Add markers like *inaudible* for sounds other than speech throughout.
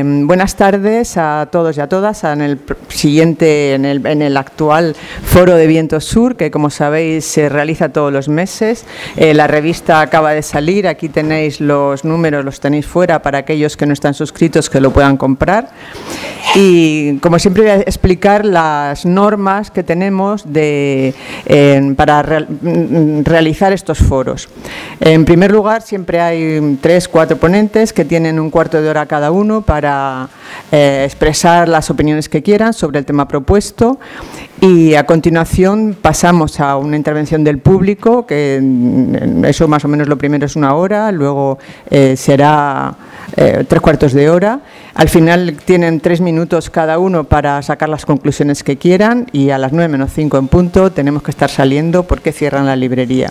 Em, buenas tardes a todos y a todas en el siguiente, en el, en el, actual foro de Viento Sur, que como sabéis se realiza todos los meses. Eh, la revista acaba de salir, aquí tenéis los números, los tenéis fuera para aquellos que no están suscritos que lo puedan comprar. Y como siempre voy a explicar las normas que tenemos de, eh, para mm, realizar estos foros. En primer lugar, siempre hay tres, cuatro ponentes que tienen un cuarto de hora cada uno para eh, expresar las opiniones que quieran sobre el tema propuesto y a continuación pasamos a una intervención del público, que eso más o menos lo primero es una hora, luego eh, será eh, tres cuartos de hora. Al final tienen tres minutos cada uno para sacar las conclusiones que quieran y a las nueve menos cinco en punto tenemos que estar saliendo porque cierran la librería.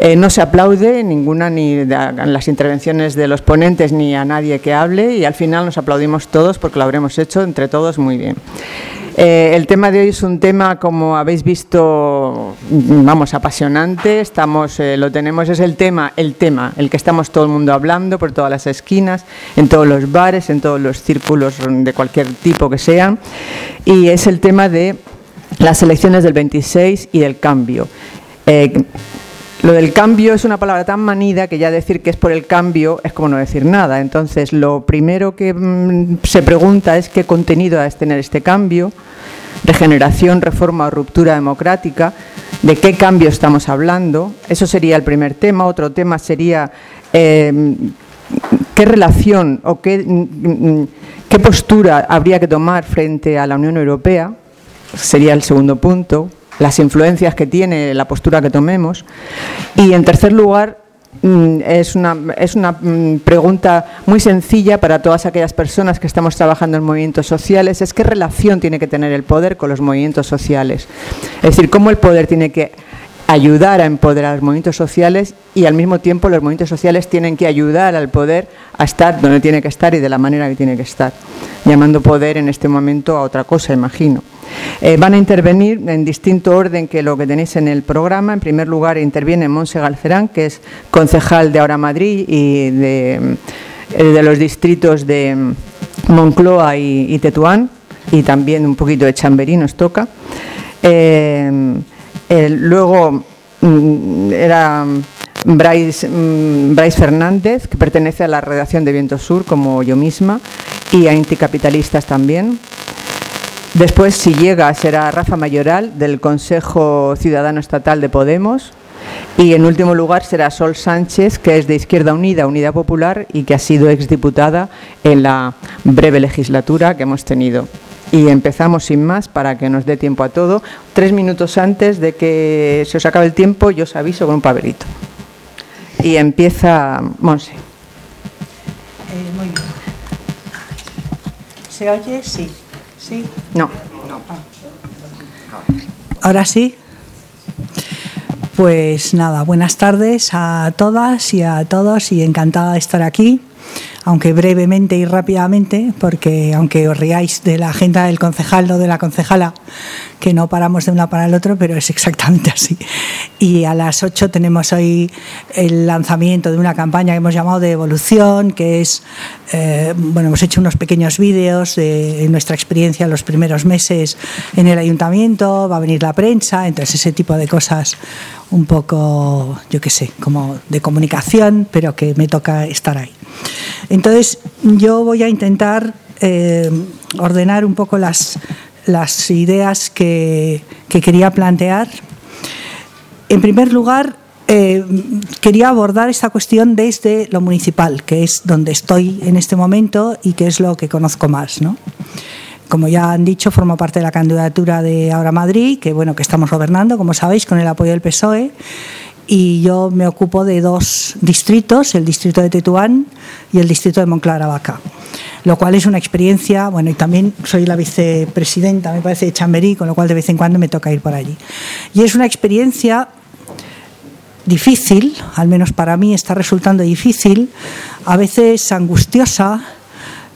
Eh, no se aplaude ninguna ni las intervenciones de los ponentes ni a nadie que hable y al final nos aplaudimos todos porque lo habremos hecho entre todos muy bien. Eh, el tema de hoy es un tema, como habéis visto, vamos, apasionante. Estamos, eh, lo tenemos, es el tema, el tema, el que estamos todo el mundo hablando por todas las esquinas, en todos los bares, en todos los círculos de cualquier tipo que sean. Y es el tema de las elecciones del 26 y del cambio. Lo del cambio es una palabra tan manida que ya decir que es por el cambio es como no decir nada. Entonces, lo primero que mm, se pregunta es qué contenido ha de tener este cambio, regeneración, reforma o ruptura democrática, de qué cambio estamos hablando. Eso sería el primer tema. Otro tema sería eh, qué relación o qué, mm, mm, qué postura habría que tomar frente a la Unión Europea. Sería el segundo punto las influencias que tiene la postura que tomemos. Y en tercer lugar, mm, es una, es una mm, pregunta muy sencilla para todas aquellas personas que estamos trabajando en movimientos sociales, es qué relación tiene que tener el poder con los movimientos sociales. Es decir, cómo el poder tiene que ayudar a empoderar los movimientos sociales y al mismo tiempo los movimientos sociales tienen que ayudar al poder a estar donde tiene que estar y de la manera que tiene que estar, llamando poder en este momento a otra cosa, imagino. Eh, van a intervenir en distinto orden que lo que tenéis en el programa. En primer lugar interviene Monse Galcerán, que es concejal de Ahora Madrid y de, eh, los distritos de Moncloa y, Tetuán, y también un poquito de Chamberí nos toca. Eh, luego mm, era Bryce, mm, Bryce, Fernández, que pertenece a la redacción de Viento Sur, como yo misma, y a Anticapitalistas también. Después, si llega, será Rafa Mayoral, del Consejo Ciudadano Estatal de Podemos. Y en último lugar será Sol Sánchez, que es de Izquierda Unida, Unidad Popular, y que ha sido exdiputada en la breve legislatura que hemos tenido. Y empezamos sin más para que nos dé tiempo a todo. Tres minutos antes de que se os acabe el tiempo, yo os aviso con un papelito. Y empieza Monse. Eh, muy bien. ¿Se oye? Sí. ¿Sí? No. ¿Ahora sí? Pues nada, buenas tardes a todas y a todos y encantada de estar aquí aunque brevemente y rápidamente, porque aunque os riáis de la agenda del concejal o de la concejala, que no paramos de una para el otro, pero es exactamente así. Y a las 8 tenemos hoy el lanzamiento de una campaña que hemos llamado de evolución, que es, eh, bueno, hemos hecho unos pequeños vídeos de nuestra experiencia en los primeros meses en el ayuntamiento, va a venir la prensa, entonces ese tipo de cosas un poco, yo qué sé, como de comunicación, pero que me toca estar ahí. Entonces, yo voy a intentar eh, ordenar un poco las, las ideas que, quería plantear. En primer lugar, eh, quería abordar esta cuestión desde lo municipal, que es donde estoy en este momento y que es lo que conozco más. ¿no? Como ya han dicho, formo parte de la candidatura de Ahora Madrid, que bueno, que estamos gobernando, como sabéis, con el apoyo del PSOE y yo me ocupo de dos distritos, el distrito de Tetuán y el distrito de Monclar Vaca, lo cual es una experiencia, bueno, y también soy la vicepresidenta, me parece, de Chamberí, con lo cual de vez en cuando me toca ir por allí. Y es una experiencia difícil, al menos para mí está resultando difícil, a veces angustiosa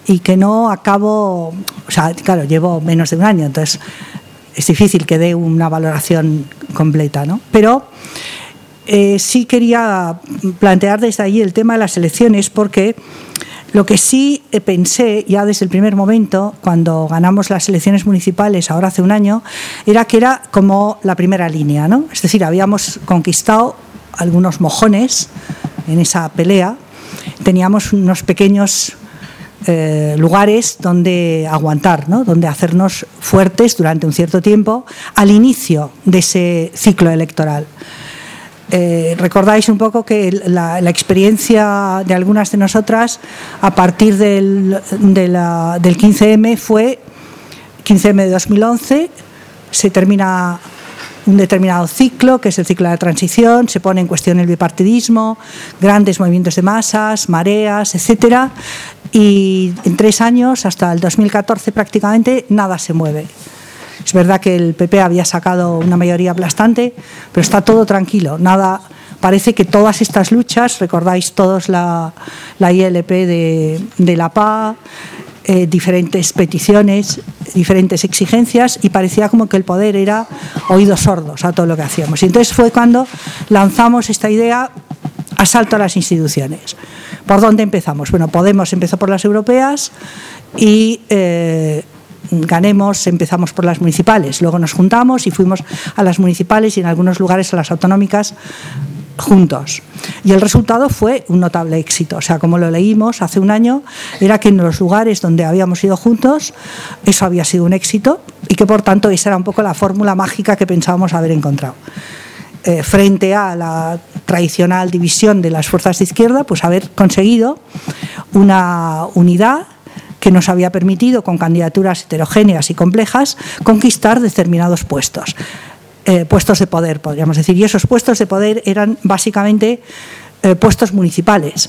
y que no acabo, o sea, claro, llevo menos de un año, entonces es difícil que dé una valoración completa, ¿no? Pero eh, sí quería plantear desde ahí el tema de las elecciones porque Lo que sí pensé ya desde el primer momento, cuando ganamos las elecciones municipales, ahora hace un año, era que era como la primera línea, ¿no? Es decir, habíamos conquistado algunos mojones en esa pelea, teníamos unos pequeños eh, lugares donde aguantar, ¿no? donde hacernos fuertes durante un cierto tiempo al inicio de ese ciclo electoral. Eh, recordáis un poco que la, experiencia de algunas de nosotras a partir del, del 15M fue 15M de 2011, se termina un determinado ciclo, que es el ciclo de la transición, se pone en cuestión el bipartidismo, grandes movimientos de masas, mareas, etcétera, y en tres años, hasta el 2014 prácticamente, nada se mueve. Es verdad que el PP había sacado una mayoría aplastante, pero está todo tranquilo, nada. Parece que todas estas luchas, recordáis todos la, ILP de, de la PA, eh, diferentes peticiones, diferentes exigencias y parecía como que el poder era oídos sordos a todo lo que hacíamos. Y entonces fue cuando lanzamos esta idea asalto a las instituciones. ¿Por dónde empezamos? Bueno, Podemos empezó por las europeas y eh, ganemos, empezamos por las municipales. Luego nos juntamos y fuimos a las municipales y en algunos lugares a las autonómicas juntos. Y el resultado fue un notable éxito. O sea, como lo leímos hace un año, era que en los lugares donde habíamos ido juntos, eso había sido un éxito y que por tanto esa era un poco la fórmula mágica que pensábamos haber encontrado. Eh, frente a la tradicional división de las fuerzas de izquierda, pues haber conseguido una unidad que nos había permitido, con candidaturas heterogéneas y complejas, conquistar determinados puestos. Eh, puestos de poder, podríamos decir. Y esos puestos de poder eran básicamente eh, puestos municipales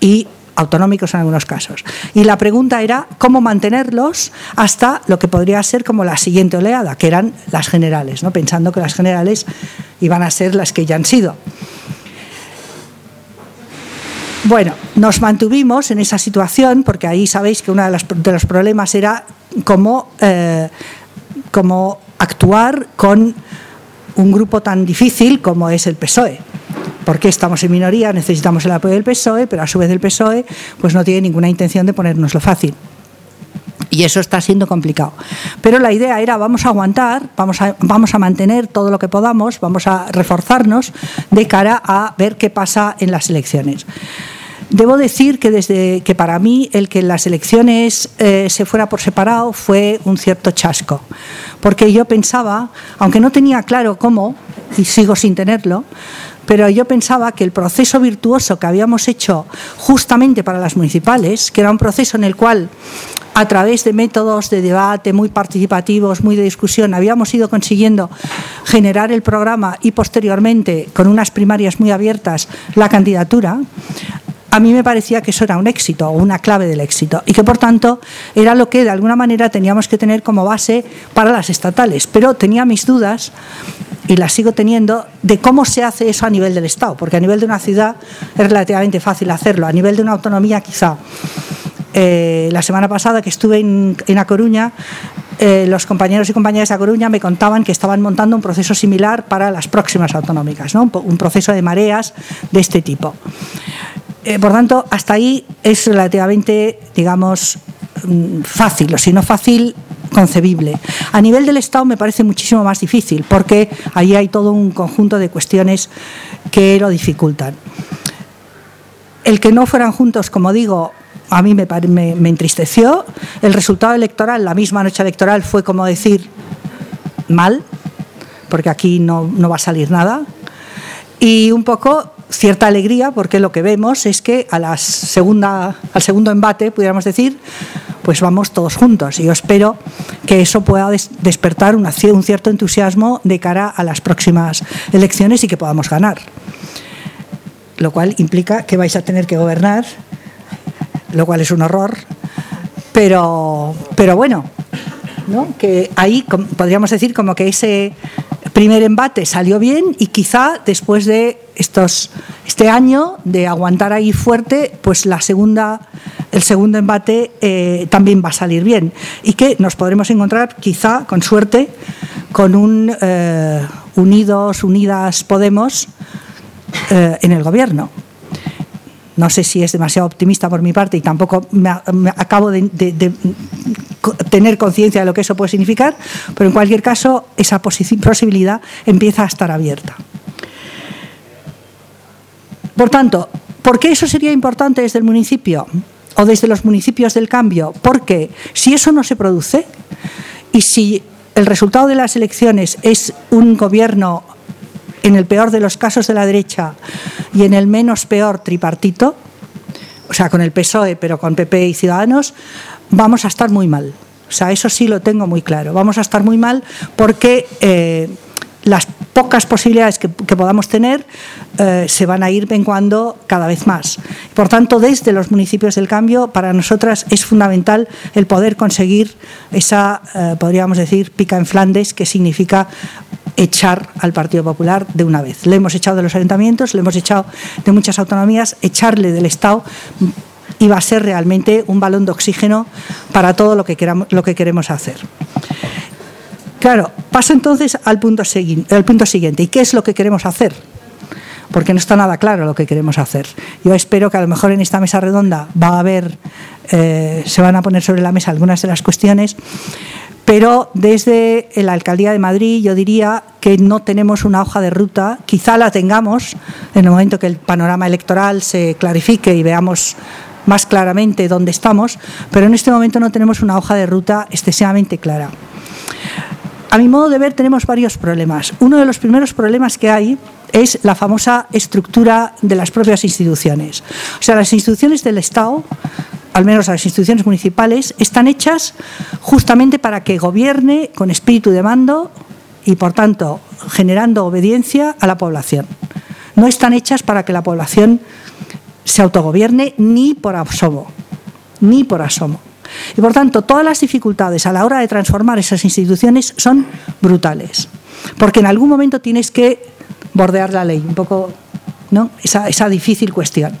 y autonómicos en algunos casos. Y la pregunta era cómo mantenerlos hasta lo que podría ser como la siguiente oleada, que eran las generales, ¿no? pensando que las generales iban a ser las que ya han sido. Bueno, nos mantuvimos en esa situación porque ahí sabéis que uno de los, problemas era cómo, eh, cómo actuar con un grupo tan difícil como es el PSOE. Porque estamos en minoría, necesitamos el apoyo del PSOE, pero a su vez el PSOE pues no tiene ninguna intención de ponernos lo fácil. Y eso está siendo complicado. Pero la idea era, vamos a aguantar, vamos a, vamos a mantener todo lo que podamos, vamos a reforzarnos de cara a ver qué pasa en las elecciones. Debo decir que desde que para mí el que las elecciones eh, se fuera por separado fue un cierto chasco, porque yo pensaba, aunque no tenía claro cómo, y sigo sin tenerlo, pero yo pensaba que el proceso virtuoso que habíamos hecho justamente para las municipales, que era un proceso en el cual a través de métodos de debate muy participativos, muy de discusión, habíamos ido consiguiendo generar el programa y posteriormente, con unas primarias muy abiertas, la candidatura, a mí me parecía que eso era un éxito una clave del éxito y que por tanto era lo que de alguna manera teníamos que tener como base para las estatales. Pero tenía mis dudas y las sigo teniendo de cómo se hace eso a nivel del Estado, porque a nivel de una ciudad es relativamente fácil hacerlo, a nivel de una autonomía quizá. Eh, la semana pasada que estuve en, A Coruña, eh, los compañeros y compañeras de A Coruña me contaban que estaban montando un proceso similar para las próximas autonómicas, ¿no? un proceso de mareas de este tipo. Eh, por tanto, hasta ahí es relativamente, digamos, mm, fácil, o si no fácil, concebible. A nivel del Estado me parece muchísimo más difícil, porque ahí hay todo un conjunto de cuestiones que lo dificultan. El que no fueran juntos, como digo, a mí me, me, entristeció. El resultado electoral, la misma noche electoral, fue como decir mal, porque aquí no, no va a salir nada. Y un poco cierta alegría porque lo que vemos es que a la segunda, al segundo embate, pudiéramos decir, pues vamos todos juntos. Y yo espero que eso pueda despertar un cierto entusiasmo de cara a las próximas elecciones y que podamos ganar. Lo cual implica que vais a tener que gobernar, lo cual es un horror, pero, pero bueno, que ahí podríamos decir como que ese primer embate salió bien y quizá después de estos, este año de aguantar ahí fuerte, pues la segunda, el segundo embate eh, también va a salir bien y que nos podremos encontrar quizá con suerte con un eh, Unidos, Unidas Podemos eh, en el gobierno. No sé si es demasiado optimista por mi parte y tampoco me, acabo de, tener conciencia de lo que eso puede significar, pero en cualquier caso esa posibilidad empieza a estar abierta. Por tanto, ¿por qué eso sería importante desde el municipio o desde los municipios del cambio? Porque si eso no se produce y si el resultado de las elecciones es un gobierno en el peor de los casos de la derecha y en el menos peor tripartito, o sea, con el PSOE, pero con PP y Ciudadanos, vamos a estar muy mal. O sea, eso sí lo tengo muy claro. Vamos a estar muy mal porque eh, las pocas posibilidades que, podamos tener eh, se van a ir menguando cada vez más. Por tanto, desde los municipios del cambio, para nosotras es fundamental el poder conseguir esa, eh, podríamos decir, pica en Flandes, que significa echar al Partido Popular de una vez. Le hemos echado de los ayuntamientos, le hemos echado de muchas autonomías, echarle del Estado iba a ser realmente un balón de oxígeno para todo lo que, queramos, lo que queremos hacer. Claro, paso entonces al punto, al punto siguiente. ¿Y qué es lo que queremos hacer? Porque no está nada claro lo que queremos hacer. Yo espero que a lo mejor en esta mesa redonda va a haber, eh, se van a poner sobre la mesa algunas de las cuestiones pero desde la Alcaldía de Madrid yo diría que no tenemos una hoja de ruta, quizá la tengamos en el momento que el panorama electoral se clarifique y veamos más claramente dónde estamos, pero en este momento no tenemos una hoja de ruta excesivamente clara. A mi modo de ver tenemos varios problemas. Uno de los primeros problemas que hay es la famosa estructura de las propias instituciones. O sea, las instituciones del Estado al menos las instituciones municipales, están hechas justamente para que gobierne con espíritu de mando y, por tanto, generando obediencia a la población. No están hechas para que la población se autogobierne ni por asomo, ni por asomo. Y por tanto, todas las dificultades a la hora de transformar esas instituciones son brutales. Porque en algún momento tienes que bordear la ley, un poco ¿no? esa, esa difícil cuestión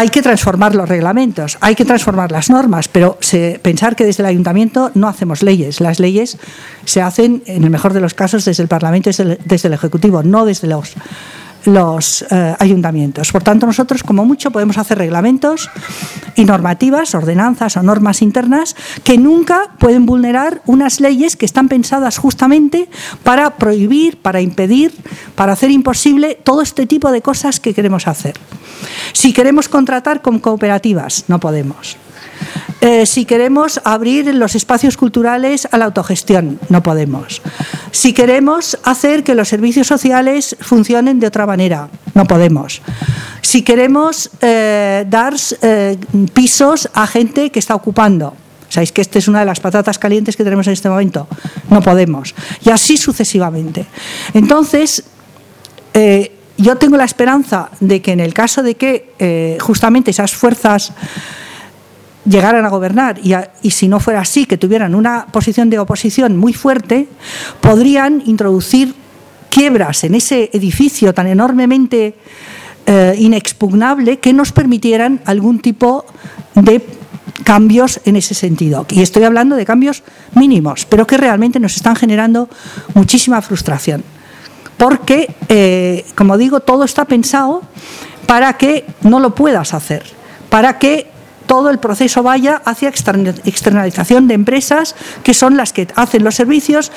hay que transformar los reglamentos, hay que transformar las normas, pero pensar que desde el ayuntamiento no hacemos leyes. Las leyes se hacen, en el mejor de los casos, desde el Parlamento y desde el, Ejecutivo, no desde los, los eh, ayuntamientos. Por tanto, nosotros, como mucho, podemos hacer reglamentos y normativas, ordenanzas o normas internas que nunca pueden vulnerar unas leyes que están pensadas justamente para prohibir, para impedir, para hacer imposible todo este tipo de cosas que queremos hacer. Si queremos contratar con cooperativas, no podemos. Eh, si queremos abrir los espacios culturales a la autogestión, no podemos. Si queremos hacer que los servicios sociales funcionen de otra manera, no podemos. Si queremos eh, dar eh, pisos a gente que está ocupando, Sabéis que esta es una de las patatas calientes que tenemos en este momento. No podemos. Y así sucesivamente. Entonces, yo tengo la esperanza de que en el caso de que justamente esas fuerzas llegaran a gobernar y, si no fuera así, que tuvieran una posición de oposición muy fuerte, podrían introducir quiebras en ese edificio tan enormemente eh, inexpugnable que nos permitieran algún tipo de cambios en ese sentido. Y estoy hablando de cambios mínimos, pero que realmente nos están generando muchísima frustración porque, eh, como digo, todo está pensado para que no lo puedas hacer, para que todo el proceso vaya hacia externalización de empresas que son las que hacen los servicios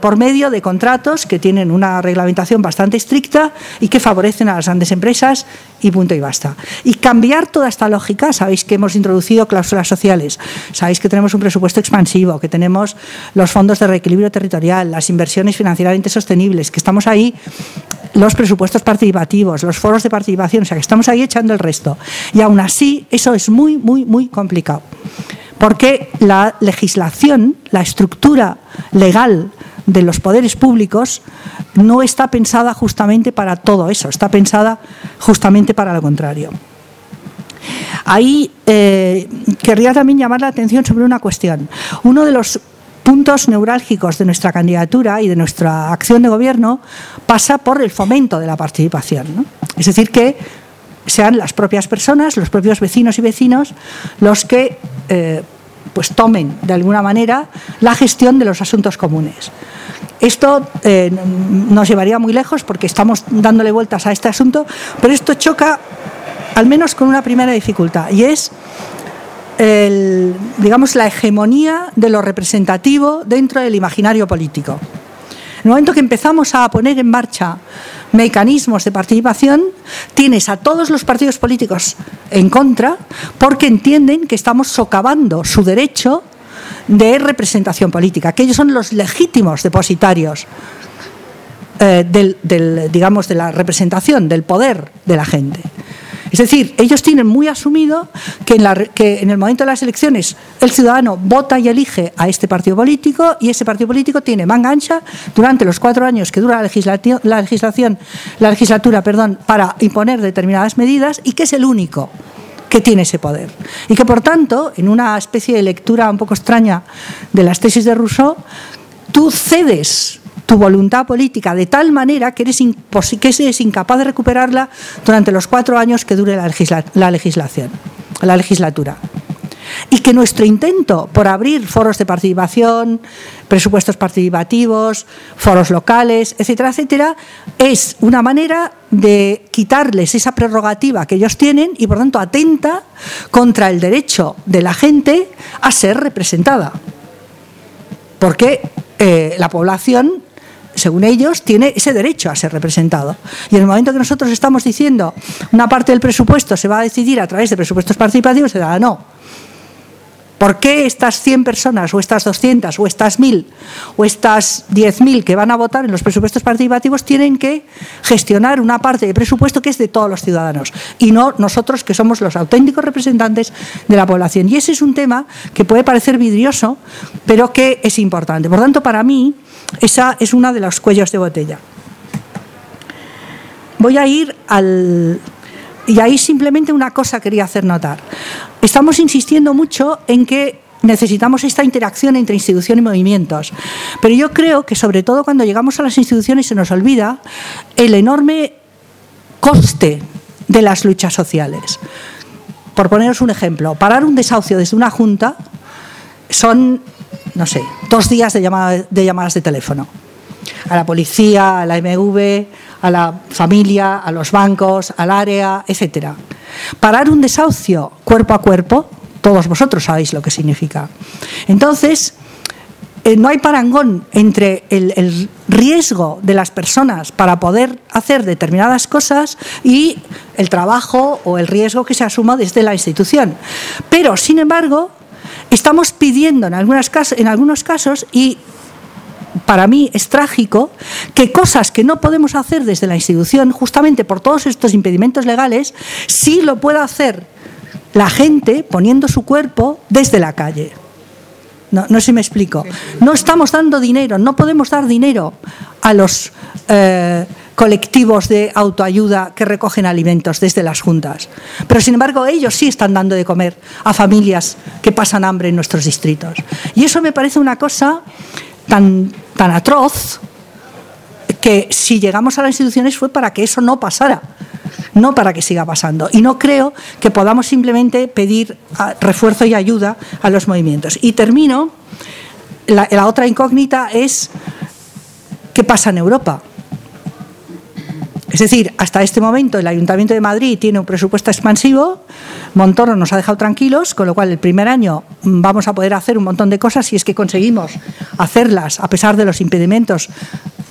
por medio de contratos que tienen una reglamentación bastante estricta y que favorecen a las grandes empresas y punto y basta. Y cambiar toda esta lógica, sabéis que hemos introducido cláusulas sociales, sabéis que tenemos un presupuesto expansivo, que tenemos los fondos de reequilibrio territorial, las inversiones financieramente sostenibles, que estamos ahí los presupuestos participativos, los foros de participación, o sea que estamos ahí echando el resto. Y aún así, eso es muy, muy, muy complicado porque la legislación, la estructura legal de los poderes públicos no está pensada justamente para todo eso, está pensada justamente para lo contrario. Ahí eh, querría también llamar la atención sobre una cuestión. Uno de los puntos neurálgicos de nuestra candidatura y de nuestra acción de gobierno pasa por el fomento de la participación. Es decir, que sean las propias personas, los propios vecinos y vecinos, los que eh, pues tomen de alguna manera la gestión de los asuntos comunes. Esto eh, nos llevaría muy lejos porque estamos dándole vueltas a este asunto, pero esto choca al menos con una primera dificultad y es digamos, la hegemonía de lo representativo dentro del imaginario político. En el momento que empezamos a poner en marcha mecanismos de participación, tienes a todos los partidos políticos en contra porque entienden que estamos socavando su derecho de representación política, que ellos son los legítimos depositarios eh, del, digamos, de la representación, del poder de la gente. Es decir, ellos tienen muy asumido que en, el momento de las elecciones el ciudadano vota y elige a este partido político y ese partido político tiene manga ancha durante los cuatro años que dura la, legislación, la legislatura para imponer determinadas medidas y que es el único que tiene ese poder. Y que, por tanto, en una especie de lectura un poco extraña de las tesis de Rousseau, tú cedes tu voluntad política de tal manera que eres, que incapaz de recuperarla durante los cuatro años que dure la, la legislación, la legislatura y que nuestro intento por abrir foros de participación, presupuestos participativos, foros locales, etcétera, etcétera, es una manera de quitarles esa prerrogativa que ellos tienen y por tanto atenta contra el derecho de la gente a ser representada. Porque eh, la población según ellos, tiene ese derecho a ser representado. Y en el momento que nosotros estamos diciendo una parte del presupuesto se va a decidir a través de presupuestos participativos, se da no. ¿Por qué estas 100 personas, o estas 200, o estas 1000, o estas 10.000 que van a votar en los presupuestos participativos tienen que gestionar una parte de presupuesto que es de todos los ciudadanos y no nosotros que somos los auténticos representantes de la población? Y ese es un tema que puede parecer vidrioso, pero que es importante. Por tanto, para mí, esa es una de los cuellos de botella. Voy a ir al... Y ahí simplemente una cosa quería hacer notar. Estamos insistiendo mucho en que necesitamos esta interacción entre institución y movimientos. Pero yo creo que sobre todo cuando llegamos a las instituciones se nos olvida el enorme coste de las luchas sociales. Por poneros un ejemplo, parar un desahucio desde una junta son no sé, dos días de, llamadas de teléfono. A la policía, a la MV, a la familia, a los bancos, al área, etcétera. Parar un desahucio cuerpo a cuerpo, todos vosotros sabéis lo que significa. Entonces, eh, no hay parangón entre el, riesgo de las personas para poder hacer determinadas cosas y el trabajo o el riesgo que se asuma desde la institución. Pero, sin embargo, estamos pidiendo en, en algunos casos, y para mí es trágico, que cosas que no podemos hacer desde la institución, justamente por todos estos impedimentos legales, sí lo pueda hacer la gente poniendo su cuerpo desde la calle. No, no sé si me explico. No estamos dando dinero, no podemos dar dinero a los... Eh, colectivos de autoayuda que recogen alimentos desde las juntas. Pero sin embargo ellos sí están dando de comer a familias que pasan hambre en nuestros distritos. Y eso me parece una cosa tan, tan atroz que si llegamos a las instituciones fue para que eso no pasara, no para que siga pasando. Y no creo que podamos simplemente pedir ah, refuerzo y ayuda a los movimientos. Y termino, la, la otra incógnita es qué pasa en Europa es decir, hasta este momento el Ayuntamiento de Madrid tiene un presupuesto expansivo, Montoro nos ha dejado tranquilos, con lo cual el primer año vamos a poder hacer un montón de cosas si es que conseguimos hacerlas a pesar de los impedimentos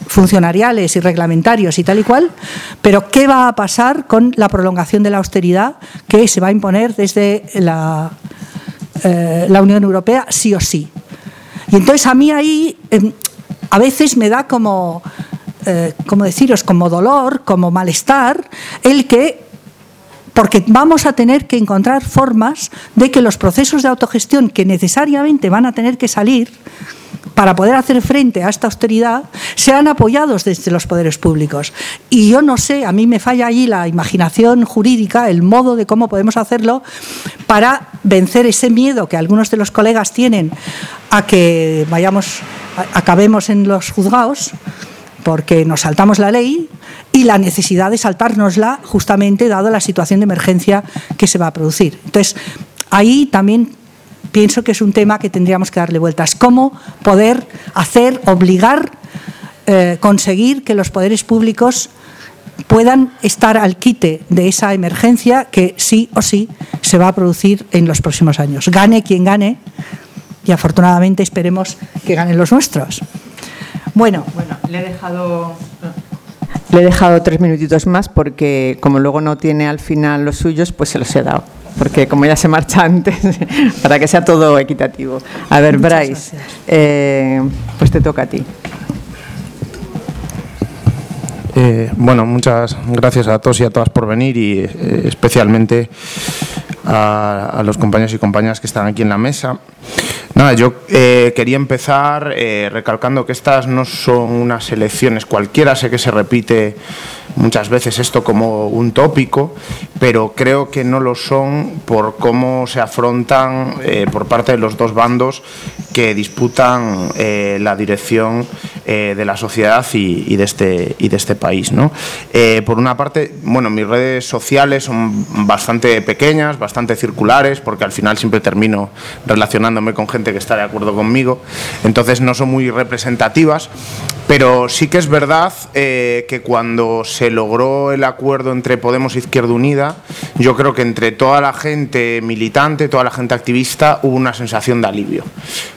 funcionariales y reglamentarios y tal y cual, pero ¿qué va a pasar con la prolongación de la austeridad que se va a imponer desde la, eh, Unión Europea sí o sí? Y entonces a mí ahí em, a veces me da como eh, como deciros, como dolor, como malestar, el que porque vamos a tener que encontrar formas de que los procesos de autogestión que necesariamente van a tener que salir para poder hacer frente a esta austeridad sean apoyados desde los poderes públicos. Y yo no sé, a mí me falla allí la imaginación jurídica, el modo de cómo podemos hacerlo para vencer ese miedo que algunos de los colegas tienen a que vayamos, acabemos en los juzgados porque nos saltamos la ley y la necesidad de saltárnosla justamente dado la situación de emergencia que se va a producir. Entonces, ahí también pienso que es un tema que tendríamos que darle vueltas. ¿Cómo poder hacer, obligar eh, conseguir que los poderes públicos puedan estar al quite de esa emergencia que sí o sí se va a producir en los próximos años. Gane quien gane y afortunadamente esperemos que ganen los nuestros. Bueno, bueno le he dejado le he dejado tres minutitos más porque como luego no tiene al final los suyos, pues se los he dado. Porque como ya se marcha *laughs* antes, para que sea todo equitativo. A ver, Bryce, eh, pues te toca a ti. Eh, bueno, muchas gracias a todos y a todas por venir y eh, especialmente a, los compañeros y compañeras que están aquí en la mesa. Nada, yo eh, quería empezar recalcando que estas no son unas elecciones cualquiera, sé que se repite muchas veces esto como un tópico, pero creo que no lo son por cómo se afrontan eh, por parte de los dos bandos que disputan eh, la dirección eh, de la sociedad y, de este, y de este país. ¿no? por una parte, bueno, mis redes sociales son bastante pequeñas, bastante circulares, porque al final siempre termino relacionándome con gente que está de acuerdo conmigo, entonces no son muy representativas, pero sí que es verdad que cuando se logró el acuerdo entre Podemos e Izquierda Unida, yo creo que entre toda la gente militante, toda la gente activista, hubo una sensación de alivio.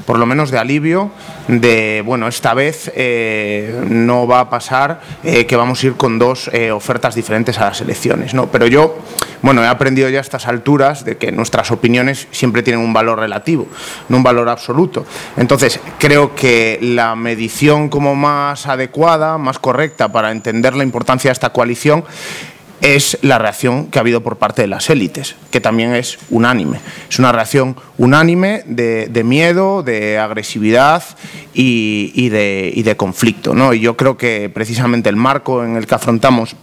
Por lo menos de alivio, de, bueno, esta vez eh, no va a pasar eh, que vamos a ir con dos eh, ofertas diferentes a las elecciones. ¿no? Pero yo, bueno, he aprendido ya a estas alturas de que nuestras opiniones siempre tienen un valor relativo, no un valor absoluto. Entonces, creo que la medición como más adecuada, más correcta para entender la importancia de esta coalición es la reacción que ha habido por parte de las élites, que también es unánime. Es una reacción unánime de, miedo, de agresividad y, de, y de conflicto. ¿no? Y yo creo que precisamente el marco en el que afrontamos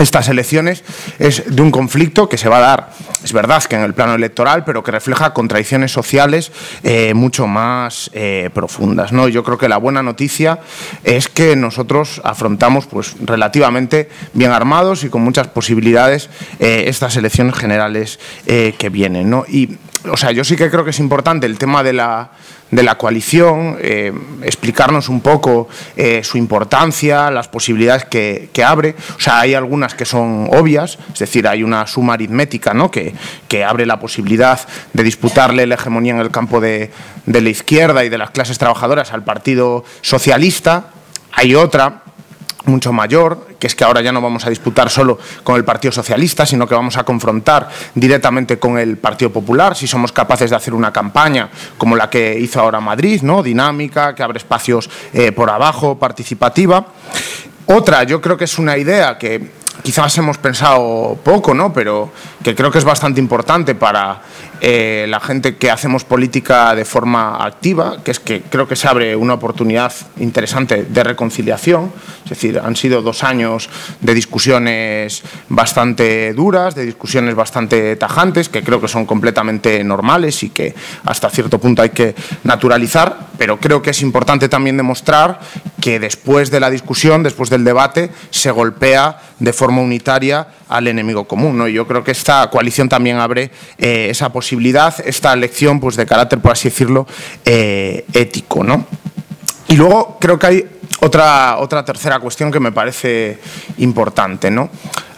estas elecciones es de un conflicto que se va a dar, es verdad que en el plano electoral, pero que refleja contradicciones sociales eh, mucho más eh, profundas. ¿no? Yo creo que la buena noticia es que nosotros afrontamos pues, relativamente bien armados y con muchas posibilidades eh, estas elecciones generales que vienen. ¿no? Y, o sea, yo sí que creo que es importante el tema de la de la coalición, eh, explicarnos un poco eh, su importancia, las posibilidades que, abre. O sea, hay algunas que son obvias, es decir, hay una suma aritmética ¿no? que, que abre la posibilidad de disputarle la hegemonía en el campo de, de la izquierda y de las clases trabajadoras al Partido Socialista. Hay otra mucho mayor, que es que ahora ya no vamos a disputar solo con el Partido Socialista, sino que vamos a confrontar directamente con el Partido Popular, si somos capaces de hacer una campaña como la que hizo ahora Madrid, ¿no? dinámica, que abre espacios eh, por abajo, participativa. Otra, yo creo que es una idea que quizás hemos pensado poco, ¿no? pero que creo que es bastante importante para eh, la gente que hacemos política de forma activa, que es que creo que se abre una oportunidad interesante de reconciliación. Es decir, han sido dos años de discusiones bastante duras, de discusiones bastante tajantes, que creo que son completamente normales y que hasta cierto punto hay que naturalizar, pero creo que es importante también demostrar que después de la discusión, después del debate, se golpea de forma unitaria al enemigo común. ¿no? Yo creo que esta coalición también abre eh, esa posibilidad, esta elección pues, de carácter, por así decirlo, eh, ético. ¿no? Y luego creo que hay otra, otra tercera cuestión que me parece importante. ¿no?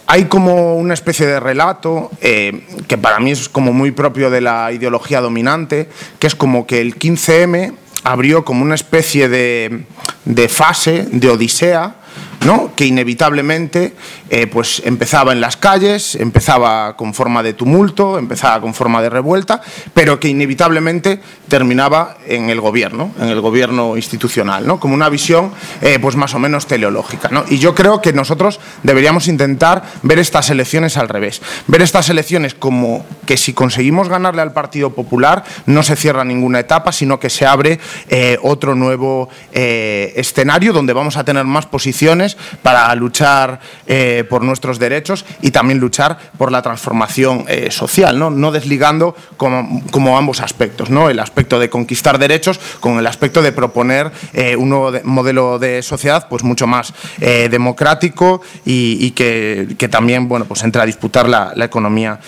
hay como una especie de relato eh, que para mí es como muy propio de la ideología dominante, que es como que el 15M abrió como una especie de, de fase, de odisea, ¿no? que inevitablemente eh, pues empezaba en las calles, empezaba con forma de tumulto, empezaba con forma de revuelta, pero que inevitablemente terminaba en el gobierno, en el gobierno institucional, ¿no? como una visión eh, pues más o menos teleológica. Y yo creo que nosotros deberíamos intentar ver estas elecciones al revés, ver estas elecciones como que si conseguimos ganarle al Partido Popular no se cierra ninguna etapa, sino que se abre eh, otro nuevo escenario donde vamos a tener más posiciones para luchar eh, por nuestros derechos y también luchar por la transformación eh, social, ¿no? no desligando como, como, ambos aspectos, ¿no? el aspecto de conquistar derechos con el aspecto de proponer eh, un nuevo modelo de sociedad pues mucho más democrático y, que, que, también bueno, pues entra a disputar la, la economía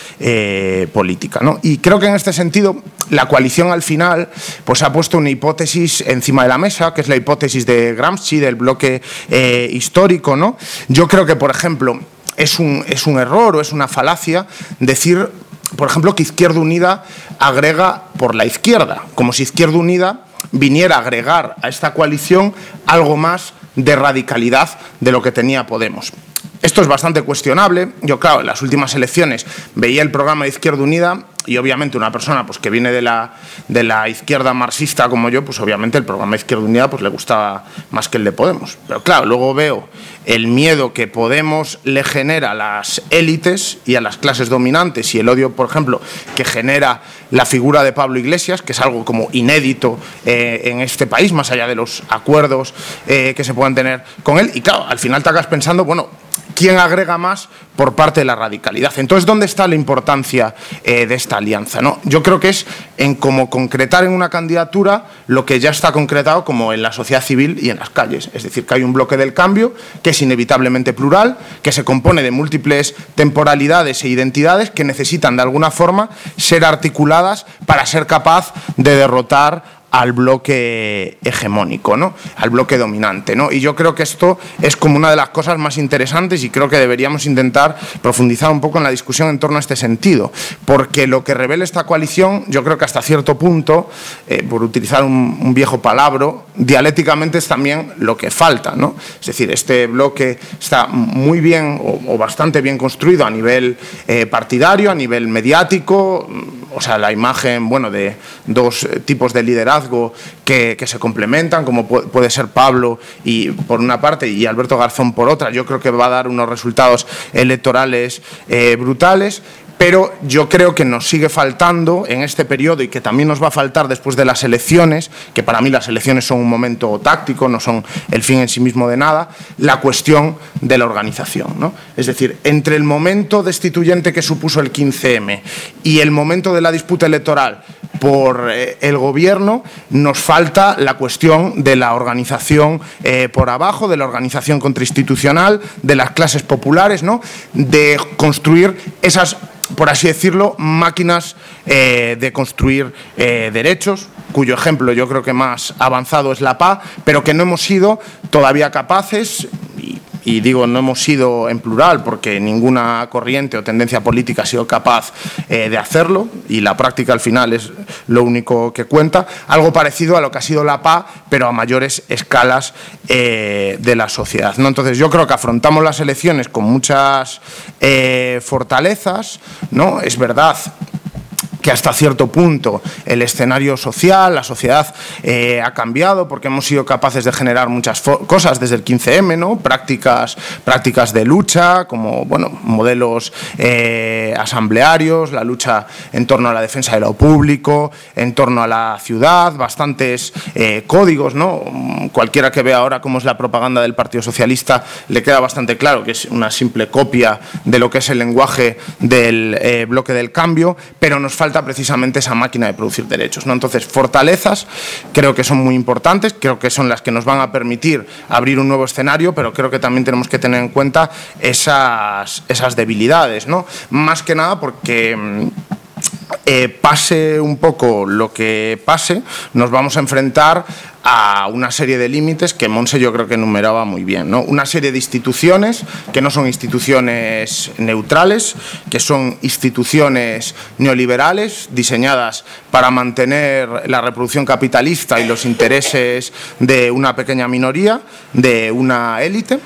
política. ¿no? Y creo que en este sentido la coalición al final pues ha puesto una hipótesis encima de la mesa, que es la hipótesis de Gramsci, del bloque eh, histórico. ¿no? Yo creo que, por ejemplo, es un, es un error o es una falacia decir, por ejemplo, que Izquierda Unida agrega por la izquierda, como si Izquierda Unida viniera a agregar a esta coalición algo más de radicalidad de lo que tenía Podemos. Esto es bastante cuestionable. Yo, claro, en las últimas elecciones veía el programa de Izquierda Unida y obviamente una persona pues, que viene de la, de la izquierda marxista como yo, pues obviamente el programa Izquierda Unida pues, le gustaba más que el de Podemos. Pero claro, luego veo el miedo que Podemos le genera a las élites y a las clases dominantes y el odio, por ejemplo, que genera la figura de Pablo Iglesias, que es algo como inédito eh, en este país, más allá de los acuerdos eh, que se puedan tener con él. Y claro, al final te acabas pensando, bueno, quién agrega más por parte de la radicalidad. Entonces, ¿dónde está la importancia eh, de esta alianza? ¿no? Yo creo que es en cómo concretar en una candidatura lo que ya está concretado como en la sociedad civil y en las calles. Es decir, que hay un bloque del cambio que es inevitablemente plural, que se compone de múltiples temporalidades e identidades que necesitan de alguna forma ser articuladas para ser capaz de derrotar al bloque hegemónico, ¿no? al bloque dominante. ¿no? Y yo creo que esto es como una de las cosas más interesantes y creo que deberíamos intentar profundizar un poco en la discusión en torno a este sentido, porque lo que revela esta coalición, yo creo que hasta cierto punto, eh, por utilizar un, viejo palabra, dialécticamente es también lo que falta. ¿no? Es decir, este bloque está muy bien o, bastante bien construido a nivel eh, partidario, a nivel mediático, o sea, la imagen bueno, de dos tipos de liderazgo que, se complementan, como puede ser Pablo y por una parte y Alberto Garzón por otra, yo creo que va a dar unos resultados electorales eh, brutales pero yo creo que nos sigue faltando en este periodo y que también nos va a faltar después de las elecciones, que para mí las elecciones son un momento táctico, no son el fin en sí mismo de nada, la cuestión de la organización. ¿no? Es decir, entre el momento destituyente que supuso el 15M y el momento de la disputa electoral por eh, el gobierno, nos falta la cuestión de la organización eh, por abajo, de la organización contrainstitucional, de las clases populares, ¿no? de construir esas por así decirlo, máquinas eh, de construir derechos, cuyo ejemplo yo creo que más avanzado es la PA, pero que no hemos sido todavía capaces, y digo no hemos sido en plural porque ninguna corriente o tendencia política ha sido capaz eh, de hacerlo y la práctica al final es lo único que cuenta, algo parecido a lo que ha sido la PA, pero a mayores escalas eh, de la sociedad. ¿no? Entonces yo creo que afrontamos las elecciones con muchas eh, fortalezas, ¿no? es verdad que hasta cierto punto el escenario social, la sociedad eh, ha cambiado porque hemos sido capaces de generar muchas cosas desde el 15M, ¿no? prácticas, prácticas de lucha, como bueno, modelos eh, asamblearios, la lucha en torno a la defensa de lo público, en torno a la ciudad, bastantes eh, códigos. ¿no? Cualquiera que vea ahora cómo es la propaganda del Partido Socialista le queda bastante claro que es una simple copia de lo que es el lenguaje del bloque del cambio, pero nos falta precisamente esa máquina de producir derechos. ¿no? Entonces, fortalezas creo que son muy importantes, creo que son las que nos van a permitir abrir un nuevo escenario, pero creo que también tenemos que tener en cuenta esas, esas debilidades, ¿no? Más que nada porque mm, eh, pase un poco lo que pase, nos vamos a enfrentar a una serie de límites que Monse yo creo que enumeraba muy bien. ¿no? Una serie de instituciones que no son instituciones neutrales, que son instituciones neoliberales diseñadas para mantener la reproducción capitalista y los intereses de una pequeña minoría, de una élite.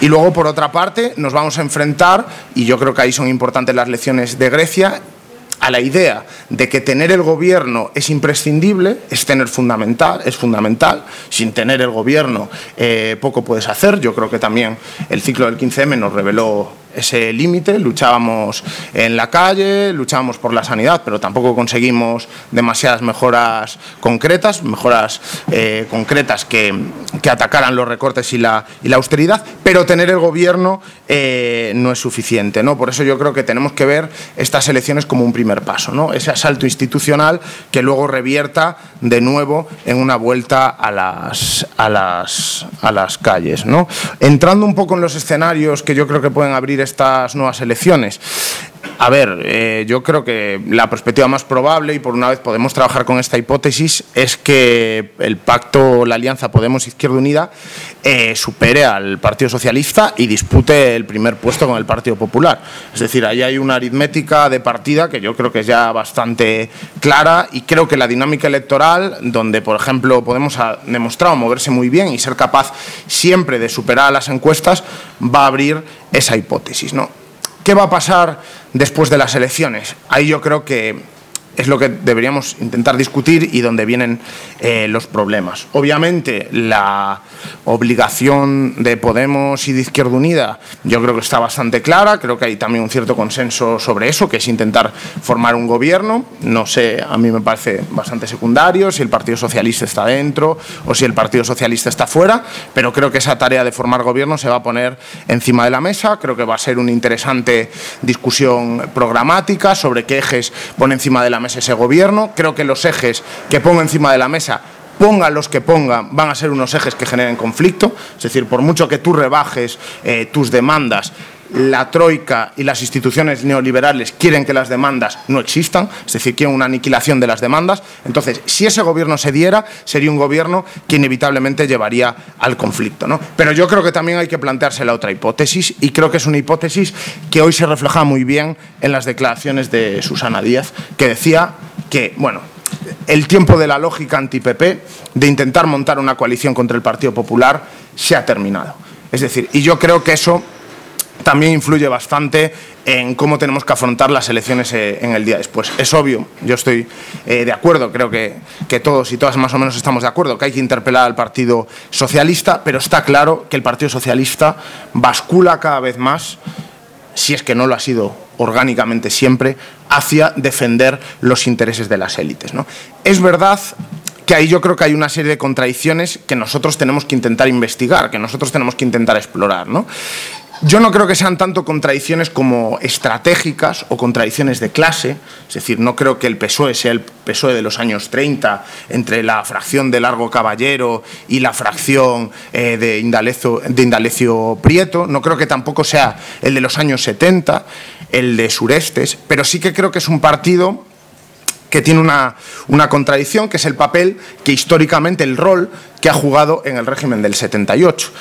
Y luego, por otra parte, nos vamos a enfrentar, y yo creo que ahí son importantes las lecciones de Grecia, a la idea de que tener el gobierno es imprescindible, es tener fundamental, es fundamental. Sin tener el gobierno eh, poco puedes hacer. Yo creo que también el ciclo del 15M nos reveló ese límite, luchábamos en la calle, luchábamos por la sanidad, pero tampoco conseguimos demasiadas mejoras concretas, mejoras eh, concretas que, atacaran los recortes y la, y la austeridad, pero tener el gobierno eh, no es suficiente. ¿no? Por eso yo creo que tenemos que ver estas elecciones como un primer paso, ¿no? ese asalto institucional que luego revierta de nuevo en una vuelta a las, a las, a las calles. ¿no? Entrando un poco en los escenarios que yo creo que pueden abrir estas nuevas elecciones, a ver, eh, yo creo que la perspectiva más probable, y por una vez podemos trabajar con esta hipótesis, es que el pacto, la alianza Podemos-Izquierda Unida, eh, supere al Partido Socialista y dispute el primer puesto con el Partido Popular. Es decir, ahí hay una aritmética de partida que yo creo que es ya bastante clara y creo que la dinámica electoral, donde, por ejemplo, Podemos ha demostrado moverse muy bien y ser capaz siempre de superar las encuestas, va a abrir esa hipótesis. ¿no? ¿Qué va a pasar después de las elecciones? Ahí yo creo que es lo que deberíamos intentar discutir y donde vienen eh, los problemas. Obviamente, la obligación de Podemos y de Izquierda Unida yo creo que está bastante clara, creo que hay también un cierto consenso sobre eso, que es intentar formar un gobierno. No sé, a mí me parece bastante secundario si el Partido Socialista está dentro o si el Partido Socialista está fuera, pero creo que esa tarea de formar gobierno se va a poner encima de la mesa. Creo que va a ser una interesante discusión programática sobre qué ejes pone encima de la mesa ese gobierno. Creo que los ejes que pongo encima de la mesa ponga los que pongan, van a ser unos ejes que generen conflicto. Es decir, por mucho que tú rebajes eh, tus demandas, la troika y las instituciones neoliberales quieren que las demandas no existan, es decir, quieren una aniquilación de las demandas. Entonces, si ese gobierno se diera, sería un gobierno que inevitablemente llevaría al conflicto. ¿no? Pero yo creo que también hay que plantearse la otra hipótesis y creo que es una hipótesis que hoy se refleja muy bien en las declaraciones de Susana Díaz, que decía que, bueno, el tiempo de la lógica anti-PP, de intentar montar una coalición contra el Partido Popular, se ha terminado. Es decir, y yo creo que eso también influye bastante en cómo tenemos que afrontar las elecciones eh, en el día después. Es obvio, yo estoy eh, de acuerdo, creo que, que, todos y todas más o menos estamos de acuerdo, que hay que interpelar al Partido Socialista, pero está claro que el Partido Socialista bascula cada vez más, si es que no lo ha sido orgánicamente siempre, hacia defender los intereses de las élites. ¿no? Es verdad que ahí yo creo que hay una serie de contradicciones que nosotros tenemos que intentar investigar, que nosotros tenemos que intentar explorar. ¿no? Yo no creo que sean tanto contradicciones como estratégicas o contradicciones de clase, es decir, no creo que el PSOE sea el PSOE de los años 30 entre la fracción de Largo Caballero y la fracción eh, de, Indalecio, de Indalecio Prieto, no creo que tampoco sea el de los años 70, el de Surestes, pero sí que creo que es un partido que tiene una, una, contradicción, que es el papel que históricamente, el rol que ha jugado en el régimen del 78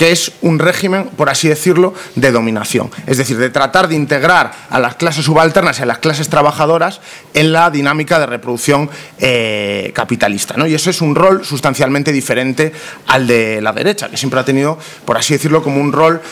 que es un régimen, por así decirlo, de dominación. Es decir, de tratar de integrar a las clases subalternas y a las clases trabajadoras en la dinámica de reproducción eh, capitalista. ¿no? Y eso es un rol sustancialmente diferente al de la derecha, que siempre ha tenido, por así decirlo, como un rol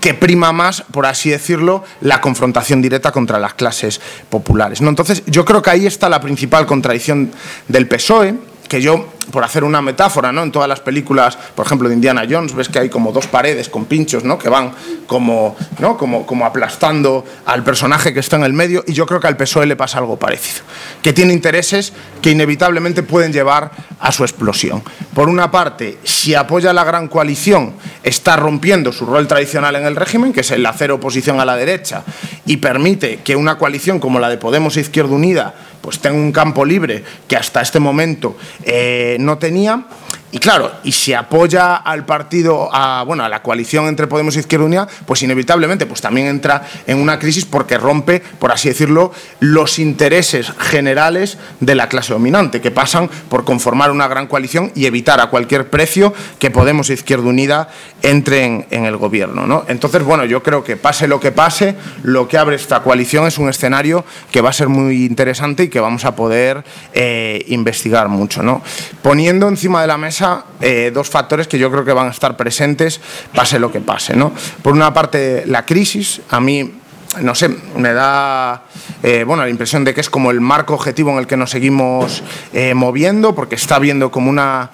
que prima más, por así decirlo, la confrontación directa contra las clases populares. ¿no? Entonces, yo creo que ahí está la principal contradicción del PSOE, que yo por hacer una metáfora, ¿no? En todas las películas, por ejemplo, de Indiana Jones, ves que hay como dos paredes con pinchos, ¿no? Que van como, ¿no? como, como aplastando al personaje que está en el medio y yo creo que al PSOE le pasa algo parecido, que tiene intereses que inevitablemente pueden llevar a su explosión. Por una parte, si apoya la gran coalición, está rompiendo su rol tradicional en el régimen, que es el hacer oposición a la derecha, y permite que una coalición como la de Podemos e Izquierda Unida pues tenga un campo libre que hasta este momento eh, no tenía. Y claro, y si apoya al partido, a, bueno, a la coalición entre Podemos y Izquierda Unida, pues inevitablemente pues también entra en una crisis porque rompe, por así decirlo, los intereses generales de la clase dominante, que pasan por conformar una gran coalición y evitar a cualquier precio que Podemos e Izquierda Unida entren en el gobierno. ¿no? Entonces, bueno, yo creo que pase lo que pase, lo que abre esta coalición es un escenario que va a ser muy interesante y que vamos a poder eh, investigar mucho. ¿no? Poniendo encima de la mesa eh, dos factores que yo creo que van a estar presentes pase lo que pase. ¿no? Por una parte, la crisis, a mí no sé, me da eh, bueno, la impresión de que es como el marco objetivo en el que nos seguimos eh, moviendo, porque está habiendo como una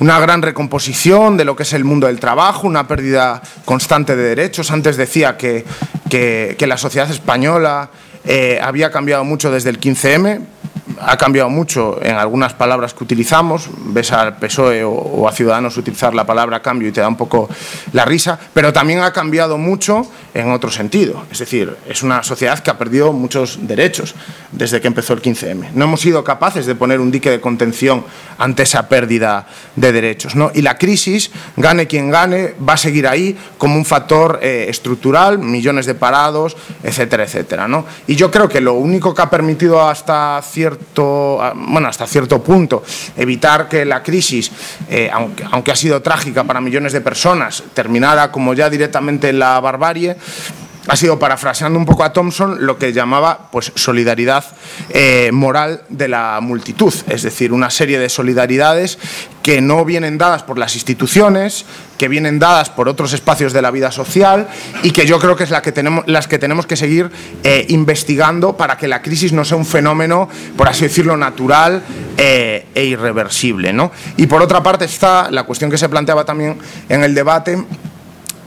una gran recomposición de lo que es el mundo del trabajo, una pérdida constante de derechos. Antes decía que, que, la sociedad española había cambiado mucho desde el 15M, ha cambiado mucho en algunas palabras que utilizamos. Ves al PSOE o, a Ciudadanos utilizar la palabra cambio y te da un poco la risa, pero también ha cambiado mucho en otro sentido. Es decir, es una sociedad que ha perdido muchos derechos desde que empezó el 15M. No hemos sido capaces de poner un dique de contención ante esa pérdida de derechos. ¿no? Y la crisis, gane quien gane, va a seguir ahí como un factor eh, estructural, millones de parados, etcétera, etcétera. ¿no? Y yo creo que lo único que ha permitido hasta cierto bueno, hasta cierto punto, evitar que la crisis, eh, aunque, aunque ha sido trágica para millones de personas, terminara como ya directamente en la barbarie, ha sido, parafraseando un poco a Thompson, lo que llamaba pues, solidaridad eh, moral de la multitud, es decir, una serie de solidaridades que no vienen dadas por las instituciones, que vienen dadas por otros espacios de la vida social y que yo creo que es la que tenemos, las que tenemos que seguir eh, investigando para que la crisis no sea un fenómeno, por así decirlo, natural eh, e irreversible. ¿no? Y por otra parte está la cuestión que se planteaba también en el debate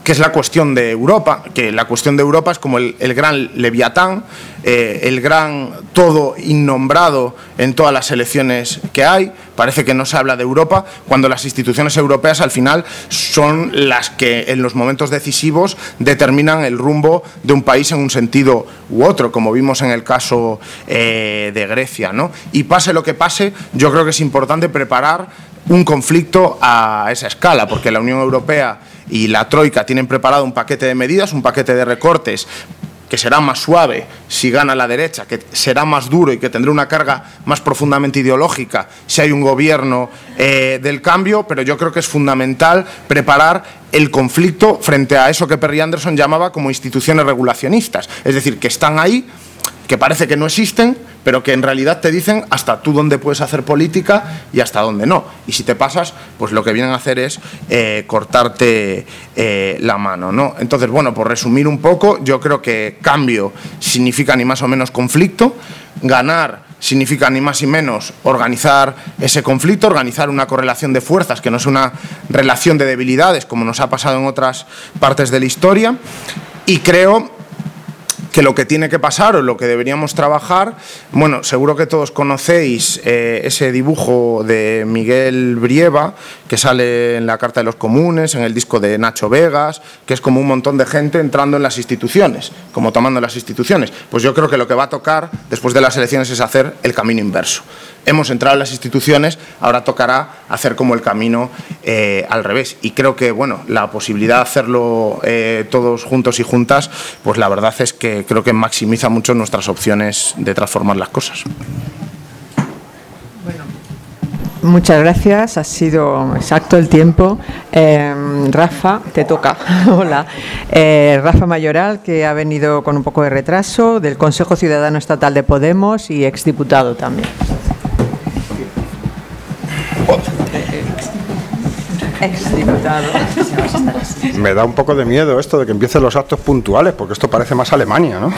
que es la cuestión de Europa, que la cuestión de Europa es como el, gran leviatán, eh, el gran todo innombrado en todas las elecciones que hay. Parece que no se habla de Europa cuando las instituciones europeas al final son las que en los momentos decisivos determinan el rumbo de un país en un sentido u otro, como vimos en el caso eh, de Grecia. ¿no? Y pase lo que pase, yo creo que es importante preparar un conflicto a esa escala, porque la Unión Europea y la Troika tienen preparado un paquete de medidas, un paquete de recortes que será más suave si gana la derecha, que será más duro y que tendrá una carga más profundamente ideológica si hay un gobierno eh, del cambio, pero yo creo que es fundamental preparar el conflicto frente a eso que Perry Anderson llamaba como instituciones regulacionistas, es decir, que están ahí, que parece que no existen, pero que en realidad te dicen hasta tú dónde puedes hacer política y hasta dónde no. Y si te pasas, pues lo que vienen a hacer es eh, cortarte eh, la mano. ¿no? Entonces, bueno, por resumir un poco, yo creo que cambio significa ni más o menos conflicto, ganar significa ni más ni menos organizar ese conflicto, organizar una correlación de fuerzas que no es una relación de debilidades como nos ha pasado en otras partes de la historia. Y creo que lo que tiene que pasar o lo que deberíamos trabajar, bueno, seguro que todos conocéis eh, ese dibujo de Miguel Brieva, que sale en la Carta de los Comunes, en el disco de Nacho Vegas, que es como un montón de gente entrando en las instituciones, como tomando las instituciones. Pues yo creo que lo que va a tocar después de las elecciones es hacer el camino inverso hemos entrado en las instituciones, ahora tocará hacer como el camino eh, al revés. Y creo que, bueno, la posibilidad de hacerlo eh, todos juntos y juntas, pues la verdad es que creo que maximiza mucho nuestras opciones de transformar las cosas. Muchas gracias, ha sido exacto el tiempo. Eh, Rafa, te toca. *laughs* Hola. Rafa Mayoral, que ha venido con un poco de retraso, del Consejo Ciudadano Estatal de Podemos y exdiputado también. Me da un poco de miedo esto de que empiecen los actos puntuales, porque esto parece más Alemania, ¿no?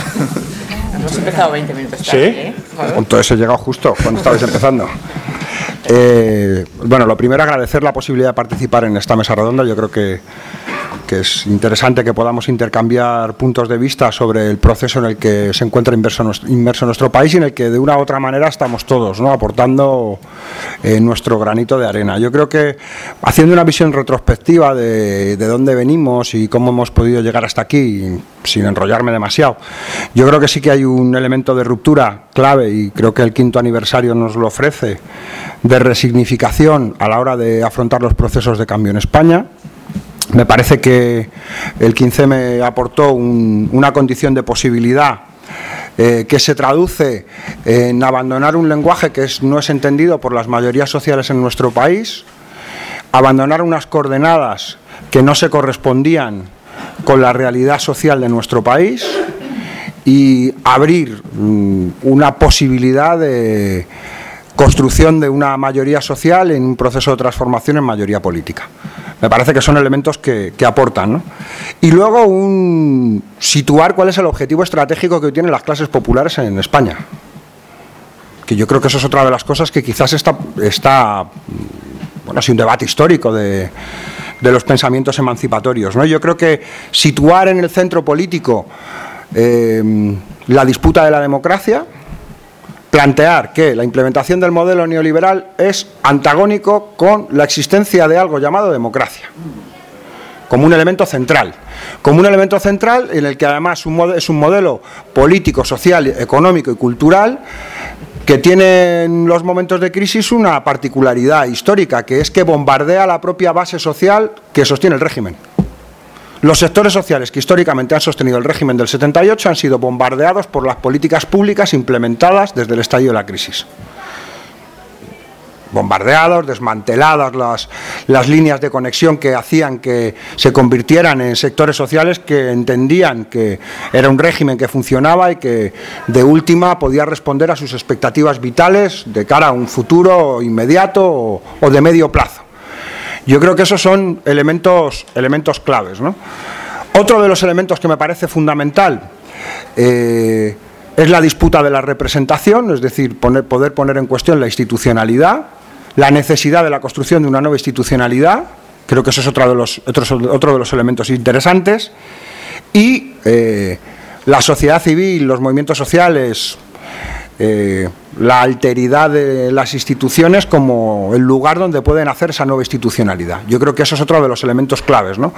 Hemos empezado 20 minutos tarde. Sí, ¿eh? entonces he llegado justo cuando estabais empezando. Eh, bueno, lo primero agradecer la posibilidad de participar en esta mesa redonda. Yo creo que que es interesante que podamos intercambiar puntos de vista sobre el proceso en el que se encuentra inmerso, nuestro país y en el que de una u otra manera estamos todos ¿no? aportando eh, nuestro granito de arena. Yo creo que haciendo una visión retrospectiva de, de dónde venimos y cómo hemos podido llegar hasta aquí, sin enrollarme demasiado, yo creo que sí que hay un elemento de ruptura clave y creo que el quinto aniversario nos lo ofrece de resignificación a la hora de afrontar los procesos de cambio en España. Me parece que el 15 me aportó una condición de posibilidad eh, que se traduce en abandonar un lenguaje que no es entendido por las mayorías sociales en nuestro país, abandonar unas coordenadas que no se correspondían con la realidad social de nuestro país y abrir mm, una posibilidad de construcción de una mayoría social en un proceso de transformación en mayoría política. Me parece que son elementos que, aportan. Y luego un, situar cuál es el objetivo estratégico que tienen las clases populares en España. Que yo creo que eso es otra de las cosas que quizás está, bueno, sí, un debate histórico de, los pensamientos emancipatorios. ¿no? Yo creo que situar en el centro político eh, la disputa de la democracia, plantear que la implementación del modelo neoliberal es antagónico con la existencia de algo llamado democracia, como un elemento central. Como un elemento central en el que además es un modelo político, social, económico y cultural que tiene en los momentos de crisis una particularidad histórica, que es que bombardea la propia base social que sostiene el régimen. Los sectores sociales que históricamente han sostenido el régimen del 78 han sido bombardeados por las políticas públicas implementadas desde el estallido de la crisis bombardeados, desmanteladas las, las líneas de conexión que hacían que se convirtieran en sectores sociales que entendían que era un régimen que funcionaba y que de última podía responder a sus expectativas vitales de cara a un futuro inmediato o, de medio plazo. Yo creo que esos son elementos, elementos claves. Otro de los elementos que me parece fundamental eh, es la disputa de la representación, es decir, poder poner en cuestión la institucionalidad la necesidad de la construcción de una nueva institucionalidad, creo que eso es otro de los, otro de los elementos interesantes, y eh, la sociedad civil, los movimientos sociales, eh, la alteridad de las instituciones como el lugar donde pueden hacer esa nueva institucionalidad. Yo creo que eso es otro de los elementos claves. ¿no?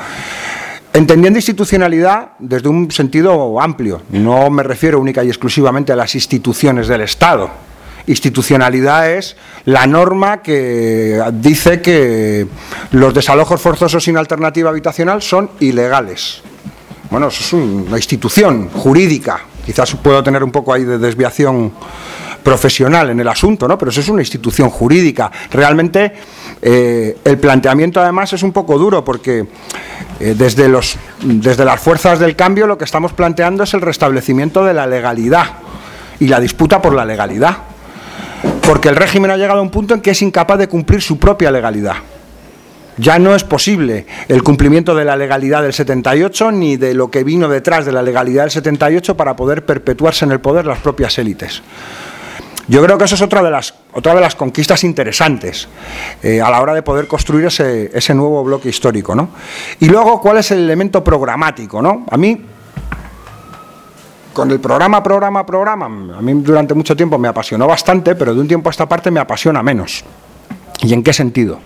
Entendiendo institucionalidad desde un sentido amplio, no me refiero única y exclusivamente a las instituciones del Estado, Institucionalidad es la norma que dice que los desalojos forzosos sin alternativa habitacional son ilegales. Bueno, eso es una institución jurídica. Quizás puedo tener un poco ahí de desviación profesional en el asunto, ¿no? Pero eso es una institución jurídica. Realmente eh, el planteamiento además es un poco duro porque eh, desde, los, desde las fuerzas del cambio lo que estamos planteando es el restablecimiento de la legalidad y la disputa por la legalidad porque el régimen ha llegado a un punto en que es incapaz de cumplir su propia legalidad. Ya no es posible el cumplimiento de la legalidad del 78 ni de lo que vino detrás de la legalidad del 78 para poder perpetuarse en el poder las propias élites. Yo creo que eso es otra de las, de las conquistas interesantes eh, a la hora de poder construir ese, ese nuevo bloque histórico. ¿no? Y luego, ¿cuál es el elemento programático? ¿no? A mí con el programa, programa, programa, a mí durante mucho tiempo me apasionó bastante, pero de un tiempo a esta parte me apasiona menos. ¿Y en qué sentido?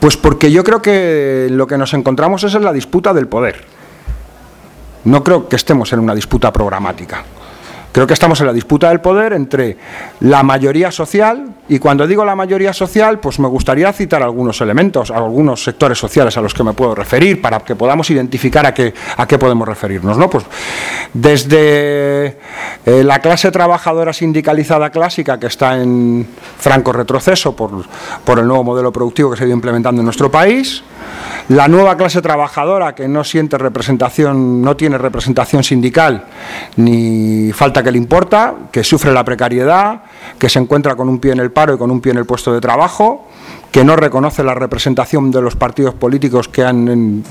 Pues porque yo creo que lo que nos encontramos es en la disputa del poder. No creo que estemos en una disputa programática. Creo que estamos en la disputa del poder entre la mayoría social, y cuando digo la mayoría social, pues me gustaría citar algunos elementos, algunos sectores sociales a los que me puedo referir, para que podamos identificar a qué, a qué podemos referirnos. ¿no? Pues desde eh, la clase trabajadora sindicalizada clásica, que está en franco retroceso por, por el nuevo modelo productivo que se ha ido implementando en nuestro país, la nueva clase trabajadora que no siente representación, no tiene representación sindical ni falta que le importa, que sufre la precariedad, que se encuentra con un pie en el paro y con un pie en el puesto de trabajo, que no reconoce la representación de los partidos políticos que han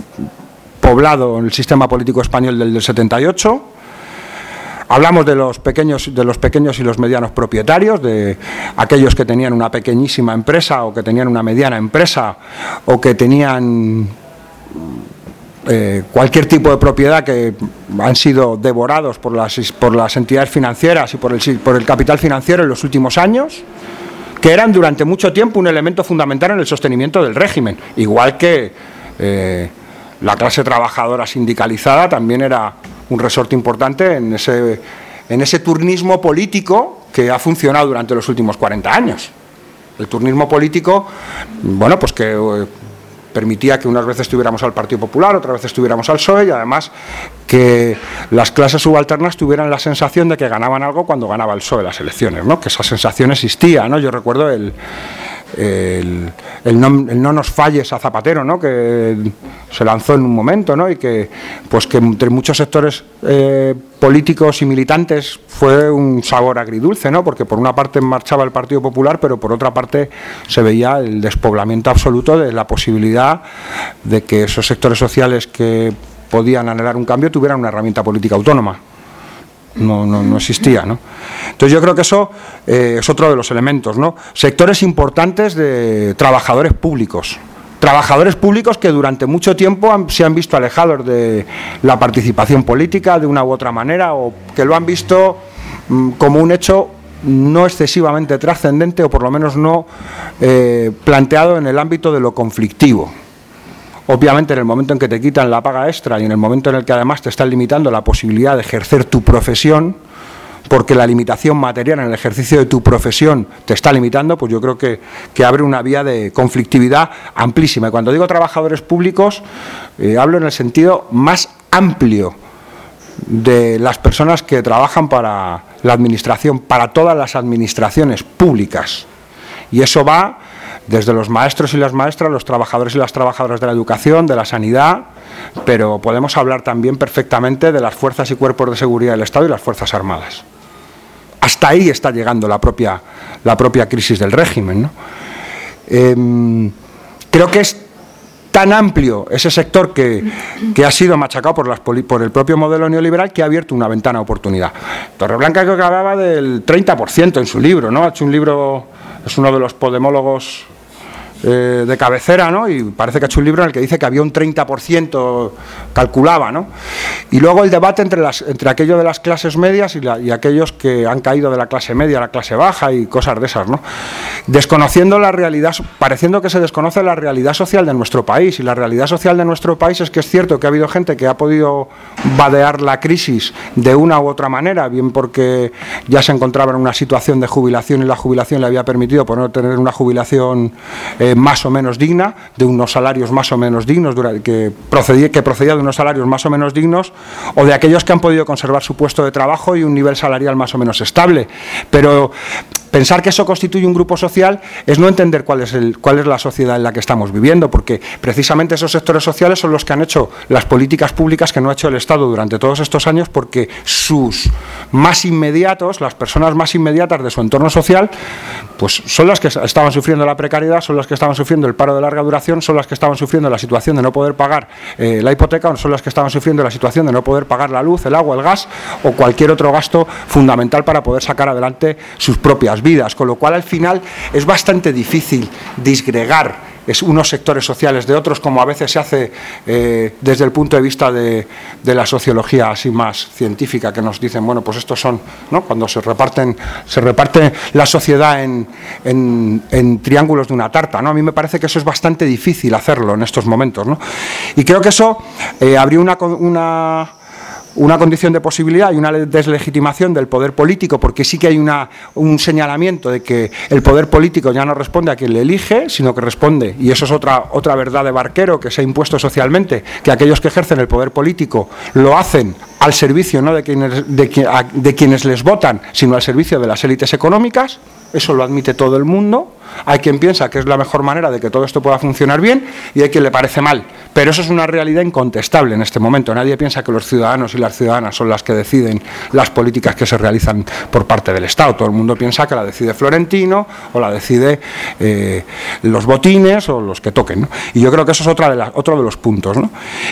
poblado el sistema político español del 78 Hablamos de los pequeños, de los pequeños y los medianos propietarios, de aquellos que tenían una pequeñísima empresa o que tenían una mediana empresa o que tenían eh, cualquier tipo de propiedad que han sido devorados por las, por las entidades financieras y por el, por el capital financiero en los últimos años, que eran durante mucho tiempo un elemento fundamental en el sostenimiento del régimen, igual que eh, la clase trabajadora sindicalizada también era un resorte importante en ese, en ese turnismo político que ha funcionado durante los últimos 40 años. El turnismo político, bueno, pues que eh, permitía que unas veces tuviéramos al Partido Popular, otras veces tuviéramos al PSOE y además que las clases subalternas tuvieran la sensación de que ganaban algo cuando ganaba el PSOE las elecciones, ¿no? que esa sensación existía. ¿no? Yo recuerdo el, el, no, nos falles a Zapatero, ¿no? que se lanzó en un momento ¿no? y que, pues que entre muchos sectores eh, políticos y militantes fue un sabor agridulce, ¿no? porque por una parte marchaba el Partido Popular, pero por otra parte se veía el despoblamiento absoluto de la posibilidad de que esos sectores sociales que podían anhelar un cambio tuvieran una herramienta política autónoma no, no, no existía. ¿no? Entonces yo creo que eso eh, es otro de los elementos. ¿no? Sectores importantes de trabajadores públicos. Trabajadores públicos que durante mucho tiempo se han visto alejados de la participación política de una u otra manera o que lo han visto mm, como un hecho no excesivamente trascendente o por lo menos no eh, planteado en el ámbito de lo conflictivo. Obviamente en el momento en que te quitan la paga extra y en el momento en el que además te están limitando la posibilidad de ejercer tu profesión, porque la limitación material en el ejercicio de tu profesión te está limitando, pues yo creo que, abre una vía de conflictividad amplísima. Y cuando digo trabajadores públicos, eh, hablo en el sentido más amplio de las personas que trabajan para la administración, para todas las administraciones públicas. Y eso va desde los maestros y las maestras, los trabajadores y las trabajadoras de la educación, de la sanidad, pero podemos hablar también perfectamente de las fuerzas y cuerpos de seguridad del Estado y las Fuerzas Armadas. Hasta ahí está llegando la propia, la propia crisis del régimen. Em, creo que es tan amplio ese sector que, ha sido machacado por, las, por el propio modelo neoliberal que ha abierto una ventana de oportunidad. Torreblanca creo que hablaba del 30% en su libro, ¿no? Ha hecho un libro, es uno de los podemólogos eh, de cabecera, ¿no? Y parece que ha hecho un libro en el que dice que había un 30%, calculaba, ¿no? Y luego el debate entre, las, entre aquello de las clases medias y, y, aquellos que han caído de la clase media a la clase baja y cosas de esas, ¿no? Desconociendo la realidad, pareciendo que se desconoce la realidad social de nuestro país. Y la realidad social de nuestro país es que es cierto que ha habido gente que ha podido vadear la crisis de una u otra manera, bien porque ya se encontraba en una situación de jubilación y la jubilación le había permitido no tener una jubilación eh, más o menos digna, de unos salarios más o menos dignos, que procedía de unos salarios más o menos dignos, o de aquellos que han podido conservar su puesto de trabajo y un nivel salarial más o menos estable. Pero Pensar que eso constituye un grupo social es no entender cuál es, el, cuál es la sociedad en la que estamos viviendo, porque precisamente esos sectores sociales son los que han hecho las políticas públicas que no ha hecho el Estado durante todos estos años, porque sus más inmediatos, las personas más inmediatas de su entorno social, pues son las que estaban sufriendo la precariedad, son las que estaban sufriendo el paro de larga duración, son las que estaban sufriendo la situación de no poder pagar eh, la hipoteca, son las que estaban sufriendo la situación de no poder pagar la luz, el agua, el gas o cualquier otro gasto fundamental para poder sacar adelante sus propias vidas, con lo cual al final es bastante difícil disgregar unos sectores sociales de otros, como a veces se hace eh, desde el punto de vista de, la sociología así más científica, que nos dicen, bueno, pues estos son, ¿no? cuando se reparten, se reparte la sociedad en, en, triángulos de una tarta, ¿no? A mí me parece que eso es bastante difícil hacerlo en estos momentos, ¿no? Y creo que eso eh, abrió una una condición de posibilidad y una deslegitimación del poder político, porque sí que hay una, un señalamiento de que el poder político ya no responde a quien le elige, sino que responde, y eso es otra, otra verdad de Barquero que se ha impuesto socialmente, que aquellos que ejercen el poder político lo hacen al servicio no de quienes, de, de quienes les votan, sino al servicio de las élites económicas, eso lo admite todo el mundo, hay quien piensa que es la mejor manera de que todo esto pueda funcionar bien y hay quien le parece mal. Pero eso es una realidad incontestable en este momento. Nadie piensa que los ciudadanos y las ciudadanas son las que deciden las políticas que se realizan por parte del Estado. Todo el mundo piensa que la decide Florentino o la decide eh, los botines o los que toquen. Y yo creo que eso es otra de otro de los puntos.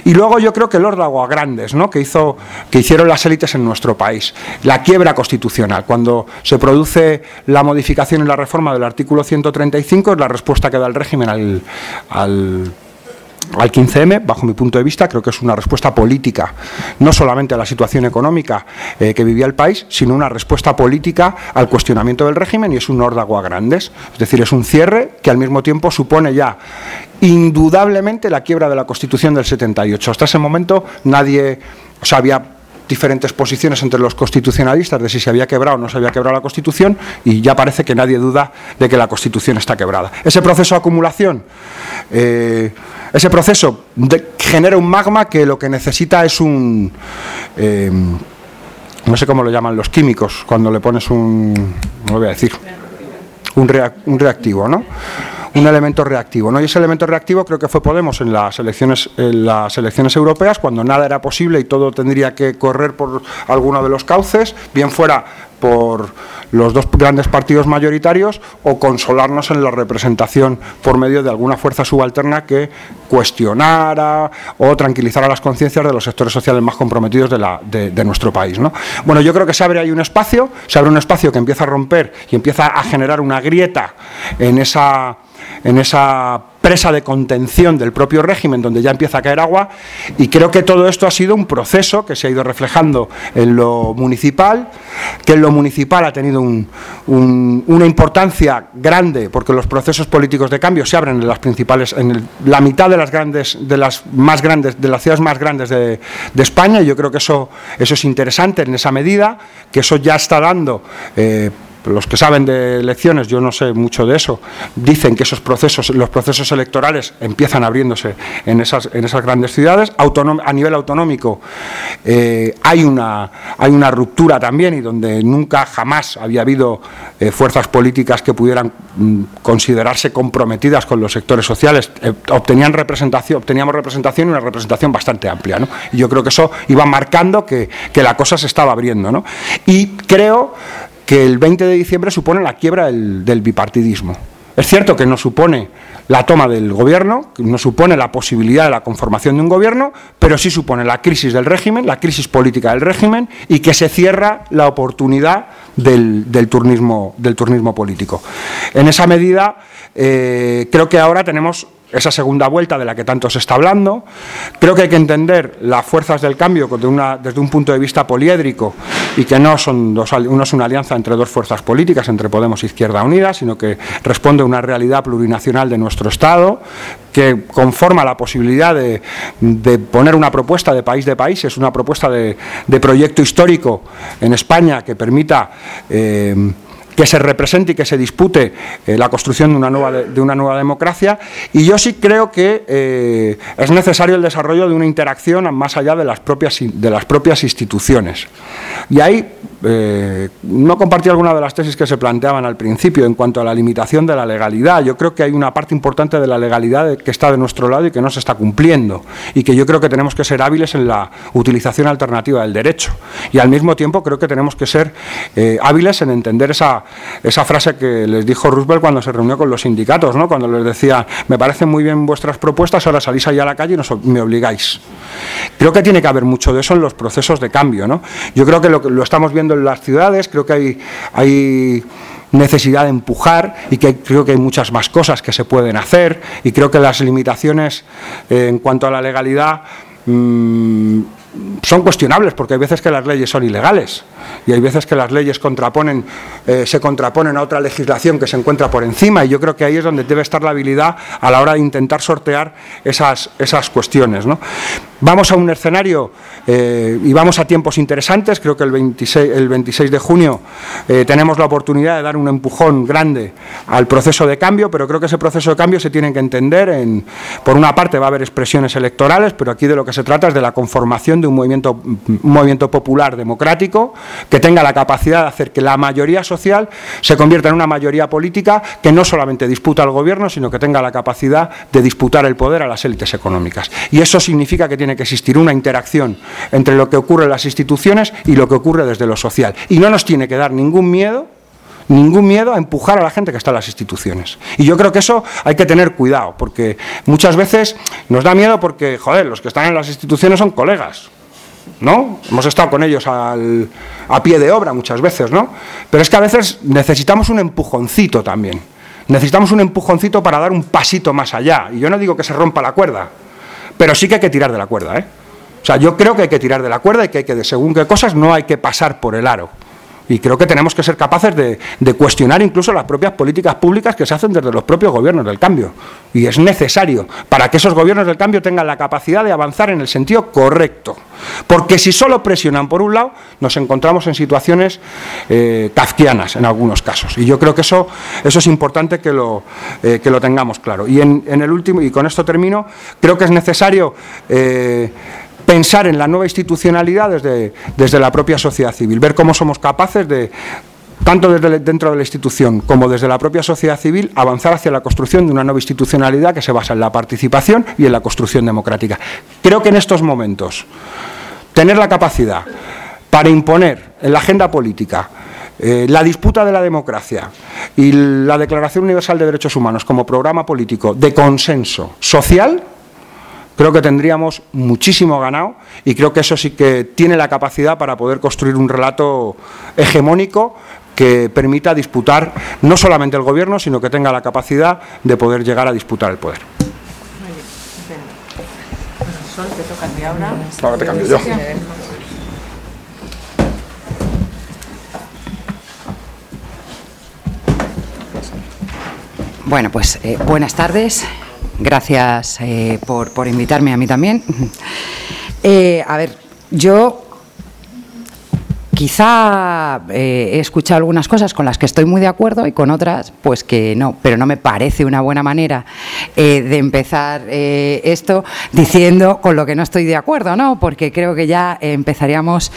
Y luego yo creo que el órdago a grandes ¿no? que, hizo, que hicieron las élites en nuestro país, la quiebra constitucional, cuando se produce la modificación y la reforma del artículo 130 35 es la respuesta que da el régimen al, al al 15M, bajo mi punto de vista, creo que es una respuesta política, no solamente a la situación económica eh, que vivía el país, sino una respuesta política al cuestionamiento del régimen y es un órdago a grandes. Es decir, es un cierre que al mismo tiempo supone ya indudablemente la quiebra de la Constitución del 78. Hasta ese momento nadie, o sea, había diferentes posiciones entre los constitucionalistas de si se había quebrado o no se había quebrado la Constitución y ya parece que nadie duda de que la Constitución está quebrada. Ese proceso de acumulación, eh, ese proceso genera un magma que lo que necesita es un... Eh, no sé cómo lo llaman los químicos, cuando le pones un... voy a decir. Un, un reactivo, ¿no? Un elemento reactivo. ¿no? Y ese elemento reactivo creo que fue Podemos en las elecciones, en las elecciones europeas, cuando nada era posible y todo tendría que correr por alguno de los cauces, bien fuera por los dos grandes partidos mayoritarios o consolarnos en la representación por medio de alguna fuerza subalterna que cuestionara o tranquilizara las conciencias de los sectores sociales más comprometidos de, de, nuestro país. ¿no? Bueno, yo creo que se abre ahí un espacio, se abre un espacio que empieza a romper y empieza a generar una grieta en esa en esa presa de contención del propio régimen donde ya empieza a caer agua y creo que todo esto ha sido un proceso que se ha ido reflejando en lo municipal, que en lo municipal ha tenido una importancia grande porque los procesos políticos de cambio se abren en las principales, en la mitad de las grandes, de las más grandes, de las ciudades más grandes de, España y yo creo que eso, es interesante en esa medida, que eso ya está dando eh, los que saben de elecciones, yo no sé mucho de eso, dicen que esos procesos, los procesos electorales empiezan abriéndose en esas, en esas grandes ciudades. a nivel autonómico eh, hay, una, hay una ruptura también y donde nunca jamás había habido eh, fuerzas políticas que pudieran mm, considerarse comprometidas con los sectores sociales. Eh, obtenían representación, obteníamos representación y una representación bastante amplia. Y yo creo que eso iba marcando que, que la cosa se estaba abriendo. ¿no? Y creo que el 20 de diciembre supone la quiebra del, bipartidismo. Es cierto que no supone la toma del gobierno, no supone la posibilidad de la conformación de un gobierno, pero sí supone la crisis del régimen, la crisis política del régimen y que se cierra la oportunidad del, turnismo, político. En esa medida, eh, creo que ahora tenemos esa segunda vuelta de la que tanto se está hablando. Creo que hay que entender las fuerzas del cambio desde un punto de vista poliédrico y que no, son dos, no es una alianza entre dos fuerzas políticas, entre Podemos y Izquierda Unida, sino que responde a una realidad plurinacional de nuestro Estado, que conforma la posibilidad de, poner una propuesta de país de países, una propuesta de, proyecto histórico en España que permita... Eh, que se represente y que se dispute eh, la construcción de una, nueva, de, una nueva democracia. Y yo sí creo que eh, es necesario el desarrollo de una interacción más allá de las propias, de las propias instituciones. Y ahí eh, no compartí alguna de las tesis que se planteaban al principio en cuanto a la limitación de la legalidad. Yo creo que hay una parte importante de la legalidad que está de nuestro lado y que no se está cumpliendo. Y que yo creo que tenemos que ser hábiles en la utilización alternativa del derecho. Y al mismo tiempo creo que tenemos que ser hábiles en entender esa esa frase que les dijo Roosevelt cuando se reunió con los sindicatos, ¿no? cuando les decía, me parecen muy bien vuestras propuestas, ahora salís ahí a la calle y me obligáis. Creo que tiene que haber mucho de eso en los procesos de cambio. ¿no? Yo creo que lo, lo estamos viendo en las ciudades, creo que hay, hay necesidad de empujar y que creo que hay muchas más cosas que se pueden hacer y creo que las limitaciones eh, en cuanto a la legalidad mm, son cuestionables porque hay veces que las leyes son ilegales y hay veces que las leyes contraponen, eh, se contraponen a otra legislación que se encuentra por encima y yo creo que ahí es donde debe estar la habilidad a la hora de intentar sortear esas, esas cuestiones. Vamos a un escenario eh, y vamos a tiempos interesantes, creo que el 26, el 26 de junio eh, tenemos la oportunidad de dar un empujón grande al proceso de cambio, pero creo que ese proceso de cambio se tiene que entender en, por una parte va a haber expresiones electorales, pero aquí de lo que se trata es de la conformación de un movimiento, un movimiento popular democrático que tenga la capacidad de hacer que la mayoría social se convierta en una mayoría política que no solamente disputa al gobierno, sino que tenga la capacidad de disputar el poder a las élites económicas. Y eso significa que tiene que existir una interacción entre lo que ocurre en las instituciones y lo que ocurre desde lo social. Y no nos tiene que dar ningún miedo ningún miedo a empujar a la gente que está en las instituciones. Y yo creo que eso hay que tener cuidado, porque muchas veces nos da miedo porque, joder, los que están en las instituciones son colegas. ¿No? Hemos estado con ellos al, a pie de obra muchas veces, ¿no? Pero es que a veces necesitamos un empujoncito también. Necesitamos un empujoncito para dar un pasito más allá. Y yo no digo que se rompa la cuerda, pero sí que hay que tirar de la cuerda, ¿eh? O sea, yo creo que hay que tirar de la cuerda y que hay que, según qué cosas, no hay que pasar por el aro. Y creo que tenemos que ser capaces de, cuestionar incluso las propias políticas públicas que se hacen desde los propios gobiernos del cambio. Y es necesario para que esos gobiernos del cambio tengan la capacidad de avanzar en el sentido correcto. Porque si solo presionan por un lado, nos encontramos en situaciones eh, kafkianas en algunos casos. Y yo creo que eso, es importante que lo, eh, que lo tengamos claro. Y en, el último, y con esto termino, creo que es necesario. Eh, pensar en la nueva institucionalidad desde, desde la propia sociedad civil, ver cómo somos capaces de, tanto desde dentro de la institución como desde la propia sociedad civil, avanzar hacia la construcción de una nueva institucionalidad que se basa en la participación y en la construcción democrática. Creo que en estos momentos tener la capacidad para imponer en la agenda política eh, la disputa de la democracia y la Declaración Universal de Derechos Humanos como programa político de consenso social, creo que tendríamos muchísimo ganado y creo que eso sí que tiene la capacidad para poder construir un relato hegemónico que permita disputar no solamente el gobierno, sino que tenga la capacidad de poder llegar a disputar el poder. Ahora te cambio yo. Bueno, pues eh, buenas tardes. Gracias eh, por, por, invitarme a mí también. *laughs* Eh, a ver, yo Quizá eh, he escuchado algunas cosas con las que estoy muy de acuerdo y con otras, pues que no, pero no me parece una buena manera eh, de empezar eh, esto diciendo con lo que no estoy de acuerdo, ¿no? Porque creo que ya empezaríamos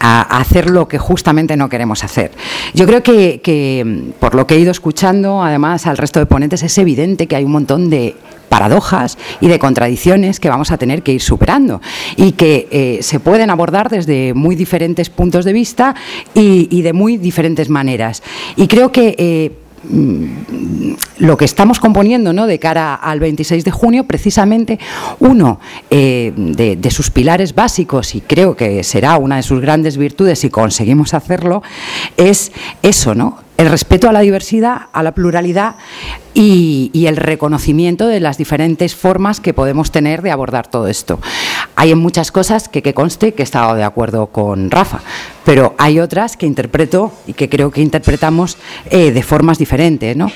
a hacer lo que justamente no queremos hacer. Yo creo que, que, por lo que he ido escuchando, además al resto de ponentes, es evidente que hay un montón de paradojas y de contradicciones que vamos a tener que ir superando y que eh, se pueden abordar desde muy diferentes puntos de vista y, de muy diferentes maneras. Y creo que eh, mm, lo que estamos componiendo ¿no? de cara al 26 de junio, precisamente uno eh, de, de, sus pilares básicos, y creo que será una de sus grandes virtudes si conseguimos hacerlo, es eso, ¿no? El respeto a la diversidad, a la pluralidad y, el reconocimiento de las diferentes formas que podemos tener de abordar todo esto. Hay en muchas cosas que, conste que he estado de acuerdo con Rafa, pero hay otras que interpreto y que creo que interpretamos eh, de formas diferentes. ¿no?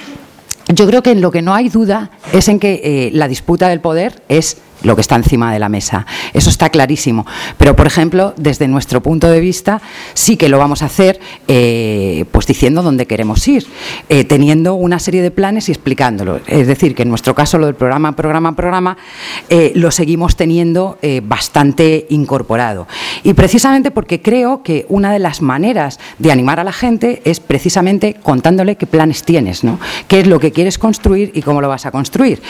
Yo creo que en lo que no hay duda es en que eh, la disputa del poder es lo que está encima de la mesa. Eso está clarísimo. Pero, por ejemplo, desde nuestro punto de vista, sí que lo vamos a hacer eh, pues diciendo dónde queremos ir, eh, teniendo una serie de planes y explicándolo. Es decir, que en nuestro caso lo del programa, programa, programa, eh, lo seguimos teniendo bastante incorporado. Y precisamente porque creo que una de las maneras de animar a la gente es precisamente contándole qué planes tienes, ¿no? qué es lo que quieres construir y cómo lo vas a construir.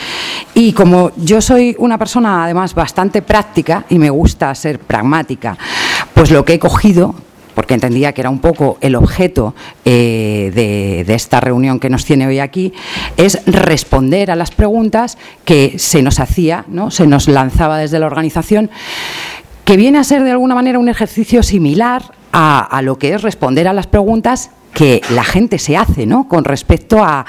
Y como yo soy una persona además bastante práctica y me gusta ser pragmática, pues lo que he cogido porque entendía que era un poco el objeto eh, de, esta reunión que nos tiene hoy aquí, es responder a las preguntas que se nos hacía, ¿no? se nos lanzaba desde la organización, que viene a ser de alguna manera un ejercicio similar a lo que es responder a las preguntas que la gente se hace ¿no? con respecto a,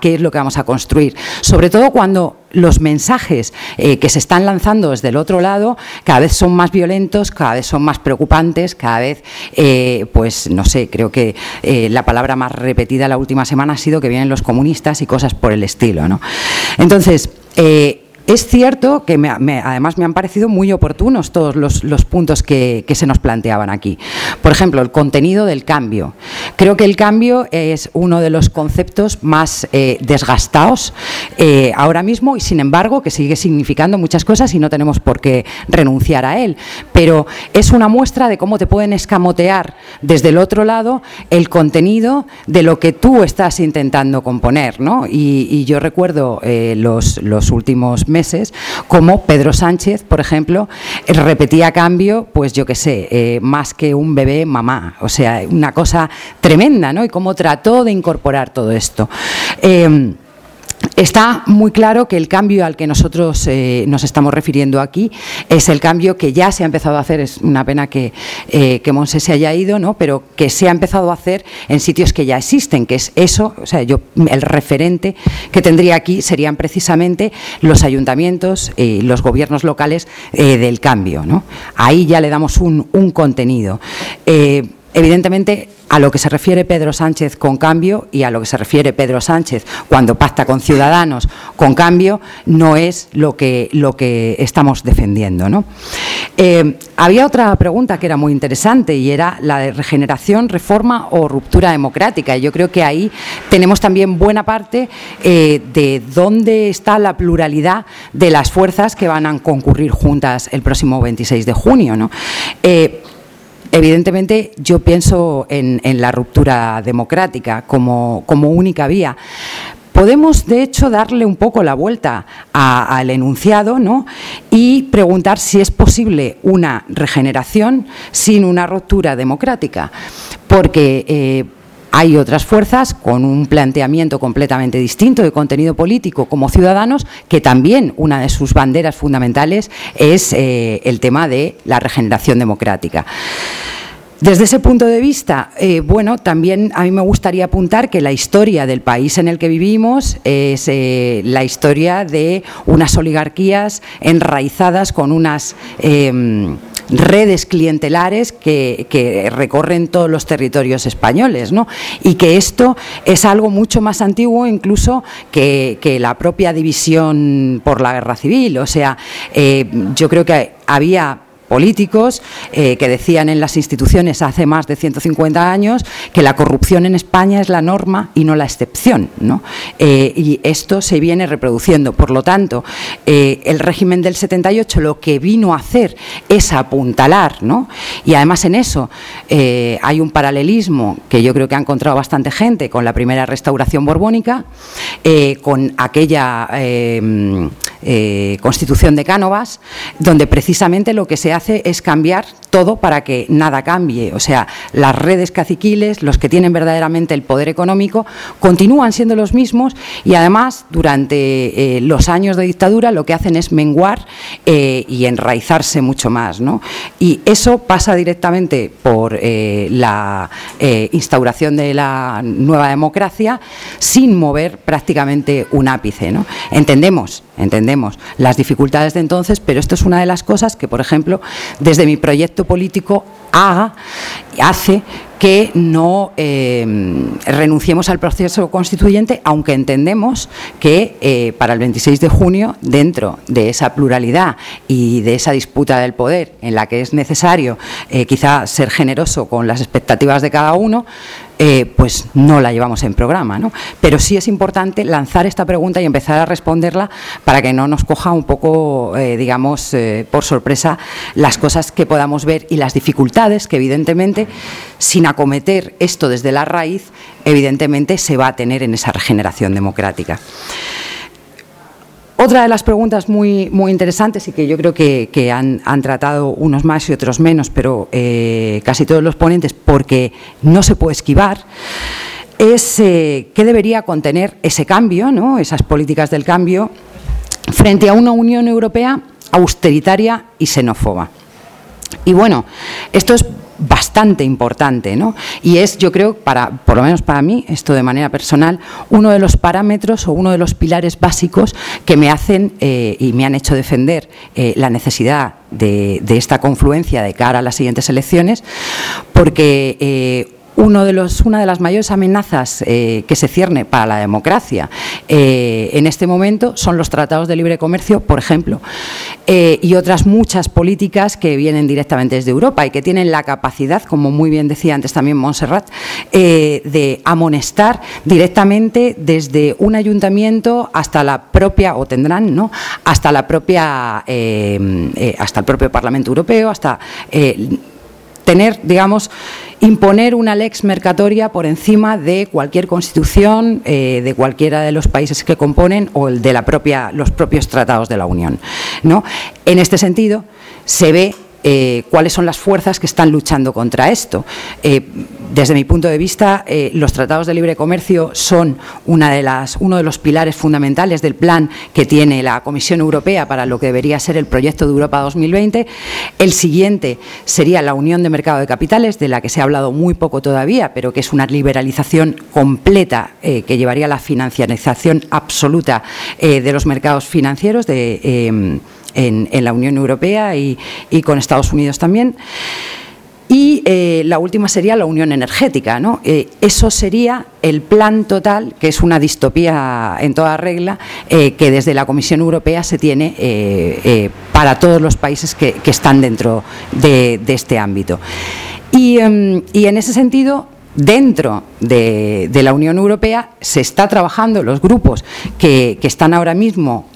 qué es lo que vamos a construir. Sobre todo cuando los mensajes eh, que se están lanzando desde el otro lado cada vez son más violentos, cada vez son más preocupantes, cada vez, eh, pues no sé, creo que eh, la palabra más repetida la última semana ha sido que vienen los comunistas y cosas por el estilo. ¿no? Entonces, es cierto que además me han parecido muy oportunos todos los, puntos que, se nos planteaban aquí. Por ejemplo, el contenido del cambio. Creo que el cambio es uno de los conceptos más eh, desgastados eh, ahora mismo y, sin embargo, que sigue significando muchas cosas y no tenemos por qué renunciar a él. Pero es una muestra de cómo te pueden escamotear desde el otro lado el contenido de lo que tú estás intentando componer. ¿no? Y, yo recuerdo eh, los, los últimos meses como Pedro Sánchez, por ejemplo, eh, repetía a cambio, pues yo qué sé, eh, más que un bebé mamá. O sea, una cosa tremenda, ¿no? Y cómo trató de incorporar todo esto. Eh, Está muy claro que el cambio al que nosotros eh, nos estamos refiriendo aquí es el cambio que ya se ha empezado a hacer, es una pena que, eh, que Monse se haya ido, ¿no? pero que se ha empezado a hacer en sitios que ya existen, que es eso, o sea, yo el referente que tendría aquí serían precisamente los ayuntamientos y los gobiernos locales eh, del cambio. ¿no? Ahí ya le damos un, un contenido. Evidentemente, a lo que se refiere Pedro Sánchez con cambio y a lo que se refiere Pedro Sánchez cuando pacta con Ciudadanos con cambio, no es lo que, lo que estamos defendiendo. ¿no? Eh, había otra pregunta que era muy interesante y era la de regeneración, reforma o ruptura democrática. Yo creo que ahí tenemos también buena parte eh, de dónde está la pluralidad de las fuerzas que van a concurrir juntas el próximo 26 de junio. ¿no? Eh, Evidentemente, yo pienso en, la ruptura democrática como, única vía. Podemos, de hecho, darle un poco la vuelta al enunciado ¿no? y preguntar si es posible una regeneración sin una ruptura democrática. porque hay otras fuerzas con un planteamiento completamente distinto de contenido político como ciudadanos que también una de sus banderas fundamentales es eh, el tema de la regeneración democrática. Desde ese punto de vista, eh, bueno, también a mí me gustaría apuntar que la historia del país en el que vivimos es eh, la historia de unas oligarquías enraizadas con unas em, redes clientelares que, recorren todos los territorios españoles, ¿no? Y que esto es algo mucho más antiguo incluso que, la propia división por la guerra civil. O sea, eh, yo creo que había políticos eh, que decían en las instituciones hace más de 150 años que la corrupción en España es la norma y no la excepción. ¿no? Eh, y esto se viene reproduciendo. Por lo tanto, eh, el régimen del 78 lo que vino a hacer es apuntalar, ¿no? y además en eso hay un paralelismo que yo creo que ha encontrado bastante gente con la primera restauración borbónica, con aquella constitución de Cánovas, donde precisamente lo que se hace hace es cambiar todo para que nada cambie. O sea, las redes caciquiles, los que tienen verdaderamente el poder económico, continúan siendo los mismos y además durante eh, los años de dictadura lo que hacen es menguar eh, y enraizarse mucho más. ¿no? Y eso pasa directamente por eh, la instauración de la nueva democracia sin mover prácticamente un ápice. ¿no? Entendemos, entendemos las dificultades de entonces, pero esto es una de las cosas que, por ejemplo, desde mi proyecto político hace que no eh, renunciemos al proceso constituyente, aunque entendemos que eh, para el 26 de junio, dentro de esa pluralidad y de esa disputa del poder en la que es necesario eh, quizá ser generoso con las expectativas de cada uno, pues no la llevamos en programa. ¿no? Pero sí es importante lanzar esta pregunta y empezar a responderla para que no nos coja un poco, digamos, por sorpresa las cosas que podamos ver y las dificultades que evidentemente, sin acometer esto desde la raíz, evidentemente se va a tener en esa regeneración democrática. Otra de las preguntas muy, muy interesantes y que yo creo que, han, tratado unos más y otros menos, pero eh, casi todos los ponentes, porque no se puede esquivar, es eh, qué debería contener ese cambio, ¿no? esas políticas del cambio, frente a una Unión Europea austeritaria y xenófoba. Y bueno, esto es bastante importante, ¿no? Y es, yo creo, para, por lo menos para mí, esto de manera personal, uno de los parámetros o uno de los pilares básicos que me hacen eh, y me han hecho defender eh, la necesidad de, esta confluencia de cara a las siguientes elecciones, porque eh, uno de los, una de las mayores amenazas eh, que se cierne para la democracia eh, en este momento son los tratados de libre comercio, por ejemplo, eh, y otras muchas políticas que vienen directamente desde Europa y que tienen la capacidad, como muy bien decía antes también Montserrat, de amonestar directamente desde un ayuntamiento hasta la propia, o tendrán, ¿no? hasta la propia, hasta el propio Parlamento Europeo, hasta tener, digamos, imponer una lex mercatoria por encima de cualquier constitución eh, de cualquiera de los países que componen o el de la propia, los propios tratados de la Unión. ¿no? En este sentido, se ve eh, cuáles son las fuerzas que están luchando contra esto. Eh, desde mi punto de vista, eh, los tratados de libre comercio son una de las, uno de los pilares fundamentales del plan que tiene la Comisión Europea para lo que debería ser el proyecto de Europa 2020. El siguiente sería la Unión de Mercado de Capitales, de la que se ha hablado muy poco todavía, pero que es una liberalización completa que llevaría a la financiarización absoluta de los mercados financieros de en, la Unión Europea y, con Estados Unidos también. Y eh, la última sería la unión energética. ¿no? Eh, eso sería el plan total, que es una distopía en toda regla, eh, que desde la Comisión Europea se tiene para todos los países que, están dentro de, este ámbito. Em, y, en ese sentido, dentro de, la Unión Europea se está trabajando los grupos que, están ahora mismo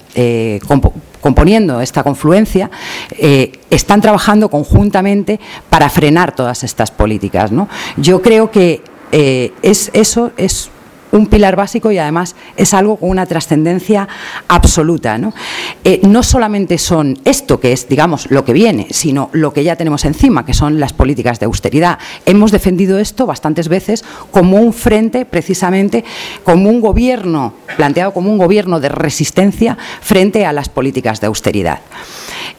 componiendo esta confluencia, eh, están trabajando conjuntamente para frenar todas estas políticas. Yo creo que eh, es, eso es un pilar básico y además es algo con una trascendencia absoluta. ¿no? Eh, no solamente son esto que es, digamos, lo que viene, sino lo que ya tenemos encima, que son las políticas de austeridad. Hemos defendido esto bastantes veces como un frente, precisamente, como un gobierno, planteado como un gobierno de resistencia frente a las políticas de austeridad.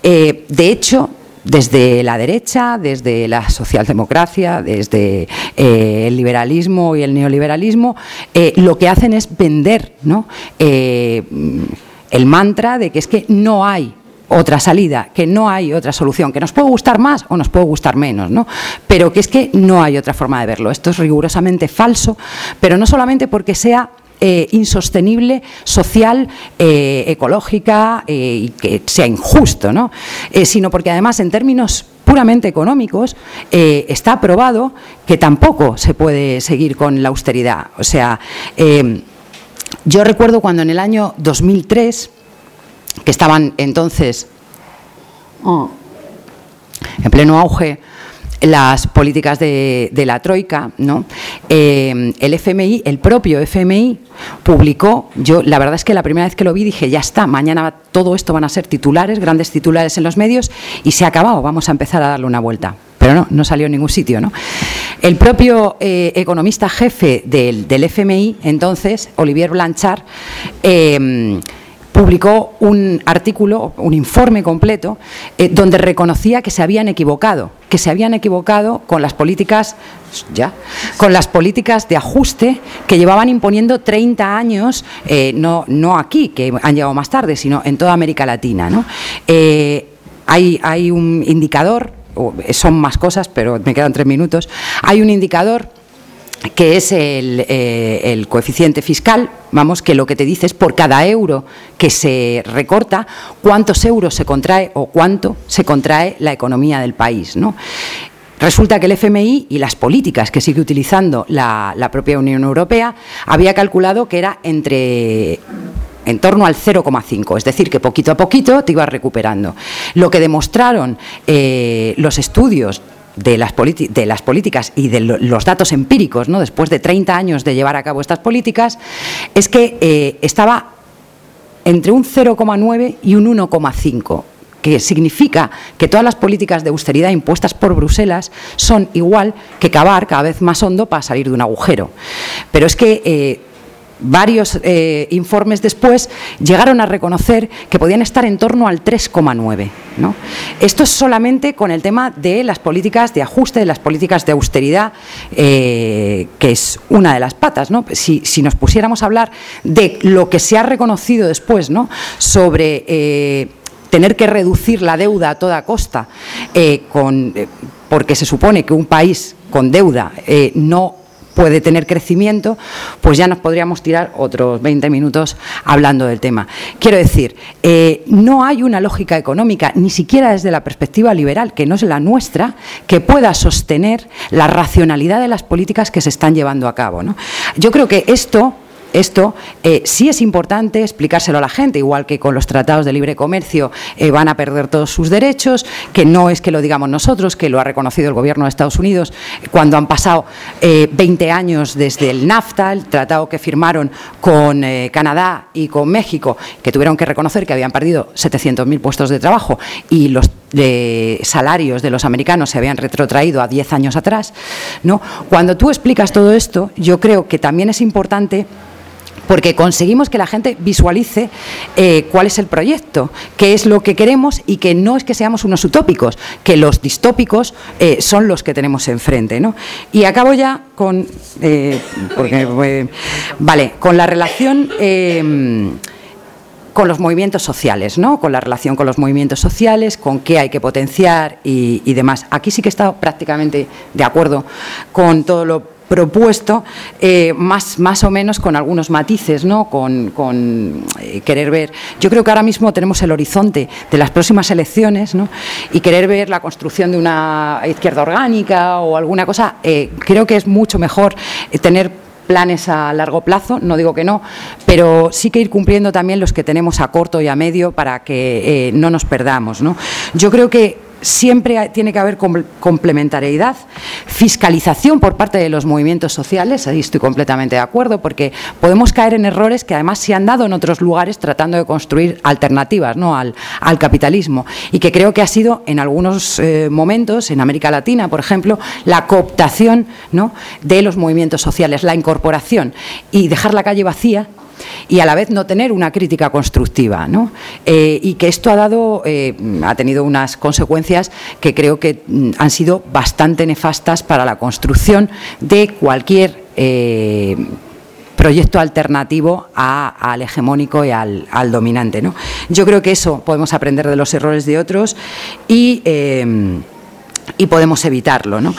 Eh, de hecho, desde la derecha, desde la socialdemocracia, desde eh, el liberalismo y el neoliberalismo, eh, lo que hacen es vender el mantra de que es que no hay otra salida, que no hay otra solución, que nos puede gustar más o nos puede gustar menos, ¿no? Pero que es que no hay otra forma de verlo. Esto es rigurosamente falso, pero no solamente porque sea eh, insostenible social, eh, ecológica eh, y que sea injusto, ¿no? sino porque además en términos puramente económicos está probado que tampoco se puede seguir con la austeridad. O sea, yo recuerdo cuando en el año 2003, que estaban entonces en pleno auge las políticas de, la Troika, ¿no? Eh, el FMI, el propio FMI, publicó, yo la verdad es que la primera vez que lo vi dije, ya está, mañana todo esto van a ser titulares, grandes titulares en los medios, y se ha acabado, vamos a empezar a darle una vuelta. Pero no, no salió en ningún sitio. ¿no? El propio eh, economista jefe del, del, FMI, entonces, Olivier Blanchard, eh, publicó un artículo, un informe completo, eh, donde reconocía que se habían equivocado, que se habían equivocado con las políticas, ya, con las políticas de ajuste que llevaban imponiendo 30 años, eh, no, no aquí, que han llegado más tarde, sino en toda América Latina. Eh, hay, hay un indicador, son más cosas, pero me quedan tres minutos, hay un indicador que es eh, el, coeficiente fiscal, vamos, que lo que te dice es por cada euro que se recorta, cuántos euros se contrae o cuánto se contrae la economía del país. ¿no? Resulta que el FMI y las políticas que sigue utilizando la, propia Unión Europea había calculado que era entre en torno al 0,5, es decir, que poquito a poquito te ibas recuperando. Lo que demostraron eh, los estudios de las, políticas y de los datos empíricos, ¿no? después de 30 años de llevar a cabo estas políticas, es que eh, estaba entre un 0,9 y un 1,5 que significa que todas las políticas de austeridad impuestas por Bruselas son igual que cavar cada vez más hondo para salir de un agujero. Pero es que eh, varios eh, informes después llegaron a reconocer que podían estar en torno al 3,9. ¿no? Esto es solamente con el tema de las políticas de ajuste, de las políticas de austeridad, eh, que es una de las patas. Si, nos pusiéramos a hablar de lo que se ha reconocido después sobre eh, tener que reducir la deuda a toda costa, porque se supone que un país con deuda no puede tener crecimiento, pues ya nos podríamos tirar otros 20 minutos hablando del tema. Quiero decir, eh, no hay una lógica económica, ni siquiera desde la perspectiva liberal, que no es la nuestra, que pueda sostener la racionalidad de las políticas que se están llevando a cabo. Yo creo que esto esto eh, sí es importante explicárselo a la gente, igual que con los tratados de libre comercio eh, van a perder todos sus derechos, que no es que lo digamos nosotros, que lo ha reconocido el gobierno de Estados Unidos cuando han pasado 20 eh, años desde el NAFTA, el tratado que firmaron con Canadá y con México, que tuvieron que reconocer que habían perdido 700.000 puestos de trabajo y los salarios de los americanos se habían retrotraído a 10 años atrás. ¿no? Cuando tú explicas todo esto, yo creo que también es importante porque conseguimos que la gente visualice eh, cuál es el proyecto, qué es lo que queremos y que no es que seamos unos utópicos, que los distópicos eh, son los que tenemos enfrente. ¿no? Y acabo ya con, eh, vale, con la relación con los movimientos sociales, ¿no? con la relación con los movimientos sociales, con qué hay que potenciar y, y demás. Aquí sí que he estado prácticamente de acuerdo con todo lo propuesto eh, más, más o menos con algunos matices, ¿no? con, con eh, querer ver. Yo creo que ahora mismo tenemos el horizonte de las próximas elecciones ¿no? y querer ver la construcción de una izquierda orgánica o alguna cosa, eh, creo que es mucho mejor tener planes a largo plazo, no digo que no, pero sí que ir cumpliendo también los que tenemos a corto y a medio para que no nos perdamos. Yo creo que siempre tiene que haber complementariedad, fiscalización por parte de los movimientos sociales, ahí estoy completamente de acuerdo, porque podemos caer en errores que además se han dado en otros lugares tratando de construir alternativas ¿no? al, capitalismo y que creo que ha sido en algunos eh, momentos, en América Latina, por ejemplo, la cooptación ¿no? de los movimientos sociales, la incorporación y dejar la calle vacía y a la vez no tener una crítica constructiva. ¿no? Eh, y que esto ha, dado, eh, ha tenido unas consecuencias que creo que mm, han sido bastante nefastas para la construcción de cualquier eh, proyecto alternativo al hegemónico y al, dominante. ¿no? Yo creo que eso podemos aprender de los errores de otros y, y podemos evitarlo. ¿no?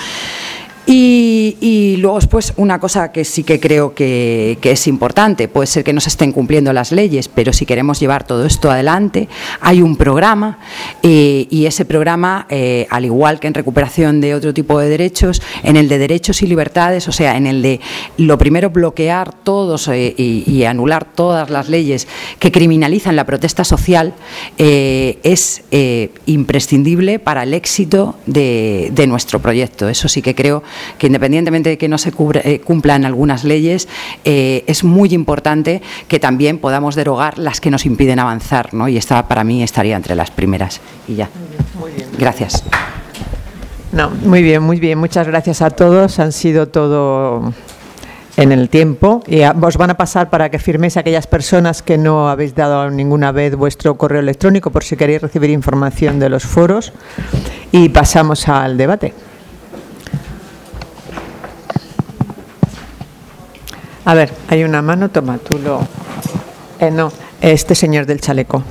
Y, luego, pues, una cosa que sí que creo que, es importante, puede ser que no se estén cumpliendo las leyes, pero si queremos llevar todo esto adelante, hay un programa eh, y ese programa, eh, al igual que en recuperación de otro tipo de derechos, en el de derechos y libertades, o sea, en el de lo primero bloquear todos eh, y, anular todas las leyes que criminalizan la protesta social, es imprescindible para el éxito de, de nuestro proyecto. Eso sí que creo que independientemente de que no se eh, cumplan algunas leyes, eh, es muy importante que también podamos derogar las que nos impiden avanzar, ¿no? Y esta para mí estaría entre las primeras. Y ya. Muy bien. Gracias. No, muy bien, muy bien. Muchas gracias a todos. Han sido todo en el tiempo y os van a pasar para que firméis a aquellas personas que no habéis dado ninguna vez vuestro correo electrónico por si queréis recibir información de los foros y pasamos al debate. A ver, hay una mano, toma, tú lo... Eh, no, este señor del chaleco,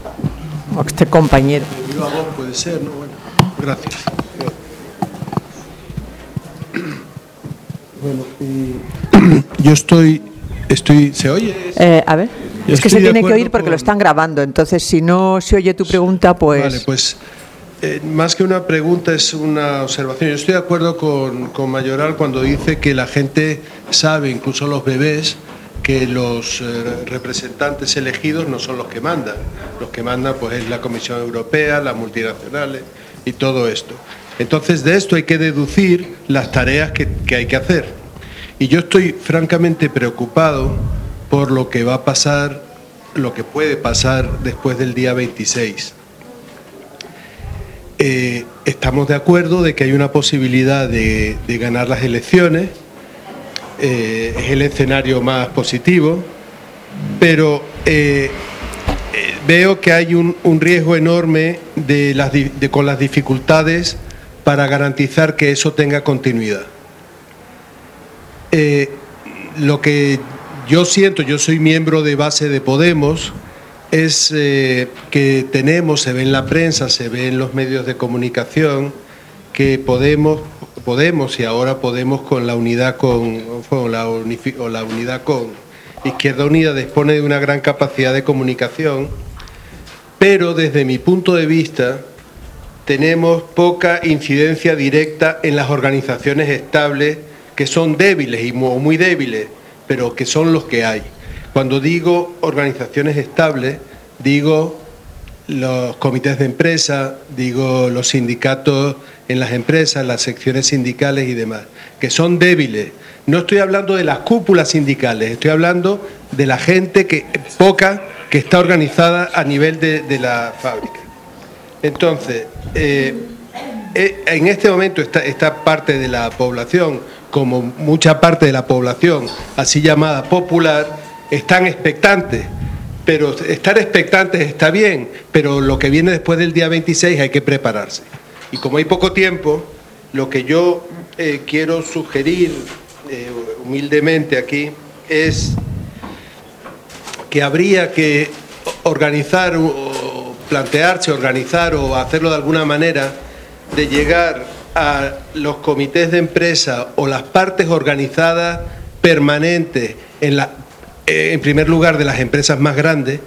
o este compañero. puede ser, ¿no? Bueno, gracias. Bueno, yo estoy, estoy, ¿se oye? Eh, a ver, es que se tiene que oír porque lo están grabando, entonces si no se oye tu pregunta, pues... Vale, pues eh, más que una pregunta es una observación. Yo estoy de acuerdo con, con, Mayoral cuando dice que la gente sabe, incluso los bebés, que los eh, representantes elegidos no son los que mandan. Los que mandan pues es la Comisión Europea, las multinacionales y todo esto. Entonces de esto hay que deducir las tareas que, que hay que hacer. Y yo estoy francamente preocupado por lo que va a pasar, lo que puede pasar después del día 26 eh, estamos de acuerdo de que hay una posibilidad de, ganar las elecciones, eh, es el escenario más positivo, pero eh, veo que hay un, riesgo enorme con las dificultades para garantizar que eso tenga continuidad. lo que yo siento, yo soy miembro de base de Podemos, es eh, que tenemos, se ve en la prensa, se ve en los medios de comunicación, que podemos, podemos y ahora podemos con la unidad con, la, unidad con Izquierda Unida dispone de una gran capacidad de comunicación, pero desde mi punto de vista tenemos poca incidencia directa en las organizaciones estables que son débiles y muy débiles, pero que son los que hay. Cuando digo organizaciones estables, digo los comités de empresa, digo los sindicatos en las empresas, las secciones sindicales y demás, que son débiles. No estoy hablando de las cúpulas sindicales, estoy hablando de la gente que poca que está organizada a nivel de, la fábrica. Entonces, eh, eh, en este momento esta parte de la población, como mucha parte de la población, así llamada popular, están expectantes. Pero estar expectantes está bien, pero lo que viene después del día 26 hay que prepararse. Y como hay poco tiempo, lo que yo eh, quiero sugerir eh, humildemente aquí es que habría que organizar o plantearse, organizar o hacerlo de alguna manera de llegar a los comités de empresa o las partes organizadas permanentes en la, eh, en primer lugar, de las empresas más grandes.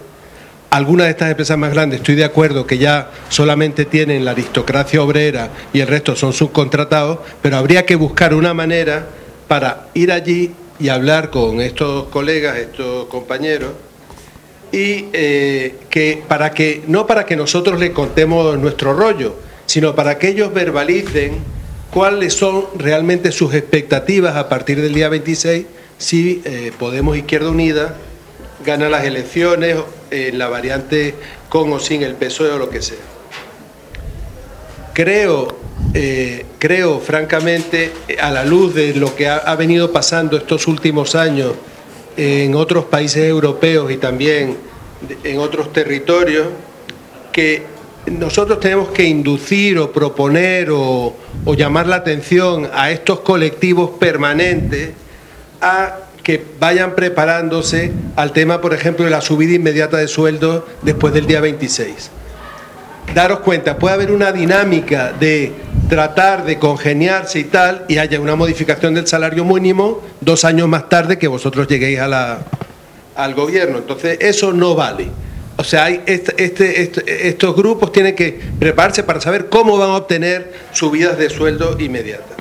Algunas de estas empresas más grandes, estoy de acuerdo que ya solamente tienen la aristocracia obrera y el resto son subcontratados, pero habría que buscar una manera para ir allí y hablar con estos colegas, estos compañeros, y eh, que para que no para que nosotros le contemos nuestro rollo, sino para que ellos verbalicen cuáles son realmente sus expectativas a partir del día 26 si eh, Podemos Izquierda Unida gana las elecciones en la variante con o sin el PSOE o lo que sea. Creo, eh, creo francamente, a la luz de lo que ha, venido pasando estos últimos años en otros países europeos y también en otros territorios, que nosotros tenemos que inducir o proponer o llamar la atención a estos colectivos permanentes a que vayan preparándose al tema, por ejemplo, de la subida inmediata de sueldo después del día 26. Daros cuenta, puede haber una dinámica de tratar de congeniarse y tal, y haya una modificación del salario mínimo dos años más tarde que vosotros lleguéis al gobierno. Entonces, eso no vale. O sea, hay este, este, estos grupos tienen que prepararse para saber cómo van a obtener subidas de sueldo inmediatas.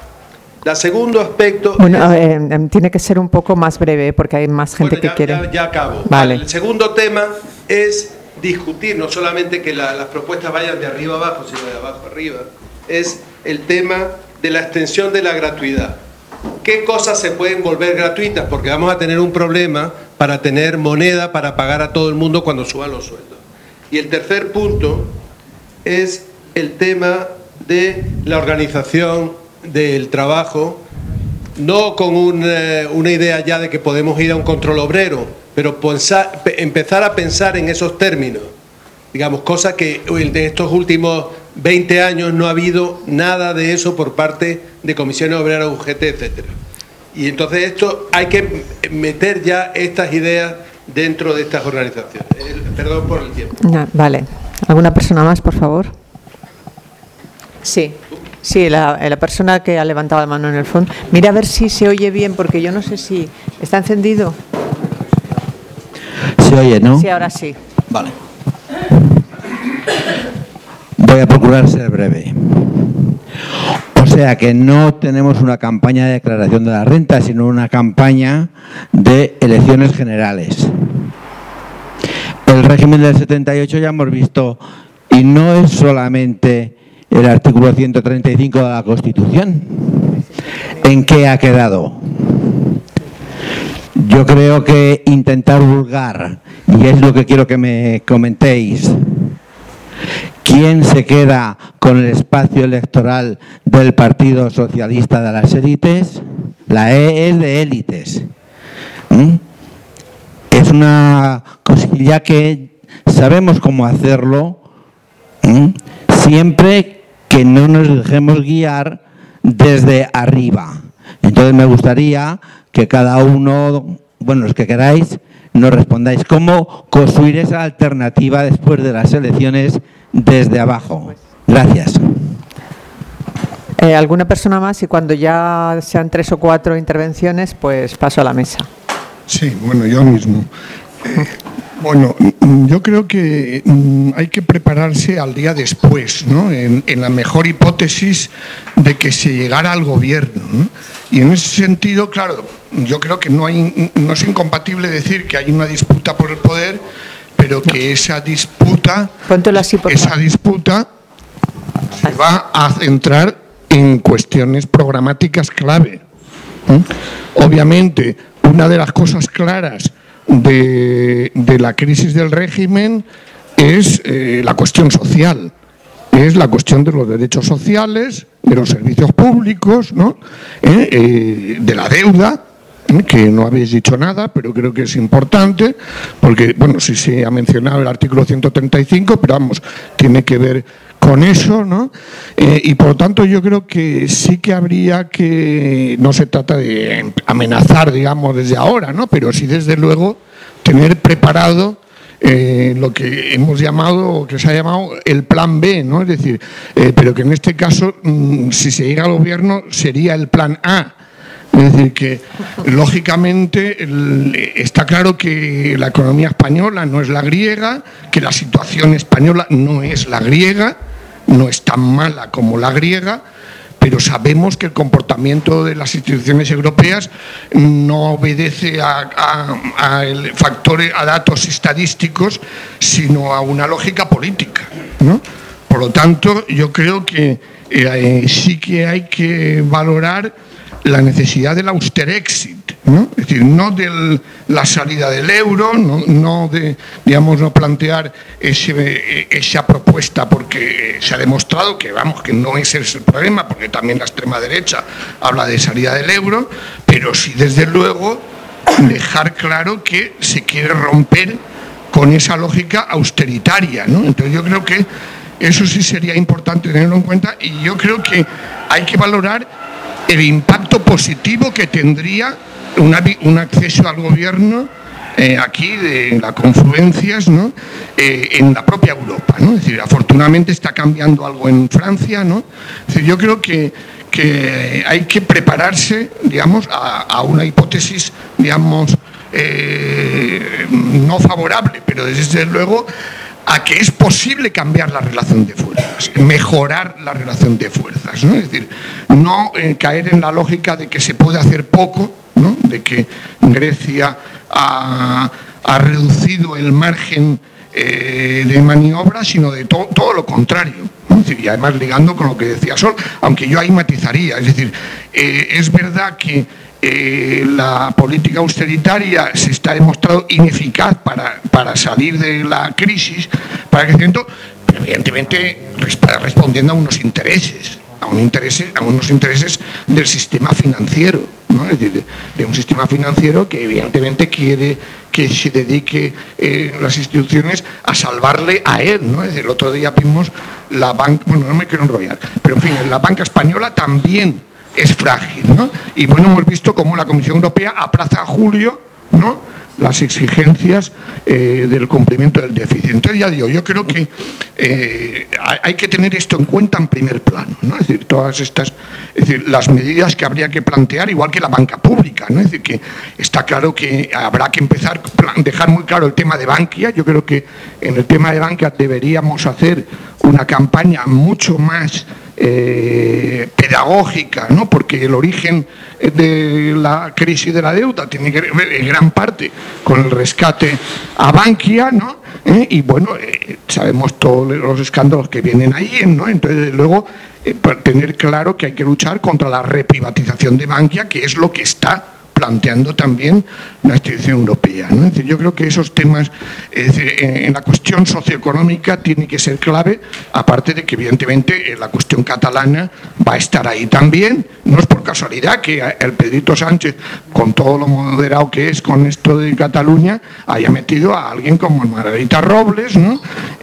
El segundo aspecto. Bueno, eh, em, tiene que ser un poco más breve porque hay más gente que quiere. Ya, ya acabo. Vale. El segundo tema es discutir, no solamente que las propuestas vayan de arriba abajo, sino de abajo arriba, es el tema de la extensión de la gratuidad. ¿Qué cosas se pueden volver gratuitas? Porque vamos a tener un problema para tener moneda para pagar a todo el mundo cuando suban los sueldos. Y el tercer punto es el tema de la organización del trabajo, no con una idea ya de que podemos ir a un control obrero, pero empezar a pensar en esos términos. Digamos, cosa que en estos últimos 20 años no ha habido nada de eso por parte de comisiones obreras, UGT, etcétera. Y entonces esto hay que meter ya estas ideas dentro de estas organizaciones. Perdón por el tiempo. vale. ¿Alguna persona más, por favor? Sí. Sí, la, la, persona que ha levantado la mano en el fondo. Mira a ver si se oye bien, porque yo no sé si está encendido. Se oye, ¿no? Sí, ahora sí. Vale. Voy a procurar ser breve. O sea que no tenemos una campaña de declaración de la renta, sino una campaña de elecciones generales. El régimen del 78 ya hemos visto, y no es solamente el artículo 135 de la Constitución. ¿En qué ha quedado? Yo creo que intentar vulgar, y es lo que quiero que me comentéis, ¿quién se queda con el espacio electoral del Partido Socialista de las Élites? La E es de élites. ¿Mm? Es una cosilla que sabemos cómo hacerlo, ¿Mm? siempre que no nos dejemos guiar desde arriba. Entonces me gustaría que cada uno, bueno, los que queráis, nos respondáis cómo construir esa alternativa después de las elecciones desde abajo. Gracias. Eh, ¿Alguna persona más? Y cuando ya sean tres o cuatro intervenciones, pues paso a la mesa. Sí, bueno, yo mismo. Eh, bueno, yo creo que mm, hay que prepararse al día después, ¿no? en, la mejor hipótesis de que se llegara al gobierno. Y en ese sentido, claro, yo creo que no, hay, no es incompatible decir que hay una disputa por el poder, pero que esa disputa, esa disputa se va a centrar en cuestiones programáticas clave. Obviamente, una de las cosas claras de, la crisis del régimen es eh, la cuestión social, es la cuestión de los derechos sociales, de los servicios públicos, ¿no? Eh, eh, de la deuda, que no habéis dicho nada, pero creo que es importante, porque, bueno, sí se ha mencionado el artículo 135, pero vamos, tiene que ver con eso, ¿no? Eh, y por lo tanto yo creo que sí que habría que, no se trata de amenazar, digamos, desde ahora, ¿no? Pero sí desde luego tener preparado eh, lo que hemos llamado, o que se ha llamado el plan B, ¿no? Es decir, eh, pero que en este caso, mm, si se llega al gobierno, sería el plan A. Es decir, que lógicamente está claro que la economía española no es la griega, que la situación española no es la griega, no es tan mala como la griega, pero sabemos que el comportamiento de las instituciones europeas no obedece a, factores, a datos estadísticos, sino a una lógica política. Por lo tanto, yo creo que eh, sí que hay que valorar la necesidad del austerexit, ¿no? es decir, no de la salida del euro, no, de, digamos, no plantear esa propuesta porque se ha demostrado que, vamos, que no ese es el problema, porque también la extrema derecha habla de salida del euro, pero sí, desde luego, dejar claro que se quiere romper con esa lógica austeritaria, ¿no? Entonces yo creo que eso sí sería importante tenerlo en cuenta y yo creo que hay que valorar el impacto positivo que tendría un acceso al gobierno eh, aquí de las confluencias ¿no? Eh, en la propia Europa. ¿no? Es decir, afortunadamente está cambiando algo en Francia. ¿no? Es decir, yo creo que, hay que prepararse digamos, a, una hipótesis digamos, eh, no favorable, pero desde luego a que es posible cambiar la relación de fuerzas, mejorar la relación de fuerzas. ¿no? Es decir, no eh, caer en la lógica de que se puede hacer poco, ¿no? de que Grecia ha, reducido el margen eh, de maniobra, sino de todo lo contrario. y además ligando con lo que decía Sol, aunque yo ahí matizaría, es decir, eh, es verdad que eh, la política austeritaria se está demostrado ineficaz para, para salir de la crisis, para el crecimiento, pero evidentemente respondiendo a unos intereses, a, un interés, a unos intereses del sistema financiero, de, un sistema financiero que evidentemente quiere que se dedique eh, las instituciones a salvarle a él. ¿no? el otro día vimos la banca, bueno, no me quiero enrollar, pero en fin, la banca española también es frágil. ¿no? Y bueno, hemos visto cómo la Comisión Europea aplaza a julio ¿no? las exigencias eh, del cumplimiento del déficit. Entonces ya digo, yo creo que eh, hay que tener esto en cuenta en primer plano, ¿no? es decir, todas estas, es decir, las medidas que habría que plantear, igual que la banca pública, ¿no? es decir, que está claro que habrá que empezar dejar muy claro el tema de Bankia, yo creo que en el tema de Bankia deberíamos hacer una campaña mucho más eh, pedagógica, ¿no? porque el origen de la crisis de la deuda tiene que ver en gran parte con el rescate a Bankia, ¿no? ¿Eh? y bueno, eh, sabemos todos los escándalos que vienen ahí, ¿no? entonces luego tener claro que hay que luchar contra la reprivatización de Bankia, que es lo que está planteando también la institución europea. yo creo que esos temas, en la cuestión socioeconómica tiene que ser clave, aparte de que evidentemente la cuestión catalana va a estar ahí también. No es por casualidad que el Pedrito Sánchez, con todo lo moderado que es con esto de Cataluña, haya metido a alguien como Margarita Robles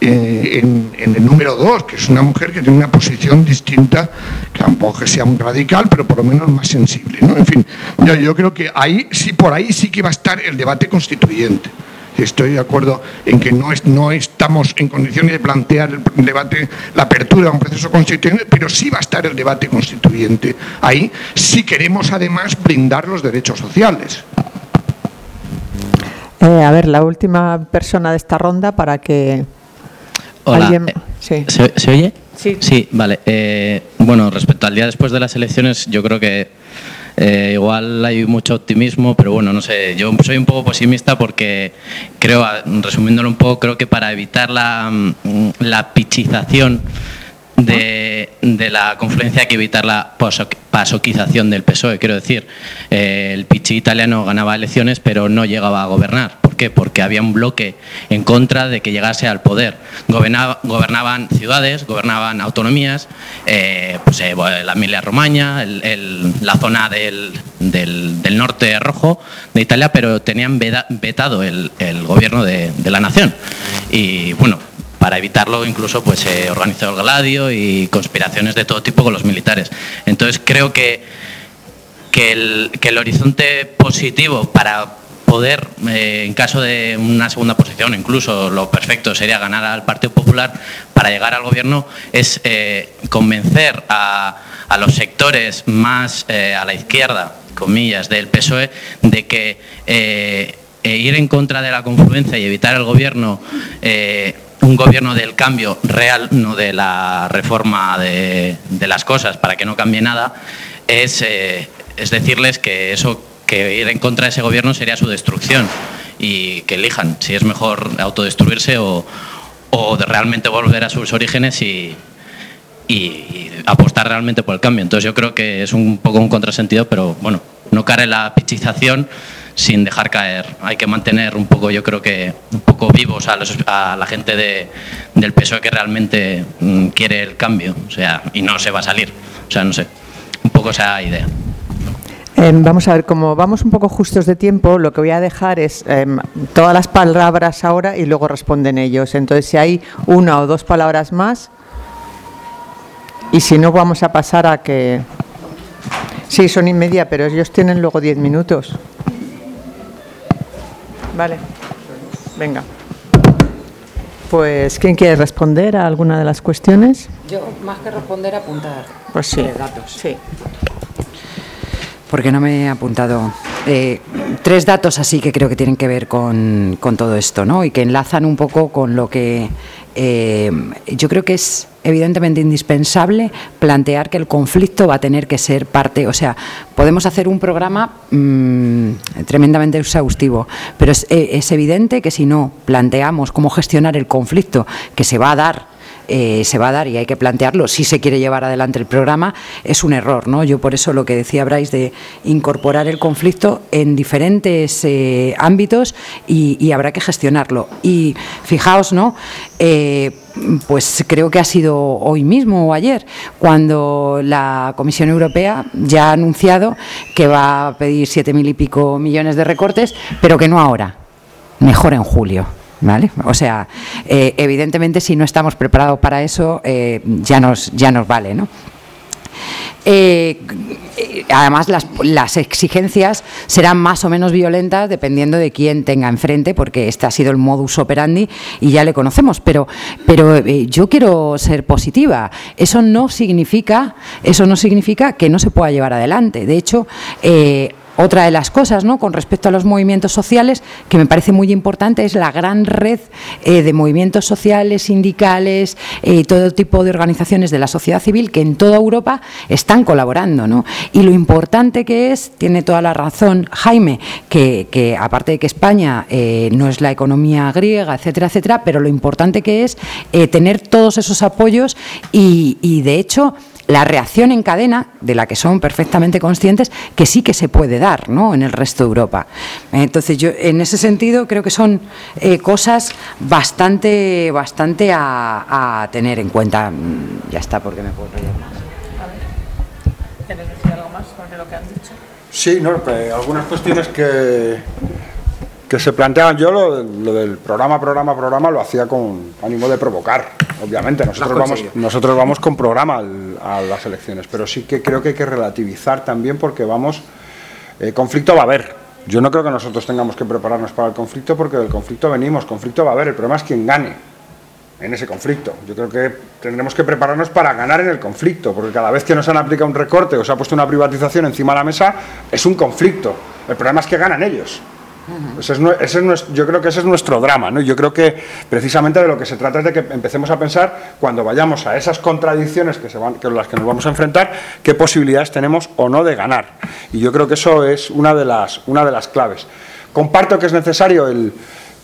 eh, en, el número dos, que es una mujer que tiene una posición distinta, que tampoco sea muy radical, pero por lo menos más sensible. En fin, yo creo que ahí sí, por ahí sí que va a estar el debate constituyente. Estoy de acuerdo en que no, es, no estamos en condiciones de plantear el debate, la apertura a un proceso constituyente, pero sí va a estar el debate constituyente. Ahí sí queremos además blindar los derechos sociales. Eh, a ver, la última persona de esta ronda para que Hola. Eh, ¿Se, oye? Sí. Sí, vale. Eh, bueno, respecto al día después de las elecciones, yo creo que eh, igual hay mucho optimismo, pero bueno, no sé, yo soy un poco pesimista porque creo, resumiéndolo un poco, creo que para evitar la, mm, la pichización de, la confluencia hay que evitar la pasoquización del PSOE. Quiero decir, eh, el Pichi italiano ganaba elecciones pero no llegaba a gobernar. ¿Por qué? Porque había un bloque en contra de que llegase al poder. gobernaban ciudades, gobernaban autonomías, eh, pues, eh, la Emilia Romagna, la zona del, norte rojo de Italia, pero tenían vetado el, gobierno de, la nación. Y bueno, para evitarlo incluso pues se organizó el gladio y conspiraciones de todo tipo con los militares. Entonces creo que, que, el, que el horizonte positivo para poder, eh, en caso de una segunda posición, incluso lo perfecto sería ganar al Partido Popular para llegar al gobierno, es eh, convencer a, los sectores más eh, a la izquierda, comillas, del PSOE, de que ir en contra de la confluencia y evitar el gobierno un gobierno del cambio real, no de la reforma de, las cosas para que no cambie nada, es, es decirles que eso que ir en contra de ese gobierno sería su destrucción y que elijan si es mejor autodestruirse o, o realmente volver a sus orígenes y, y, apostar realmente por el cambio. Entonces yo creo que es un poco un contrasentido, pero bueno, no caer en la pichización sin dejar caer. Hay que mantener un poco, yo creo que un poco vivos a, la gente de, del PSOE que realmente mm, quiere el cambio, o sea, y no se va a salir. O sea, no sé, un poco esa idea. Em, vamos a ver, como vamos un poco justos de tiempo, lo que voy a dejar es em, todas las palabras ahora y luego responden ellos. Entonces, si hay una o dos palabras más, y si no, vamos a pasar a que... Sí, son y media, pero ellos tienen luego diez minutos. Vale, venga. Pues, ¿quién quiere responder a alguna de las cuestiones? Yo, más que responder, apuntar. Pues sí. datos. Sí. Porque no me he apuntado. Eh, tres datos así que creo que tienen que ver con, con todo esto, ¿no? Y que enlazan un poco con lo que eh, yo creo que es evidentemente indispensable plantear que el conflicto va a tener que ser parte, o sea, podemos hacer un programa mm, tremendamente exhaustivo, pero es, eh, es evidente que si no planteamos cómo gestionar el conflicto que se va a dar eh, se va a dar y hay que plantearlo si se quiere llevar adelante el programa, es un error. ¿no? Yo por eso lo que decía Bryce de incorporar el conflicto en diferentes eh, ámbitos y, habrá que gestionarlo. Y fijaos, ¿no? Eh, pues creo que ha sido hoy mismo o ayer, cuando la Comisión Europea ya ha anunciado que va a pedir siete mil y pico millones de recortes, pero que no ahora, mejor en julio. ¿Vale? O sea, eh, evidentemente si no estamos preparados para eso, eh, ya, nos, ya nos vale, ¿no? Eh, además, las, las, exigencias serán más o menos violentas dependiendo de quién tenga enfrente, porque este ha sido el modus operandi y ya le conocemos. Pero, pero yo quiero ser positiva. Eso no significa, eso no significa que no se pueda llevar adelante. De hecho, otra de las cosas, ¿no? con respecto a los movimientos sociales, que me parece muy importante, es la gran red eh, de movimientos sociales, sindicales, eh, todo tipo de organizaciones de la sociedad civil que en toda Europa están colaborando. ¿no? Y lo importante que es, tiene toda la razón Jaime, que, aparte de que España eh, no es la economía griega, etcétera, etcétera, pero lo importante que es tener todos esos apoyos y de hecho, la reacción en cadena, de la que son perfectamente conscientes, que sí que se puede dar ¿no? en el resto de Europa. Entonces, yo en ese sentido creo que son eh, cosas bastante, bastante a, tener en cuenta. Mm, ya está, porque me puedo reír más. ¿Quieres decir algo más sobre lo que han dicho? Sí, no, pues, algunas cuestiones que, que se planteaban. Yo lo, del programa, programa, programa lo hacía con ánimo de provocar, obviamente. Nosotros vamos, nosotros vamos con programa a las elecciones, pero sí que creo que hay que relativizar también porque vamos, eh, conflicto va a haber. Yo no creo que nosotros tengamos que prepararnos para el conflicto porque del conflicto venimos, conflicto va a haber, el problema es quién gane en ese conflicto. Yo creo que tendremos que prepararnos para ganar en el conflicto, porque cada vez que nos han aplicado un recorte o se ha puesto una privatización encima de la mesa, es un conflicto. El problema es que ganan ellos yo creo que ese es nuestro drama. Yo creo que precisamente de lo que se trata es de que empecemos a pensar, cuando vayamos a esas contradicciones que las que nos vamos a enfrentar, qué posibilidades tenemos o no de ganar. Y yo creo que eso es una de las, claves. Comparto que es necesario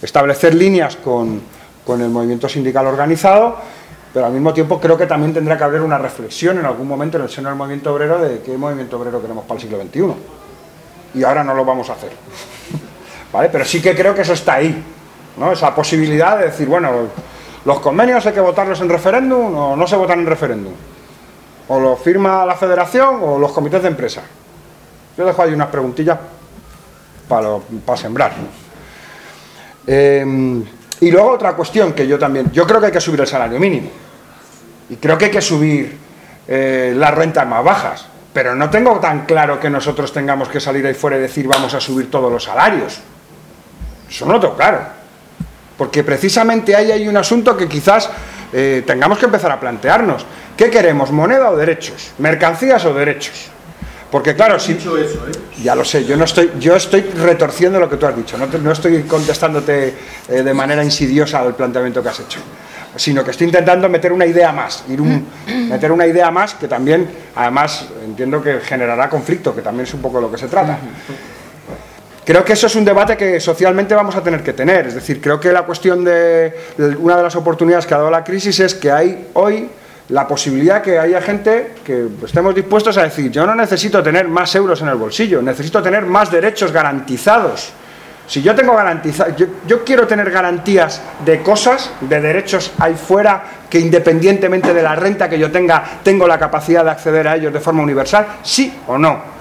establecer líneas con el movimiento sindical organizado, pero al mismo tiempo creo que también tendrá que haber una reflexión en algún momento en el seno del movimiento obrero de qué movimiento obrero queremos para el siglo XXI. Y ahora no lo vamos a hacer. Pero sí que creo que eso está ahí, ¿no? Esa posibilidad de decir, bueno, los convenios hay que votarlos en referéndum o no se votan en referéndum. O lo firma la federación o los comités de empresa. Yo dejo ahí unas preguntillas para, sembrar. Em, y luego otra cuestión que yo también, yo creo que hay que subir el salario mínimo. Y creo que hay que subir eh, las rentas más bajas. Pero no tengo tan claro que nosotros tengamos que salir ahí fuera y decir vamos a subir todos los salarios. Eso no lo tengo claro. Porque precisamente ahí hay un asunto que quizás eh, tengamos que empezar a plantearnos. ¿Qué queremos, moneda o derechos? ¿Mercancías o derechos? Porque claro, si... Eso, ¿eh? Ya lo sé, yo, no estoy, yo estoy retorciendo lo que tú has dicho, no, estoy contestándote eh, de manera insidiosa al planteamiento que has hecho, sino que estoy intentando meter una idea más, ir un, meter una idea más que también, además, entiendo que generará conflicto, que también es un poco de lo que se trata. Creo que eso es un debate que socialmente vamos a tener que tener. Es decir, creo que la cuestión de una de las oportunidades que ha dado la crisis es que hay hoy la posibilidad que haya gente que estemos dispuestos a decir, yo no necesito tener más euros en el bolsillo, necesito tener más derechos garantizados. Si yo tengo garantizado, yo, quiero tener garantías de cosas, de derechos ahí fuera, que independientemente de la renta que yo tenga, tengo la capacidad de acceder a ellos de forma universal, sí o no.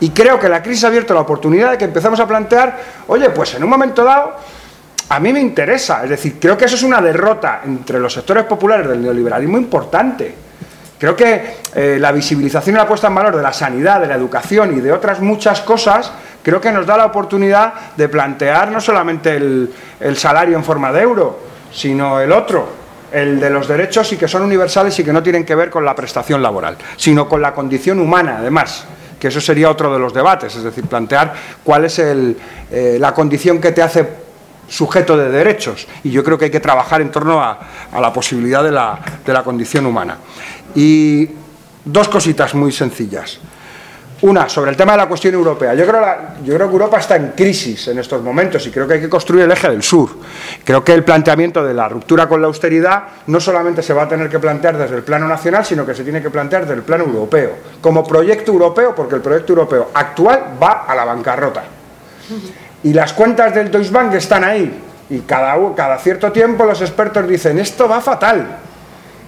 Y creo que la crisis ha abierto la oportunidad de que empezamos a plantear, oye, pues en un momento dado, a mí me interesa. Es decir, creo que eso es una derrota entre los sectores populares del neoliberalismo importante. Creo que eh, la visibilización y la puesta en valor de la sanidad, de la educación y de otras muchas cosas, creo que nos da la oportunidad de plantear no solamente el, el salario en forma de euro, sino el otro, el de los derechos y que son universales y que no tienen que ver con la prestación laboral, sino con la condición humana, además que eso sería otro de los debates, es decir, plantear cuál es eh, la condición que te hace sujeto de derechos. Y yo creo que hay que trabajar en torno a, la posibilidad de la, de la condición humana. Y dos cositas muy sencillas. Una, sobre el tema de la cuestión europea. Yo creo, yo creo que Europa está en crisis en estos momentos y creo que hay que construir el eje del sur. Creo que el planteamiento de la ruptura con la austeridad no solamente se va a tener que plantear desde el plano nacional, sino que se tiene que plantear desde el plano europeo. Como proyecto europeo, porque el proyecto europeo actual va a la bancarrota. Y las cuentas del Deutsche Bank están ahí. Y cada, cada cierto tiempo los expertos dicen, esto va fatal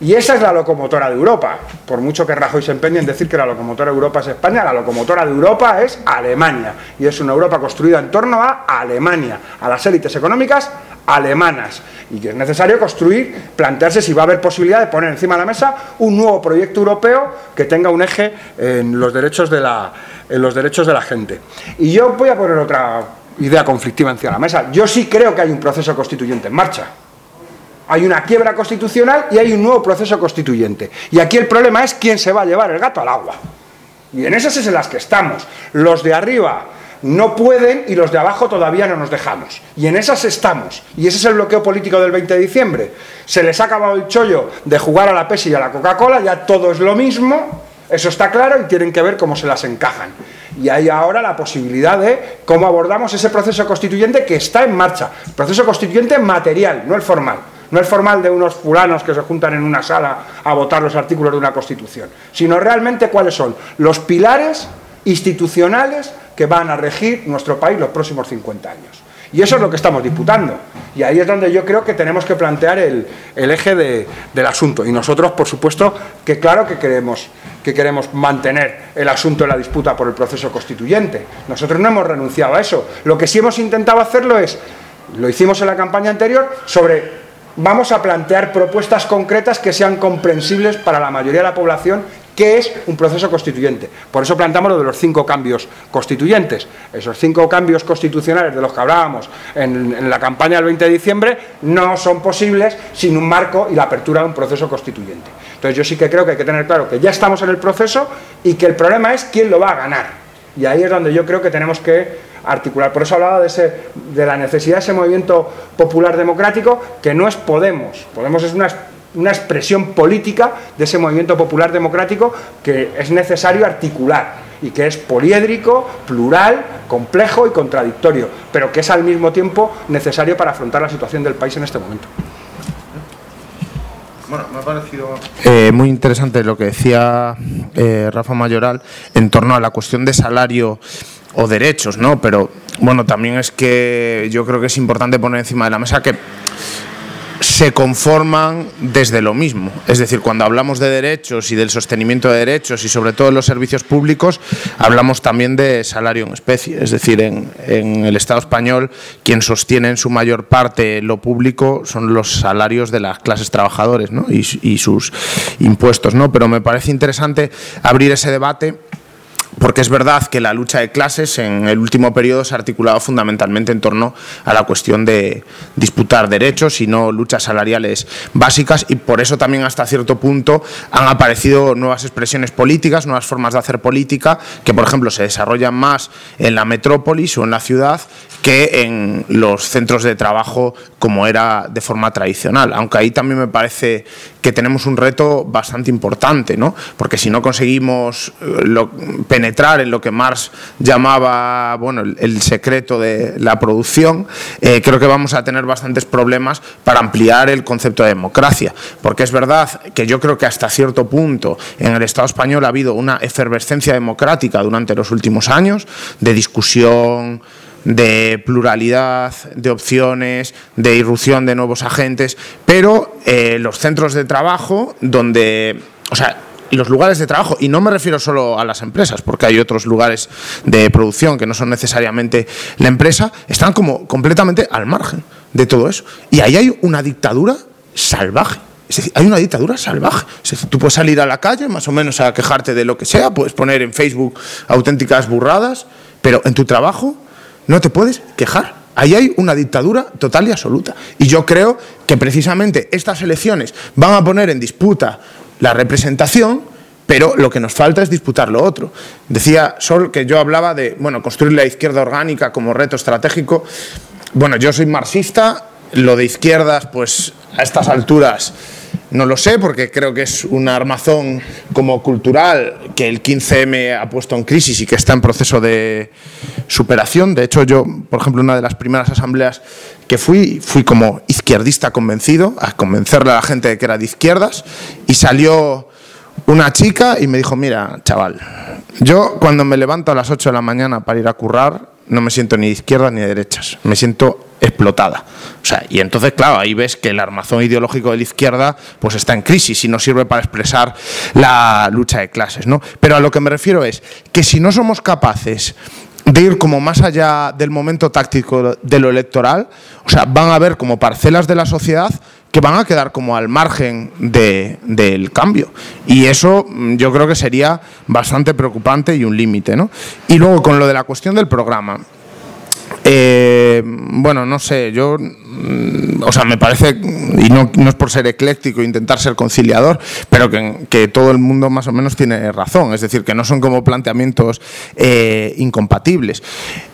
y esa es la locomotora de Europa. Por mucho que Rajoy se empeñe en decir que la locomotora de Europa es España, la locomotora de Europa es Alemania. Y es una Europa construida en torno a Alemania, a las élites económicas alemanas. Y que es necesario construir, plantearse si va a haber posibilidad de poner encima de la mesa un nuevo proyecto europeo que tenga un eje en los derechos de la, en los derechos de la gente. Y yo voy a poner otra idea conflictiva encima de la mesa. Yo sí creo que hay un proceso constituyente en marcha. Hay una quiebra constitucional y hay un nuevo proceso constituyente. Y aquí el problema es quién se va a llevar el gato al agua. Y en esas es en las que estamos. Los de arriba no pueden y los de abajo todavía no nos dejamos. Y en esas estamos. Y ese es el bloqueo político del 20 de diciembre. Se les ha acabado el chollo de jugar a la PES y a la Coca-Cola, ya todo es lo mismo, eso está claro y tienen que ver cómo se las encajan. Y hay ahora la posibilidad de cómo abordamos ese proceso constituyente que está en marcha. Proceso constituyente material, no el formal. No es formal de unos fulanos que se juntan en una sala a votar los artículos de una Constitución, sino realmente cuáles son los pilares institucionales que van a regir nuestro país los próximos 50 años. Y eso es lo que estamos disputando. Y ahí es donde yo creo que tenemos que plantear el, eje del asunto. Y nosotros, por supuesto, que claro que queremos, que queremos mantener el asunto de la disputa por el proceso constituyente. Nosotros no hemos renunciado a eso. Lo que sí hemos intentado hacerlo es, lo hicimos en la campaña anterior, sobre vamos a plantear propuestas concretas que sean comprensibles para la mayoría de la población qué es un proceso constituyente. Por eso planteamos lo de los cinco cambios constituyentes. Esos cinco cambios constitucionales de los que hablábamos en, la campaña del 20 de diciembre no son posibles sin un marco y la apertura de un proceso constituyente. Entonces yo sí que creo que hay que tener claro que ya estamos en el proceso y que el problema es quién lo va a ganar. Y ahí es donde yo creo que tenemos que articular. Por eso hablaba de, ese, de la necesidad de ese movimiento popular democrático, que no es Podemos. Podemos es una, una expresión política de ese movimiento popular democrático que es necesario articular y que es poliédrico, plural, complejo y contradictorio, pero que es al mismo tiempo necesario para afrontar la situación del país en este momento. Bueno, me ha parecido eh, muy interesante lo que decía eh, Rafa Mayoral en torno a la cuestión de salario o derechos, ¿no? Pero bueno, también es que yo creo que es importante poner encima de la mesa que se conforman desde lo mismo. Es decir, cuando hablamos de derechos y del sostenimiento de derechos y sobre todo los servicios públicos, hablamos también de salario en especie. Es decir, en, el Estado español quien sostiene en su mayor parte lo público son los salarios de las clases trabajadoras ¿no? y, y sus impuestos. ¿no? Pero me parece interesante abrir ese debate porque es verdad que la lucha de clases en el último periodo se ha articulado fundamentalmente en torno a la cuestión de disputar derechos y no luchas salariales básicas y por eso también hasta cierto punto han aparecido nuevas expresiones políticas, nuevas formas de hacer política que por ejemplo se desarrollan más en la metrópolis o en la ciudad que en los centros de trabajo como era de forma tradicional, aunque ahí también me parece que tenemos un reto bastante importante, ¿no? Porque si no conseguimos eh, penetrar en lo que Marx llamaba, bueno, el, secreto de la producción, eh, creo que vamos a tener bastantes problemas para ampliar el concepto de democracia. Porque es verdad que yo creo que hasta cierto punto en el Estado español ha habido una efervescencia democrática durante los últimos años de discusión de pluralidad de opciones, de irrupción de nuevos agentes, pero eh, los centros de trabajo donde, o sea, los lugares de trabajo, y no me refiero solo a las empresas, porque hay otros lugares de producción que no son necesariamente la empresa, están como completamente al margen de todo eso. Y ahí hay una dictadura salvaje. Es decir, hay una dictadura salvaje. Es decir, tú puedes salir a la calle más o menos a quejarte de lo que sea, puedes poner en Facebook auténticas burradas, pero en tu trabajo no te puedes quejar. Ahí hay una dictadura total y absoluta. Y yo creo que precisamente estas elecciones van a poner en disputa la representación, pero lo que nos falta es disputar lo otro. Decía Sol que yo hablaba de bueno, construir la izquierda orgánica como reto estratégico. Bueno, yo soy marxista, lo de izquierdas, pues a estas alturas no lo sé, porque creo que es un armazón como cultural que el 15M ha puesto en crisis y que está en proceso de superación. De hecho, yo, por ejemplo, una de las primeras asambleas que fui, fui como izquierdista convencido, a convencerle a la gente de que era de izquierdas, y salió una chica y me dijo, mira, chaval, yo cuando me levanto a las 8 de la mañana para ir a currar, no me siento ni de izquierdas ni de derechas, me siento explotada. O sea, y entonces, claro, ahí ves que el armazón ideológico de la izquierda pues está en crisis y no sirve para expresar la lucha de clases, ¿no? Pero a lo que me refiero es que si no somos capaces de ir como más allá del momento táctico de lo electoral, o sea, van a haber como parcelas de la sociedad que van a quedar como al margen del cambio. Y eso mm, yo creo que sería bastante preocupante y un límite. ¿no? Y luego con lo de la cuestión del programa. Eh, bueno, no sé, yo, mm, o sea, me parece, y no, es por ser ecléctico e intentar ser conciliador, pero que, todo el mundo más o menos tiene razón, es decir, que no son como planteamientos eh, incompatibles.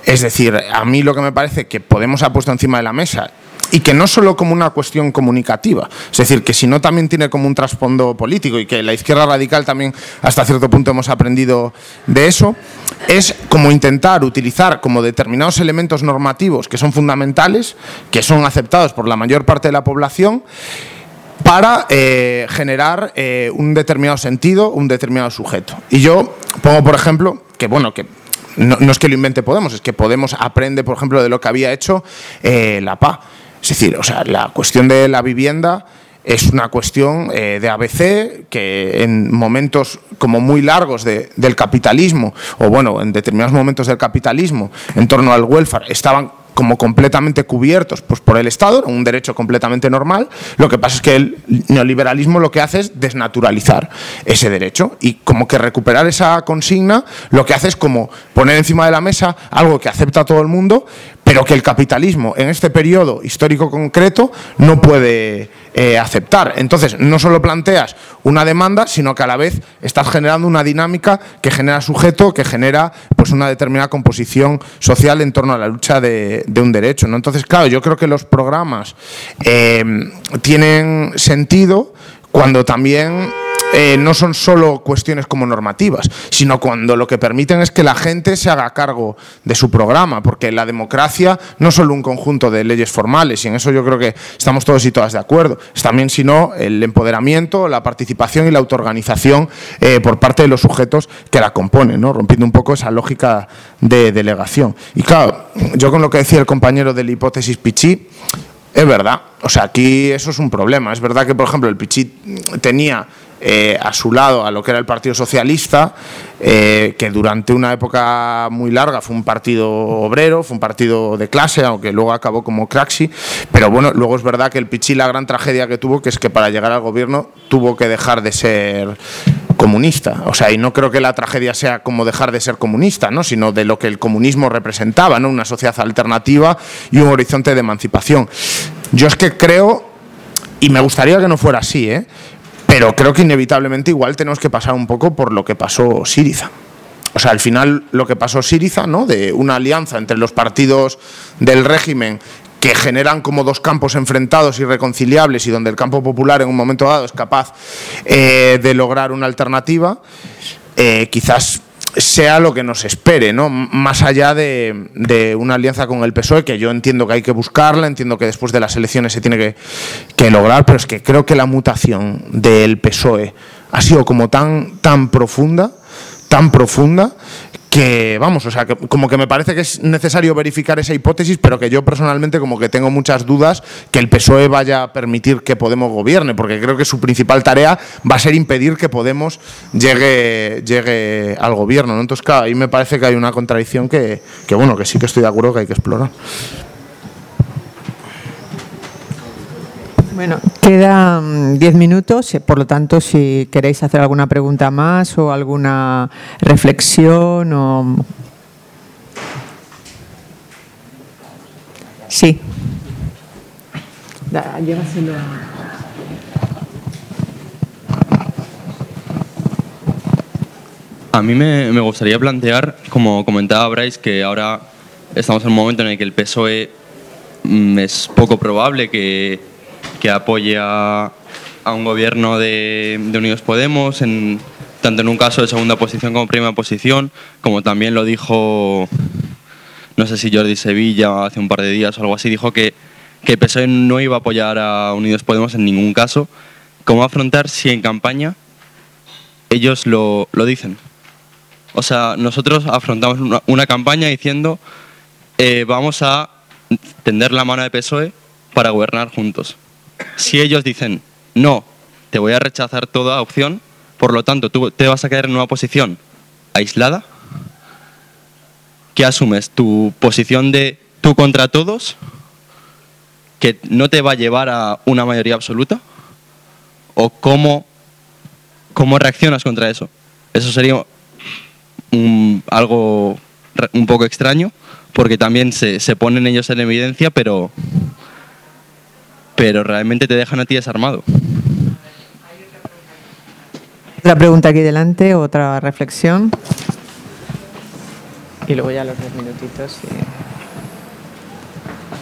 Es decir, a mí lo que me parece que Podemos ha puesto encima de la mesa y que no solo como una cuestión comunicativa, es decir, que si no también tiene como un trasfondo político y que la izquierda radical también hasta cierto punto hemos aprendido de eso, es como intentar utilizar como determinados elementos normativos que son fundamentales, que son aceptados por la mayor parte de la población, para eh, generar eh, un determinado sentido, un determinado sujeto. Y yo pongo, por ejemplo, que bueno, que no, es que lo invente Podemos, es que Podemos aprende, por ejemplo, de lo que había hecho eh, la PA. Es decir, o sea, la cuestión de la vivienda es una cuestión eh, de ABC que en momentos como muy largos del capitalismo, o bueno, en determinados momentos del capitalismo, en torno al welfare, estaban como completamente cubiertos pues, por el Estado, un derecho completamente normal. Lo que pasa es que el neoliberalismo lo que hace es desnaturalizar ese derecho y como que recuperar esa consigna lo que hace es como poner encima de la mesa algo que acepta todo el mundo, pero que el capitalismo en este periodo histórico concreto no puede eh, aceptar. Entonces, no solo planteas una demanda, sino que a la vez estás generando una dinámica que genera sujeto, que genera pues una determinada composición social en torno a la lucha de, un derecho. ¿no? Entonces, claro, yo creo que los programas eh, tienen sentido cuando también eh, no son solo cuestiones como normativas, sino cuando lo que permiten es que la gente se haga cargo de su programa, porque la democracia no es solo un conjunto de leyes formales, y en eso yo creo que estamos todos y todas de acuerdo, es también sino el empoderamiento, la participación y la autoorganización eh, por parte de los sujetos que la componen, ¿no? rompiendo un poco esa lógica de delegación. Y claro, yo con lo que decía el compañero de la hipótesis Pichi, es verdad, o sea, aquí eso es un problema. Es verdad que, por ejemplo, el Pichi tenía eh, a su lado a lo que era el Partido Socialista, eh, que durante una época muy larga fue un partido obrero, fue un partido de clase, aunque luego acabó como Craxi, pero bueno, luego es verdad que el Pichi la gran tragedia que tuvo, que es que para llegar al gobierno tuvo que dejar de ser comunista, o sea, y no creo que la tragedia sea como dejar de ser comunista, ¿no? sino de lo que el comunismo representaba, ¿no? una sociedad alternativa y un horizonte de emancipación. Yo es que creo, y me gustaría que no fuera así, ¿eh? Pero creo que inevitablemente igual tenemos que pasar un poco por lo que pasó Siriza. O sea, al final lo que pasó Siriza, ¿no? De una alianza entre los partidos del régimen que generan como dos campos enfrentados irreconciliables y donde el campo popular en un momento dado es capaz eh, de lograr una alternativa, eh, quizás sea lo que nos espere, ¿no? Más allá de, una alianza con el PSOE, que yo entiendo que hay que buscarla, entiendo que después de las elecciones se tiene que, que lograr, pero es que creo que la mutación del PSOE ha sido como tan, tan profunda, tan profunda, que vamos, o sea, que como que me parece que es necesario verificar esa hipótesis, pero que yo personalmente como que tengo muchas dudas que el PSOE vaya a permitir que Podemos gobierne, porque creo que su principal tarea va a ser impedir que Podemos llegue, llegue al gobierno, ¿no? Entonces, claro, ahí me parece que hay una contradicción que, que bueno, que sí que estoy de acuerdo que hay que explorar. Bueno, quedan diez minutos, eh, por lo tanto, si queréis hacer alguna pregunta más o alguna reflexión o... Sí. A mí me, me, gustaría plantear, como comentaba Bryce, que ahora estamos en un momento en el que el PSOE mm, es poco probable que que apoye a, un gobierno de, Unidos Podemos, en, tanto en un caso de segunda posición como primera posición, como también lo dijo, no sé si Jordi Sevilla hace un par de días o algo así, dijo que, que PSOE no iba a apoyar a Unidos Podemos en ningún caso. ¿Cómo afrontar si en campaña ellos lo, dicen? O sea, nosotros afrontamos una, campaña diciendo eh, vamos a tender la mano de PSOE para gobernar juntos. Si ellos dicen, no, te voy a rechazar toda opción, por lo tanto tú te vas a quedar en una posición aislada, ¿qué asumes? ¿Tu posición de tú contra todos, que no te va a llevar a una mayoría absoluta? ¿O cómo, cómo reaccionas contra eso? Eso sería algo un poco extraño, porque también se, se ponen ellos en evidencia, pero pero realmente te dejan a ti desarmado. Otra pregunta aquí delante, otra reflexión. Y luego ya los dos minutitos.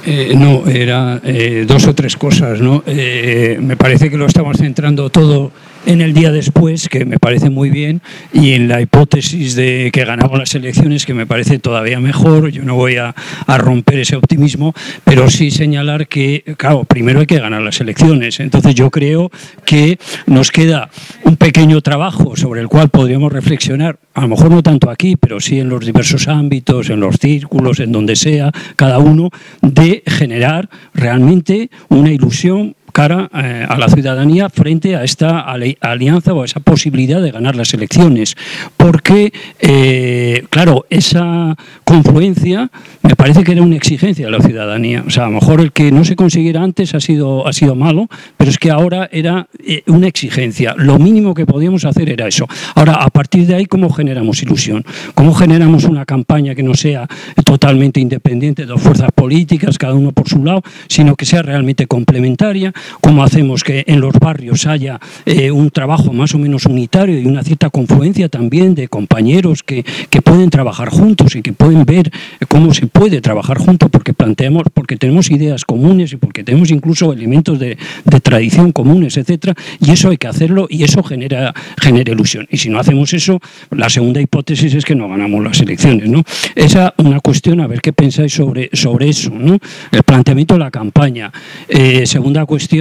Eh, no, era eh, dos o tres cosas. ¿no? Eh, me parece que lo estamos centrando todo en el día después, que me parece muy bien, y en la hipótesis de que ganamos las elecciones, que me parece todavía mejor. Yo no voy a, romper ese optimismo, pero sí señalar que, claro, primero hay que ganar las elecciones. Entonces yo creo que nos queda un pequeño trabajo sobre el cual podríamos reflexionar, a lo mejor no tanto aquí, pero sí en los diversos ámbitos, en los círculos, en donde sea, cada uno, de generar realmente una ilusión cara eh, a la ciudadanía frente a esta alianza o a esa posibilidad de ganar las elecciones. Porque, eh, claro, esa confluencia me parece que era una exigencia de la ciudadanía. O sea, a lo mejor el que no se consiguiera antes ha sido, ha sido malo, pero es que ahora era eh, una exigencia. Lo mínimo que podíamos hacer era eso. Ahora, a partir de ahí, ¿cómo generamos ilusión? ¿Cómo generamos una campaña que no sea totalmente independiente de dos fuerzas políticas, cada uno por su lado, sino que sea realmente complementaria? Cómo hacemos que en los barrios haya eh, un trabajo más o menos unitario y una cierta confluencia también de compañeros que, que pueden trabajar juntos y que pueden ver cómo se puede trabajar juntos porque planteamos, porque tenemos ideas comunes y porque tenemos incluso elementos de, de tradición comunes, etcétera, y eso hay que hacerlo y eso genera, genera ilusión. Y si no hacemos eso, la segunda hipótesis es que no ganamos las elecciones. ¿no? Esa una cuestión, a ver qué pensáis sobre, sobre eso. ¿no? El planteamiento de la campaña. Eh, segunda cuestión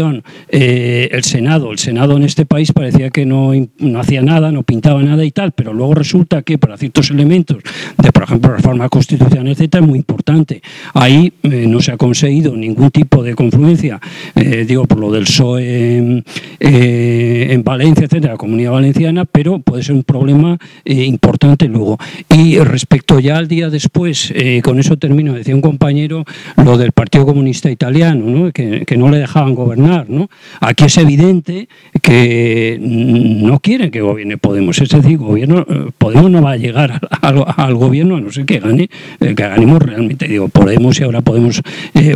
eh, el Senado. El Senado en este país parecía que no, no, hacía nada, no pintaba nada y tal, pero luego resulta que para ciertos elementos de, por ejemplo, reforma constitucional, etcétera, es muy importante. Ahí eh, no se ha conseguido ningún tipo de confluencia, eh, digo, por lo del PSOE en, Valencia, etcétera, la comunidad valenciana, pero puede ser un problema importante luego. Y respecto ya al día después, con eso termino, decía un compañero, lo del Partido Comunista Italiano, Que, que no le dejaban gobernar ¿no? Aquí es evidente que no quieren que gobierne Podemos, es decir, gobierno, eh, Podemos no va a llegar al, gobierno a no ser que gane, eh, que ganemos realmente, digo, Podemos y ahora Podemos, eh,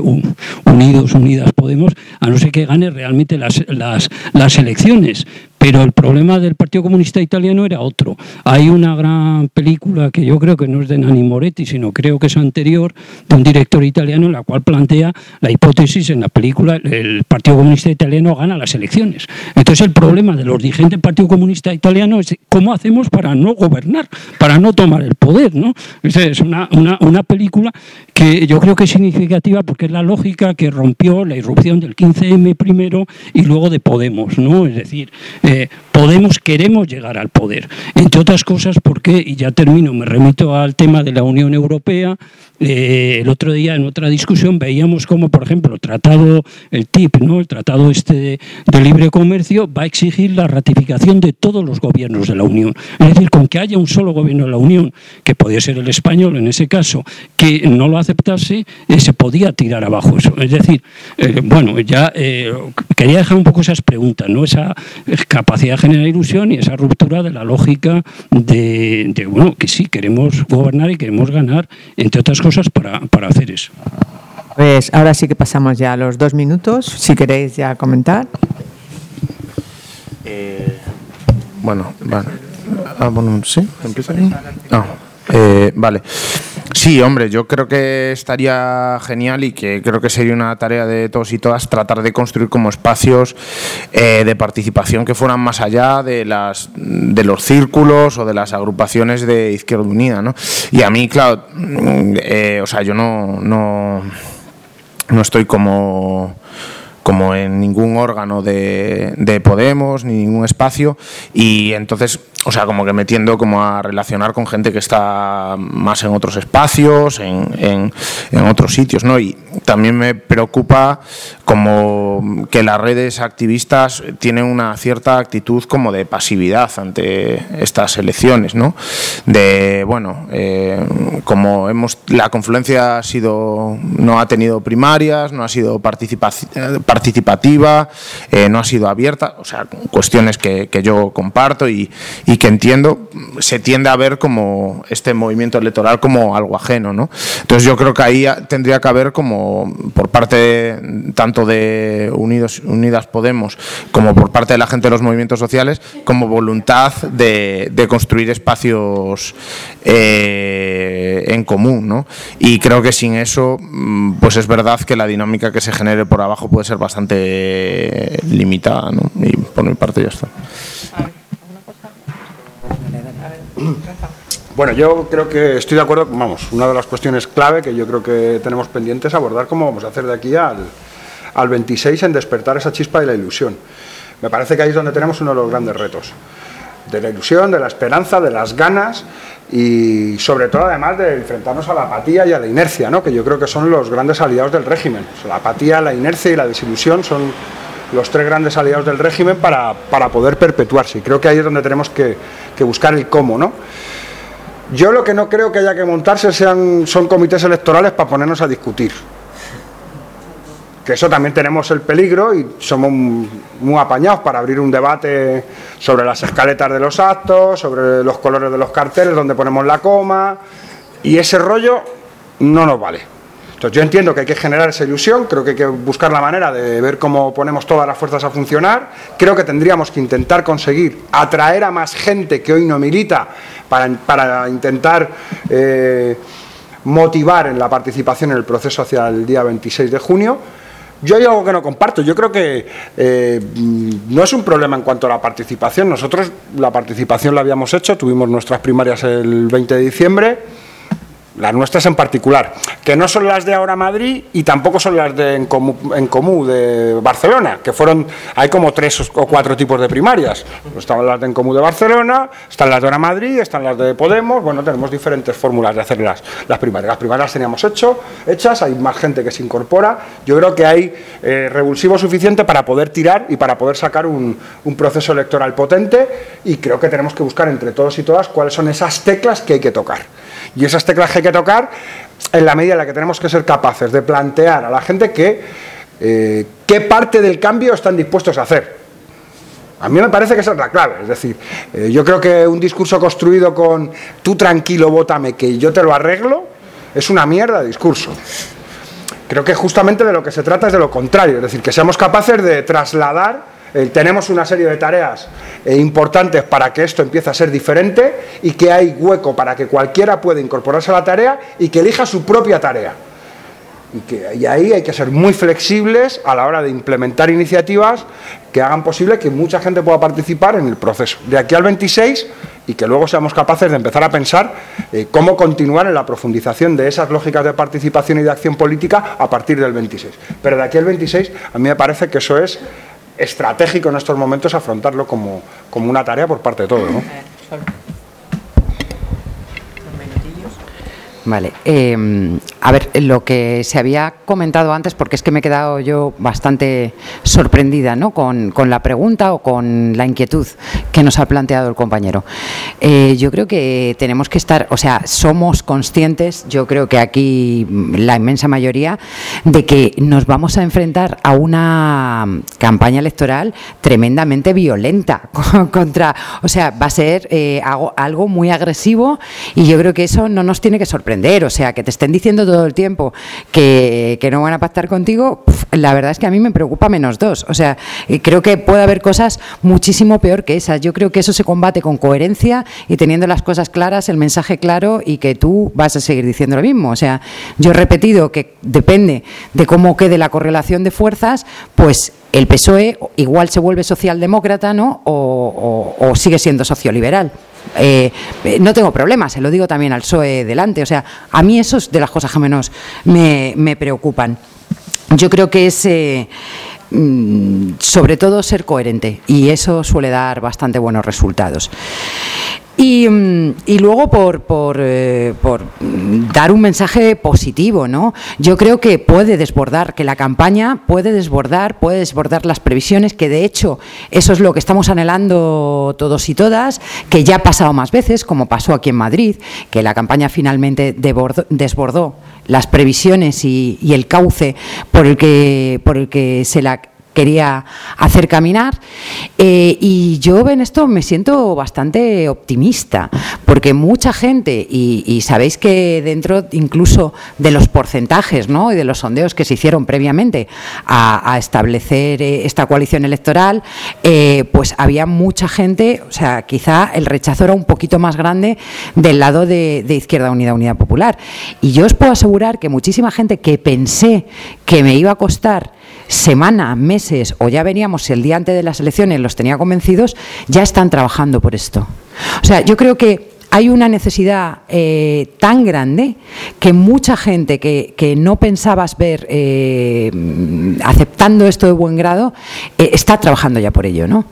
Unidos, Unidas Podemos, a no ser que gane realmente las, las, las elecciones Pero el problema del Partido Comunista Italiano era otro. Hay una gran película que yo creo que no es de Nani Moretti, sino creo que es anterior, de un director italiano, en la cual plantea la hipótesis en la película el Partido Comunista Italiano gana las elecciones. Entonces el problema de los dirigentes del Partido Comunista Italiano es cómo hacemos para no gobernar, para no tomar el poder. ¿no? Es una, una, una película que yo creo que es significativa porque es la lógica que rompió la irrupción del 15M primero y luego de Podemos. ¿no? Es decir, eh, Podemos, queremos llegar al poder. Entre otras cosas porque, y ya termino, me remito al tema de la Unión Europea, eh, el otro día en otra discusión veíamos como, por ejemplo, el tratado, el TIP, ¿no? el tratado este de, libre comercio, va a exigir la ratificación de todos los gobiernos de la Unión. Es decir, con que haya un solo gobierno de la Unión, que podía ser el español en ese caso, que no lo aceptase, eh, se podía tirar abajo eso. Es decir, eh, bueno, ya quería dejar un poco esas preguntas, ¿no? esa capacidad de generar ilusión y esa ruptura de la lógica de, de bueno, que sí, queremos gobernar y queremos ganar, entre otras cosas para, para hacer eso. Pues ahora sí que pasamos ya a los dos minutos, si queréis ya comentar. Eh, bueno, vale. Ah, bueno, ¿sí? ¿Empieza aquí? Ah. Eh, vale. Sí, hombre, yo creo que estaría genial y que creo que sería una tarea de todos y todas tratar de construir como espacios eh, de participación que fueran más allá de las de los círculos o de las agrupaciones de Izquierda Unida, ¿no? Y a mí, claro, mm, eh, o sea, yo no, no, no estoy como como en ningún órgano de, de Podemos ni ningún espacio y entonces o sea, como que me tiendo como a relacionar con gente que está más en otros espacios, en, en, otros sitios, ¿no? Y también me preocupa como que las redes activistas tienen una cierta actitud como de pasividad ante estas elecciones, ¿no? De, bueno, eh, como hemos, la confluencia ha sido, no ha tenido primarias, no ha sido participativa, eh, no ha sido abierta, o sea, cuestiones que, que yo comparto y y que entiendo se tiende a ver como este movimiento electoral como algo ajeno, ¿no? Entonces yo creo que ahí tendría que haber como por parte tanto de Unidos, Unidas Podemos como por parte de la gente de los movimientos sociales como voluntad de, construir espacios eh, en común, ¿no? Y creo que sin eso, mm, pues es verdad que la dinámica que se genere por abajo puede ser bastante limitada, ¿no? Y por mi parte ya está. Bueno, yo creo que estoy de acuerdo, vamos, una de las cuestiones clave que yo creo que tenemos pendientes es abordar cómo vamos a hacer de aquí al, al 26 en despertar esa chispa de la ilusión. Me parece que ahí es donde tenemos uno de los grandes retos. De la ilusión, de la esperanza, de las ganas y sobre todo además de enfrentarnos a la apatía y a la inercia, ¿no? que yo creo que son los grandes aliados del régimen. La apatía, la inercia y la desilusión son los tres grandes aliados del régimen para, poder perpetuarse. Y creo que ahí es donde tenemos que, buscar el cómo, ¿no? Yo lo que no creo que haya que montarse sean, son comités electorales para ponernos a discutir. Que eso también tenemos el peligro y somos muy apañados para abrir un debate sobre las escaletas de los actos, sobre los colores de los carteles, donde ponemos la coma. Y ese rollo no nos vale. Entonces yo entiendo que hay que generar esa ilusión, creo que hay que buscar la manera de ver cómo ponemos todas las fuerzas a funcionar, creo que tendríamos que intentar conseguir atraer a más gente que hoy no milita para, intentar eh, motivar en la participación en el proceso hacia el día 26 de junio. Yo hay algo que no comparto. Yo creo que eh, no es un problema en cuanto a la participación. Nosotros la participación la habíamos hecho, tuvimos nuestras primarias el 20 de diciembre las nuestras en particular, que no son las de Ahora Madrid y tampoco son las de en común, de Barcelona, que fueron, hay como tres o cuatro tipos de primarias. Están las de en común de Barcelona, están las de Ahora Madrid, están las de Podemos, bueno, tenemos diferentes fórmulas de hacer las, primarias. Las primarias las teníamos hecho, hechas, hay más gente que se incorpora. Yo creo que hay eh, revulsivo suficiente para poder tirar y para poder sacar un proceso electoral potente y creo que tenemos que buscar entre todos y todas cuáles son esas teclas que hay que tocar. Y esas teclas que hay que tocar en la medida en la que tenemos que ser capaces de plantear a la gente que eh, qué parte del cambio están dispuestos a hacer. A mí me parece que esa es la clave. Es decir, eh, yo creo que un discurso construido con tú tranquilo, vótame, que yo te lo arreglo, es una mierda de discurso. Creo que justamente de lo que se trata es de lo contrario, es decir, que seamos capaces de trasladar eh, tenemos una serie de tareas eh, importantes para que esto empiece a ser diferente y que hay hueco para que cualquiera pueda incorporarse a la tarea y que elija su propia tarea. Y, que, y ahí hay que ser muy flexibles a la hora de implementar iniciativas que hagan posible que mucha gente pueda participar en el proceso. De aquí al 26 y que luego seamos capaces de empezar a pensar eh, cómo continuar en la profundización de esas lógicas de participación y de acción política a partir del 26. Pero de aquí al 26 a mí me parece que eso es estratégico en estos momentos afrontarlo como, como una tarea por parte de todos. Vale. Eh, a ver, lo que se había comentado antes, porque es que me he quedado yo bastante sorprendida ¿no? con, la pregunta o con la inquietud que nos ha planteado el compañero. Eh, yo creo que tenemos que estar, o sea, somos conscientes, yo creo que aquí la inmensa mayoría, de que nos vamos a enfrentar a una campaña electoral tremendamente violenta *laughs* contra, o sea, va a ser eh, algo, algo muy agresivo y yo creo que eso no nos tiene que sorprender o sea, que te estén diciendo todo el tiempo que, no van a pactar contigo, la verdad es que a mí me preocupa menos dos. O sea, creo que puede haber cosas muchísimo peor que esas. Yo creo que eso se combate con coherencia y teniendo las cosas claras, el mensaje claro y que tú vas a seguir diciendo lo mismo. O sea, yo he repetido que depende de cómo quede la correlación de fuerzas, pues el PSOE igual se vuelve socialdemócrata, ¿no? O sigue siendo socioliberal. Eh, no tengo problemas, se lo digo también al PSOE delante. O sea, a mí eso es de las cosas que menos me, preocupan. Yo creo que es. Eh, mm, sobre todo ser coherente y eso suele dar bastante buenos resultados. Mm, y, luego por, por, eh, por, dar un mensaje positivo, ¿no? Yo creo que puede desbordar, que la campaña puede desbordar, puede desbordar las previsiones, que de hecho eso es lo que estamos anhelando todos y todas, que ya ha pasado más veces, como pasó aquí en Madrid, que la campaña finalmente desbordó las previsiones y, y el cauce por el que, por el que se la quería hacer caminar. Eh, y yo en esto me siento bastante optimista, porque mucha gente, y, sabéis que dentro incluso de los porcentajes ¿no? y de los sondeos que se hicieron previamente a, establecer eh, esta coalición electoral, eh, pues había mucha gente, o sea, quizá el rechazo era un poquito más grande del lado de, de Izquierda Unida, Unidad Popular. Y yo os puedo asegurar que muchísima gente que pensé que me iba a costar semana, meses o ya veníamos el día antes de las elecciones, los tenía convencidos, ya están trabajando por esto. O sea, yo creo que hay una necesidad eh, tan grande que mucha gente que, no pensabas ver eh, aceptando esto de buen grado eh, está trabajando ya por ello, ¿no?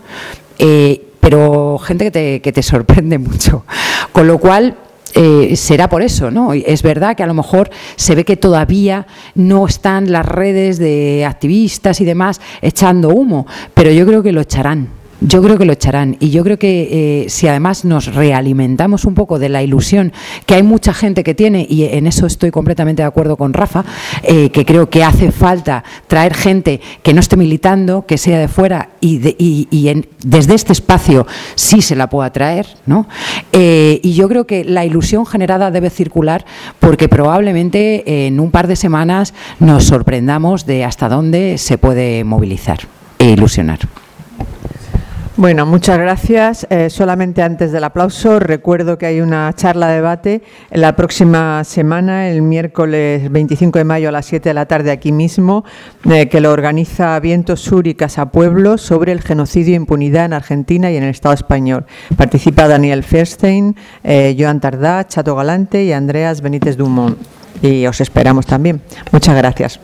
pero gente que te, que te sorprende *laughs* mucho. Con lo cual, eh, será por eso, ¿no? Es verdad que a lo mejor se ve que todavía no están las redes de activistas y demás echando humo, pero yo creo que lo echarán. Yo creo que lo echarán y yo creo que eh, si además nos realimentamos un poco de la ilusión que hay mucha gente que tiene y en eso estoy completamente de acuerdo con Rafa, eh, que creo que hace falta traer gente que no esté militando, que sea de fuera y, desde este espacio sí se la pueda traer, ¿no? Eh, y yo creo que la ilusión generada debe circular porque probablemente en un par de semanas nos sorprendamos de hasta dónde se puede movilizar e ilusionar. Bueno, muchas gracias. Eh, solamente antes del aplauso, recuerdo que hay una charla debate la próxima semana, el miércoles 25 de mayo a las 7 de la tarde aquí mismo, eh, que lo organiza Viento Sur y Casa Pueblo sobre el genocidio e impunidad en Argentina y en el Estado español. Participa Daniel Ferstein, eh, Joan Tardá, Chato Galante y Andreas Benítez Dumont. Y os esperamos también. Muchas gracias.